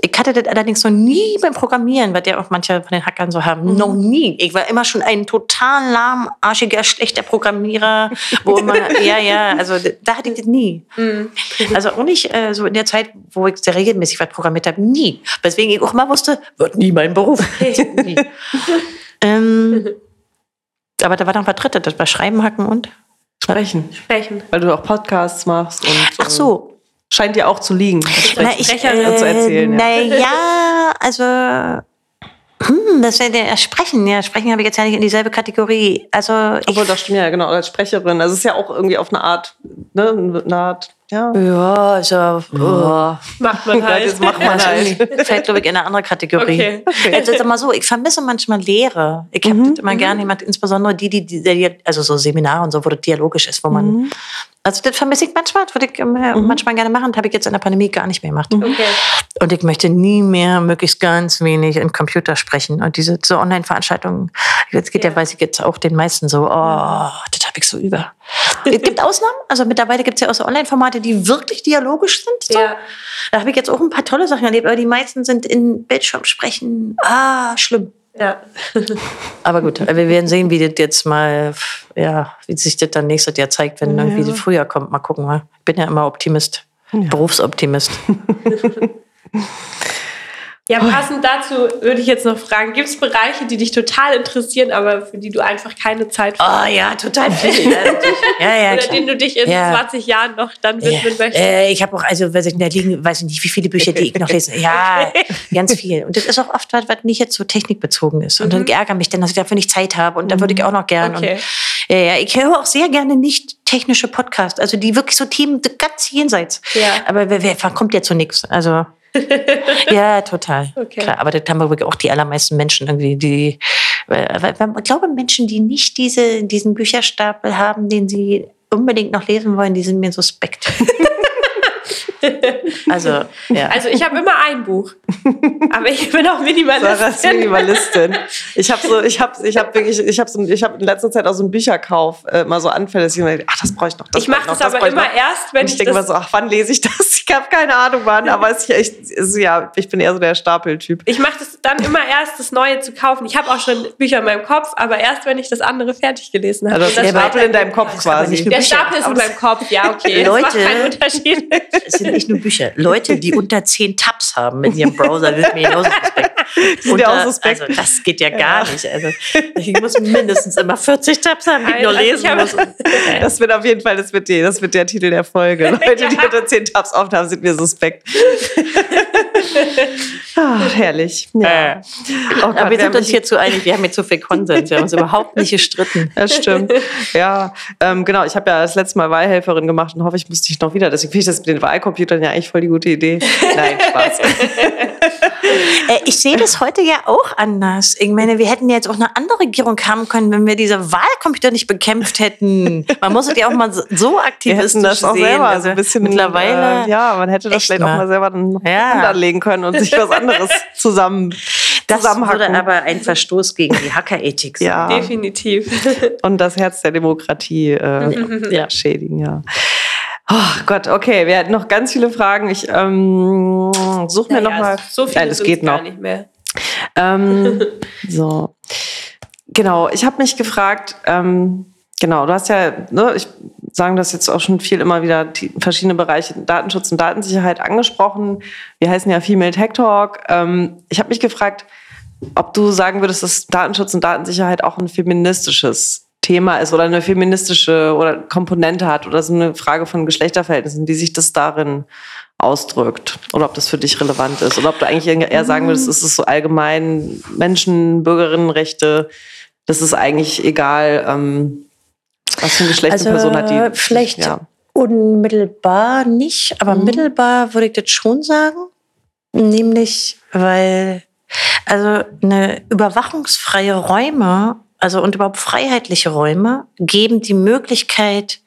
Ich hatte das allerdings noch nie beim Programmieren, was ja auch manche von den Hackern so haben. Noch nie. Ich war immer schon ein total lahmarschiger, schlechter Programmierer, wo immer, ja, ja, also da hatte ich das nie. Also auch nicht äh, so in der Zeit, wo ich sehr regelmäßig was programmiert habe, nie. Weswegen ich auch immer wusste, wird nie mein Beruf. nie. ähm, aber da war noch was Drittes, das war Schreiben, Hacken und? Sprechen. Sprechen. Weil du auch Podcasts machst und Ach so, scheint dir auch zu liegen. Ich, Sprecherin äh, zu erzählen, ja. Naja, also, hm, das wäre der Sprechen. Ja, Sprechen habe ich jetzt ja nicht in dieselbe Kategorie. Also, ich, Obwohl, das stimmt ja, genau, als Sprecherin. Also es ist ja auch irgendwie auf eine Art, ne, eine Art, ja. ja, also, oh. Macht man Ja, halt. das macht man halt. fällt, glaube ich, in eine andere Kategorie. Okay. Jetzt ist immer so, ich vermisse manchmal Lehre. Ich habe das immer gerne jemand, insbesondere die, die, die, die, also so Seminare und so, wo das dialogisch ist, wo man, also das vermisse ich manchmal, das würde ich äh, manchmal gerne machen, das habe ich jetzt in der Pandemie gar nicht mehr gemacht. Okay. Und ich möchte nie mehr möglichst ganz wenig in Computer sprechen. Und diese so Online-Veranstaltungen, jetzt geht ja. Ja. weiß ich jetzt auch den meisten so, oh, das habe ich so über. es gibt Ausnahmen, also mittlerweile gibt es ja auch so Online-Formate, die wirklich dialogisch sind. So. Ja. Da habe ich jetzt auch ein paar tolle Sachen erlebt, aber die meisten sind in Bildschirm sprechen. Ah, schlimm. Ja. Aber gut, wir werden sehen, wie das jetzt mal, ja, wie sich das dann nächstes Jahr zeigt, wenn irgendwie das Frühjahr kommt. Mal gucken. Mal. Ich bin ja immer Optimist, Berufsoptimist. Ja, passend dazu würde ich jetzt noch fragen, gibt es Bereiche, die dich total interessieren, aber für die du einfach keine Zeit hast? Oh ja, total viel. Ja, natürlich. ja, ja, Oder klar. denen du dich in Ja. 20 Jahren noch dann widmen möchtest? Äh, ich habe auch, also weiß ich, da liegen, weiß ich nicht, wie viele Bücher, die ich noch lese. Ja, ganz viel. Und das ist auch oft was, was nicht jetzt so technikbezogen ist. Und dann ärgere mich dann, dass ich dafür nicht Zeit habe. Und da würde ich auch noch gern. Okay. Und, ja, ja, ich höre auch sehr gerne nicht technische Podcasts, also die wirklich so Themen ganz jenseits. Ja. Aber wer, wer kommt ja zu nichts. Also ja, total. Okay. Klar, aber das haben wir wirklich auch die allermeisten Menschen irgendwie, die, ich glaube, Menschen, die nicht diese, diesen Bücherstapel haben, den sie unbedingt noch lesen wollen, die sind mir suspekt. also, ja. Also ich habe immer ein Buch, aber ich bin auch Sarah ist Minimalistin. Minimalistin. Ich habe so, ich habe, ich habe wirklich, ich habe so, ich habe in letzter Zeit auch so einen Bücherkauf äh, mal so Anfälle, dass ich mir, denke, ach, das brauche ich noch. Das Ich mache das noch, aber immer noch. erst, wenn Und ich ich denke mal das so, ach, wann lese ich das? Ich habe keine Ahnung, wann, aber es ist echt, ist, ja, ich bin eher so der Stapeltyp. Ich mache das dann immer erst, das Neue zu kaufen. Ich habe auch schon Bücher in meinem Kopf, aber erst, wenn ich das andere fertig gelesen habe. Also das das der Stapel in deinem Kopf quasi. der. Stapel ist in meinem Kopf, ja, okay. Das macht Leute. keinen Unterschied. Nicht nur Bücher. Leute, die unter zehn Tabs haben mit ihrem Browser, wird mir genauso suspekt. Die sind ja auch suspekt. Also, das geht ja gar ja. nicht. Also, ich muss mindestens immer 40 Tabs haben, die ich nur lesen muss. Das wird auf jeden Fall, das wird, die, das wird der Titel der Folge. Leute, die unter 10 Tabs aufhaben, sind mir suspekt. Ach, herrlich. Ja. Äh. Oh Gott, Aber wir, wir sind uns hier zu einig, wir haben jetzt so viel Konsens, wir haben uns überhaupt nicht gestritten. Das stimmt. Ja, ähm, genau. Ich habe ja das letzte Mal Wahlhelferin gemacht und hoffe, ich muss dich noch wieder. Deswegen finde ich das mit den Wahlcomputern ja eigentlich voll die gute Idee. Nein, Spaß. Äh, ich sehe das heute ja auch anders. Ich meine, wir hätten ja jetzt auch eine andere Regierung haben können, wenn wir diese Wahlcomputer nicht bekämpft hätten. Man muss es ja auch mal so aktivistisch das auch sehen. Selber also ein bisschen mittlerweile. Äh, ja, man hätte das vielleicht mal. auch mal selber dann ja. Anlegen können und sich was anderes zusammen das würde aber ein Verstoß gegen die Hackerethik sein. Ja. Definitiv. Und das Herz der Demokratie äh, ja. schädigen, ja. Oh Gott, okay, wir hatten noch ganz viele Fragen. Ich ähm, suche mir naja, noch mal. So viel das geht noch. nicht mehr. Ähm, so, genau. Ich habe mich gefragt. Ähm, genau, du hast ja, ne, ich sagen das jetzt auch schon viel immer wieder die verschiedene Bereiche Datenschutz und Datensicherheit angesprochen. Wir heißen ja Female Tech Talk. Ähm, ich habe mich gefragt, ob du sagen würdest, dass Datenschutz und Datensicherheit auch ein feministisches Thema ist oder eine feministische oder Komponente hat oder so eine Frage von Geschlechterverhältnissen, wie sich das darin ausdrückt oder ob das für dich relevant ist oder ob du eigentlich eher sagen würdest, es ist so allgemein Menschen, Bürgerinnenrechte, das ist eigentlich egal, ähm, was für ein Geschlecht also, eine Person hat. Die, vielleicht ja. unmittelbar nicht, aber mhm. mittelbar würde ich das schon sagen, nämlich weil also eine überwachungsfreie Räume, also und überhaupt freiheitliche Räume, geben die Möglichkeit,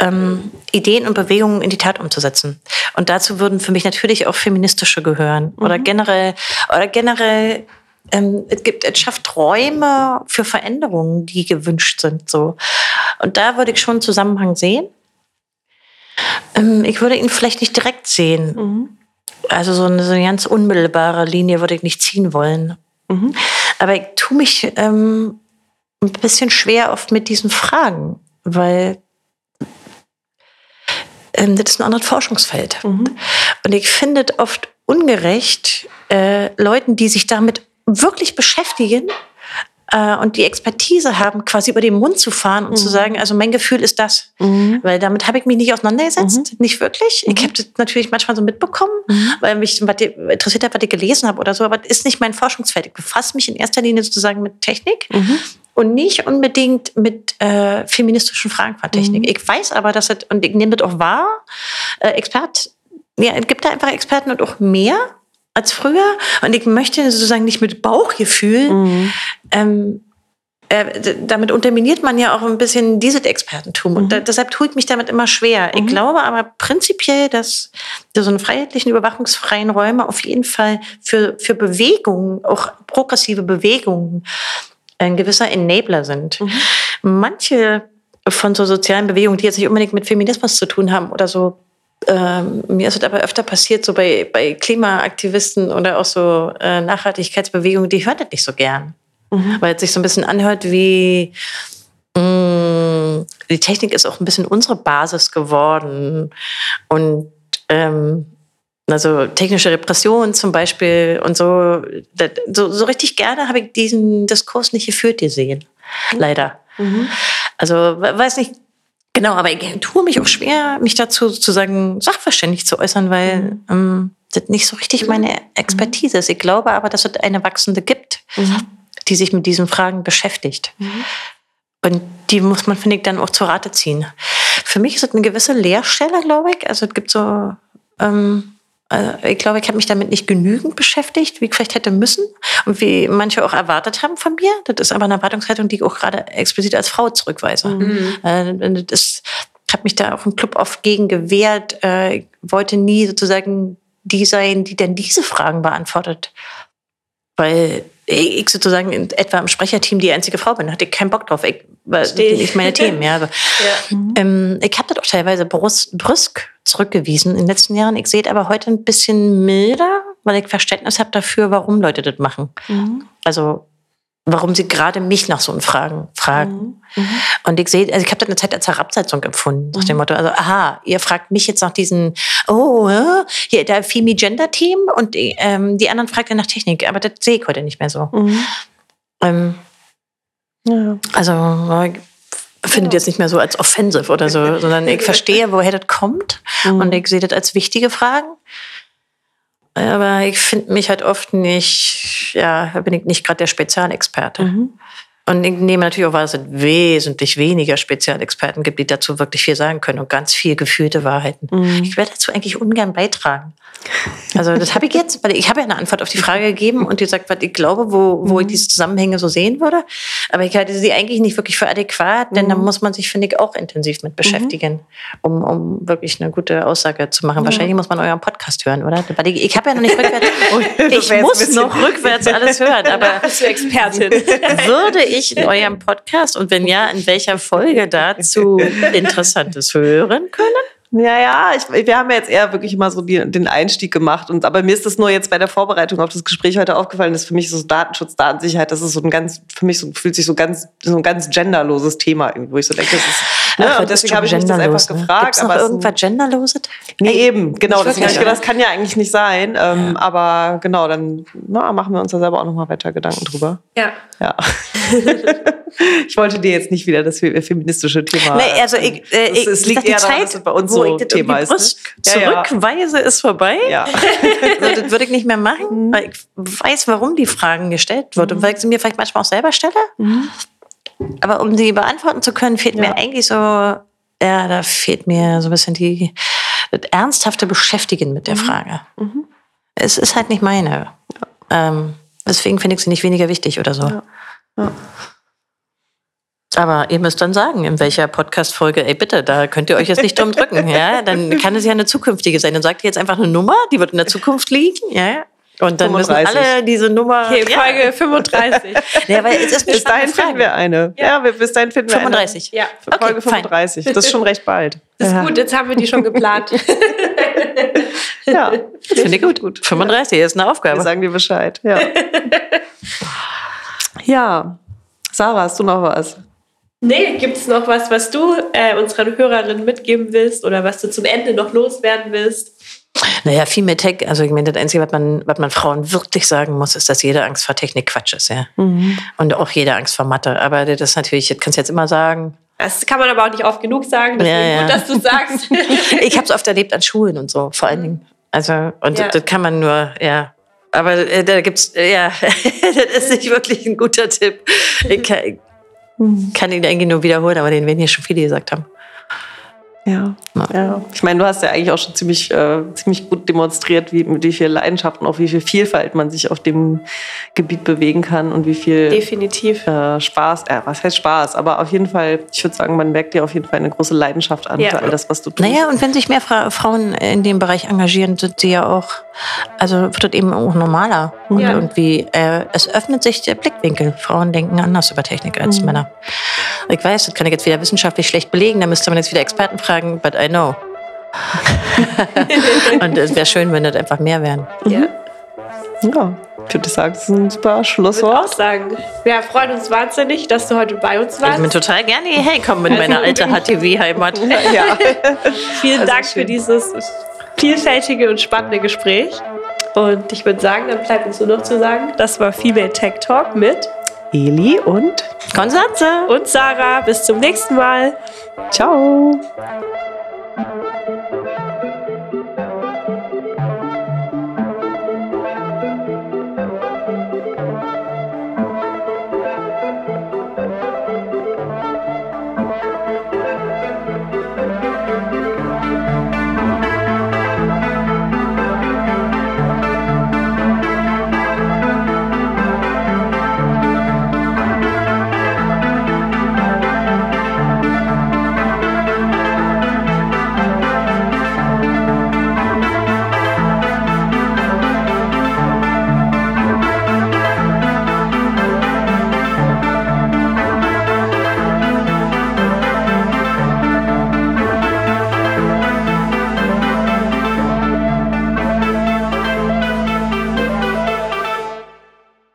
ähm, Ideen und Bewegungen in die Tat umzusetzen. Und dazu würden für mich natürlich auch feministische gehören mhm. oder generell oder generell ähm, es gibt, es schafft Räume für Veränderungen, die gewünscht sind. So. Und da würde ich schon einen Zusammenhang sehen. Ähm, ich würde ihn vielleicht nicht direkt sehen. Mhm. Also so eine, so eine ganz unmittelbare Linie würde ich nicht ziehen wollen. Mhm. Aber ich tue mich ähm, ein bisschen schwer oft mit diesen Fragen, weil ähm, das ist ein anderes Forschungsfeld. Mhm. Und ich finde es oft ungerecht, äh, Leuten, die sich damit wirklich beschäftigen, äh, und die Expertise haben, quasi über den Mund zu fahren und mhm. zu sagen, also mein Gefühl ist das. Mhm. Weil damit habe ich mich nicht auseinandergesetzt, mhm. nicht wirklich. Ich mhm. habe das natürlich manchmal so mitbekommen, mhm. weil mich interessiert hat, was ich gelesen habe oder so, aber das ist nicht mein Forschungsfeld. Ich befasse mich in erster Linie sozusagen mit Technik mhm. und nicht unbedingt mit äh, feministischen Fragen von Technik. Ich weiß aber, dass es, und ich nehme das auch wahr, äh, Expert, ja, es gibt da einfach Experten und auch mehr als früher. Und ich möchte sozusagen nicht mit Bauchgefühl. Mhm. Ähm, äh, damit unterminiert man ja auch ein bisschen dieses Expertentum. Mhm. Und da, deshalb tue ich mich damit immer schwer. Mhm. Ich glaube aber prinzipiell, dass so eine freiheitlichen, überwachungsfreien Räume auf jeden Fall für, für Bewegungen, auch progressive Bewegungen, ein gewisser Enabler sind. Mhm. Manche von so sozialen Bewegungen, die jetzt nicht unbedingt mit Feminismus zu tun haben oder so ähm, mir ist es aber öfter passiert, so bei, bei Klimaaktivisten oder auch so äh, Nachhaltigkeitsbewegungen, die hören das nicht so gern. Mhm. Weil es sich so ein bisschen anhört wie, mh, mm, die Technik ist auch ein bisschen unsere Basis geworden. Und ähm, also technische Repression zum Beispiel und so, das, so, so richtig gerne habe ich diesen Diskurs nicht geführt gesehen. Mhm. Leider. Mhm. Also weiß nicht, Genau, aber ich tue mich auch schwer, mich dazu zu sagen, sachverständig zu äußern, weil mhm. ähm, das nicht so richtig meine Expertise ist. Ich glaube aber, dass es eine wachsende gibt, mhm. die sich mit diesen Fragen beschäftigt. Mhm. Und die muss man, finde ich, dann auch zur Rate ziehen. Für mich ist es eine gewisse Leerstelle, glaube ich. Also es gibt so ähm, ich glaube, ich habe mich damit nicht genügend beschäftigt, wie ich vielleicht hätte müssen und wie manche auch erwartet haben von mir. Das ist aber eine Erwartungshaltung, die ich auch gerade explizit als Frau zurückweise. Mhm. Äh, das habe mich da auch im Club oft gegen gewehrt. Äh, ich wollte nie sozusagen die sein, die denn diese Fragen beantwortet. Weil ich sozusagen in, etwa im Sprecherteam die einzige Frau bin, hatte ich keinen Bock drauf. Ich, weil nicht meine Themen, ja. Ja. Ähm, ich habe das auch teilweise brüsk, brüsk zurückgewiesen in den letzten Jahren. Ich sehe es aber heute ein bisschen milder, weil ich Verständnis habe dafür, warum Leute das machen. Mhm. Also warum sie gerade mich nach so einen Fragen fragen. Mhm. Und ich sehe, also ich habe das eine Zeit als Herabsetzung empfunden, nach dem Motto, also aha, ihr fragt mich jetzt nach diesen, oh, hier der Femi Gender Team und die, ähm, die anderen fragt ja nach Technik, aber das sehe ich heute nicht mehr so. Mhm. Ähm, Ja. also finde das jetzt nicht mehr so als offensive oder so, sondern ich verstehe, woher das kommt Mhm. und ich sehe das als wichtige Fragen. Aber ich finde mich halt oft nicht, ja, da bin ich nicht gerade der Spezialexperte. Mhm. Und ich nehme natürlich auch wahr, dass es wesentlich weniger Spezialexperten gibt, die dazu wirklich viel sagen können und ganz viel gefühlte Wahrheiten. Mhm. Ich werde dazu eigentlich ungern beitragen. Also das habe ich jetzt, weil ich habe ja eine Antwort auf die Frage gegeben und die sagt, was ich glaube, wo, wo Mhm. ich diese Zusammenhänge so sehen würde. Aber ich halte sie eigentlich nicht wirklich für adäquat, denn Mhm. da muss man sich, finde ich, auch intensiv mit beschäftigen, um, um wirklich eine gute Aussage zu machen. Wahrscheinlich muss man euren Podcast hören, oder? Weil ich, ich habe ja noch nicht rückwärts, das ich muss noch rückwärts alles hören, aber Bist du Expertin? würde ich in eurem Podcast und wenn ja, in welcher Folge dazu Interessantes hören können? Ja, ja, ich, wir haben ja jetzt eher wirklich mal so die, den Einstieg gemacht. Und, aber mir ist das nur jetzt bei der Vorbereitung auf das Gespräch heute aufgefallen, dass für mich so Datenschutz, Datensicherheit, das ist so ein ganz, für mich so, fühlt sich so ganz, so ein ganz genderloses Thema irgendwie, wo ich so denke, das ist, ne, und das deswegen habe ich mich das einfach ne? gefragt. Gibt's noch aber ein- irgendwas Genderloses? Nee, eben, genau. Nicht Deswegen habe ich gedacht, das kann ja eigentlich nicht sein. Ähm, Aber genau, dann na, machen wir uns da selber auch nochmal weiter Gedanken drüber. ja. Ja. ich wollte dir jetzt nicht wieder das fe- feministische Thema. Nee, also ich, äh, Es- ich, es liegt eher daran, Zeit, dass es bei uns so ich das Thema ist, ne? Ja, ja. zurückweise, ist vorbei. Ja. Also, das würde ich nicht mehr machen, weil ich weiß, warum die Fragen gestellt wurden und weil ich sie mir vielleicht manchmal auch selber stelle. Aber um sie beantworten zu können, fehlt Ja. mir eigentlich so, ja, da fehlt mir so ein bisschen die das ernsthafte Beschäftigen mit der Frage. Es ist halt nicht meine. Ähm, deswegen finde ich sie nicht weniger wichtig oder so. Ja. Ja. Aber ihr müsst dann sagen, in welcher Podcast-Folge, ey bitte, da könnt ihr euch jetzt nicht drum drücken, ja? Dann kann es ja eine zukünftige sein. Dann sagt ihr jetzt einfach eine Nummer, die wird in der Zukunft liegen, ja? Und dann 35. müssen alle diese Nummer. Okay, ja. Folge 35. Ja, weil es ist Bis dahin finden wir eine. Ja, wir, bis dahin finden wir 35. Ja, eine. Folge Okay, fein. 35. Das ist schon recht bald. das ist ja. gut, jetzt haben wir die schon geplant. Ja, Finde ich gut. 35 ist eine wir Aufgabe. sagen dir Bescheid. Ja. ja. Sarah, hast du noch was? Nee, gibt es noch was, was du äh, unseren Hörerinnen mitgeben willst oder was du zum Ende noch loswerden willst? Naja, viel mehr Tech. Also ich meine, das Einzige, was man, was man Frauen wirklich sagen muss, ist, dass jede Angst vor Technik Quatsch ist, ja. Und auch jede Angst vor Mathe. Aber das ist natürlich, das kannst du jetzt immer sagen. Das kann man aber auch nicht oft genug sagen, deswegen Ja, ja. gut, dass du sagst. Ich habe es oft erlebt an Schulen und so, vor allen Dingen. Also, und Ja. das, das kann man nur, ja. Aber äh, da gibt's, äh, ja, das ist nicht wirklich ein guter Tipp. Ich kann, ich kann ihn eigentlich nur wiederholen, aber den werden hier schon viele gesagt haben. Ja. Ja. ja. Ich meine, du hast ja eigentlich auch schon ziemlich, äh, ziemlich gut demonstriert, wie, mit wie viel Leidenschaft und auch wie viel Vielfalt man sich auf dem Gebiet bewegen kann und wie viel Definitiv. äh, Spaß, äh, was heißt Spaß, aber auf jeden Fall, ich würde sagen, man merkt dir auf jeden Fall eine große Leidenschaft an Ja. für all das, was du tust. Naja, und wenn sich mehr Fra Frauen in dem Bereich engagieren, sind sie ja auch, also wird das eben auch normaler. Und Ja. irgendwie, äh, es öffnet sich der Blickwinkel. Frauen denken anders über Technik als Mhm. Männer. Ich weiß, das kann ich jetzt wieder wissenschaftlich schlecht belegen, da müsste man jetzt wieder Experten fragen, but I know. und es wäre schön, wenn das einfach mehr wären. Ja. Ja, ich würde sagen, das ist ein super Ich würde auch Schlusswort. sagen, wir freuen uns wahnsinnig, dass du heute bei uns Ich bin warst. total gerne hierher gekommen in meine alte HTW-Heimat. Ja. Vielen Also Dank schön. für dieses vielfältige und spannende Gespräch. Und ich würde sagen, dann bleibt uns nur noch zu sagen, das war Female Tech Talk mit Eli und Konstanze! und Sarah. Bis zum nächsten Mal. ciao.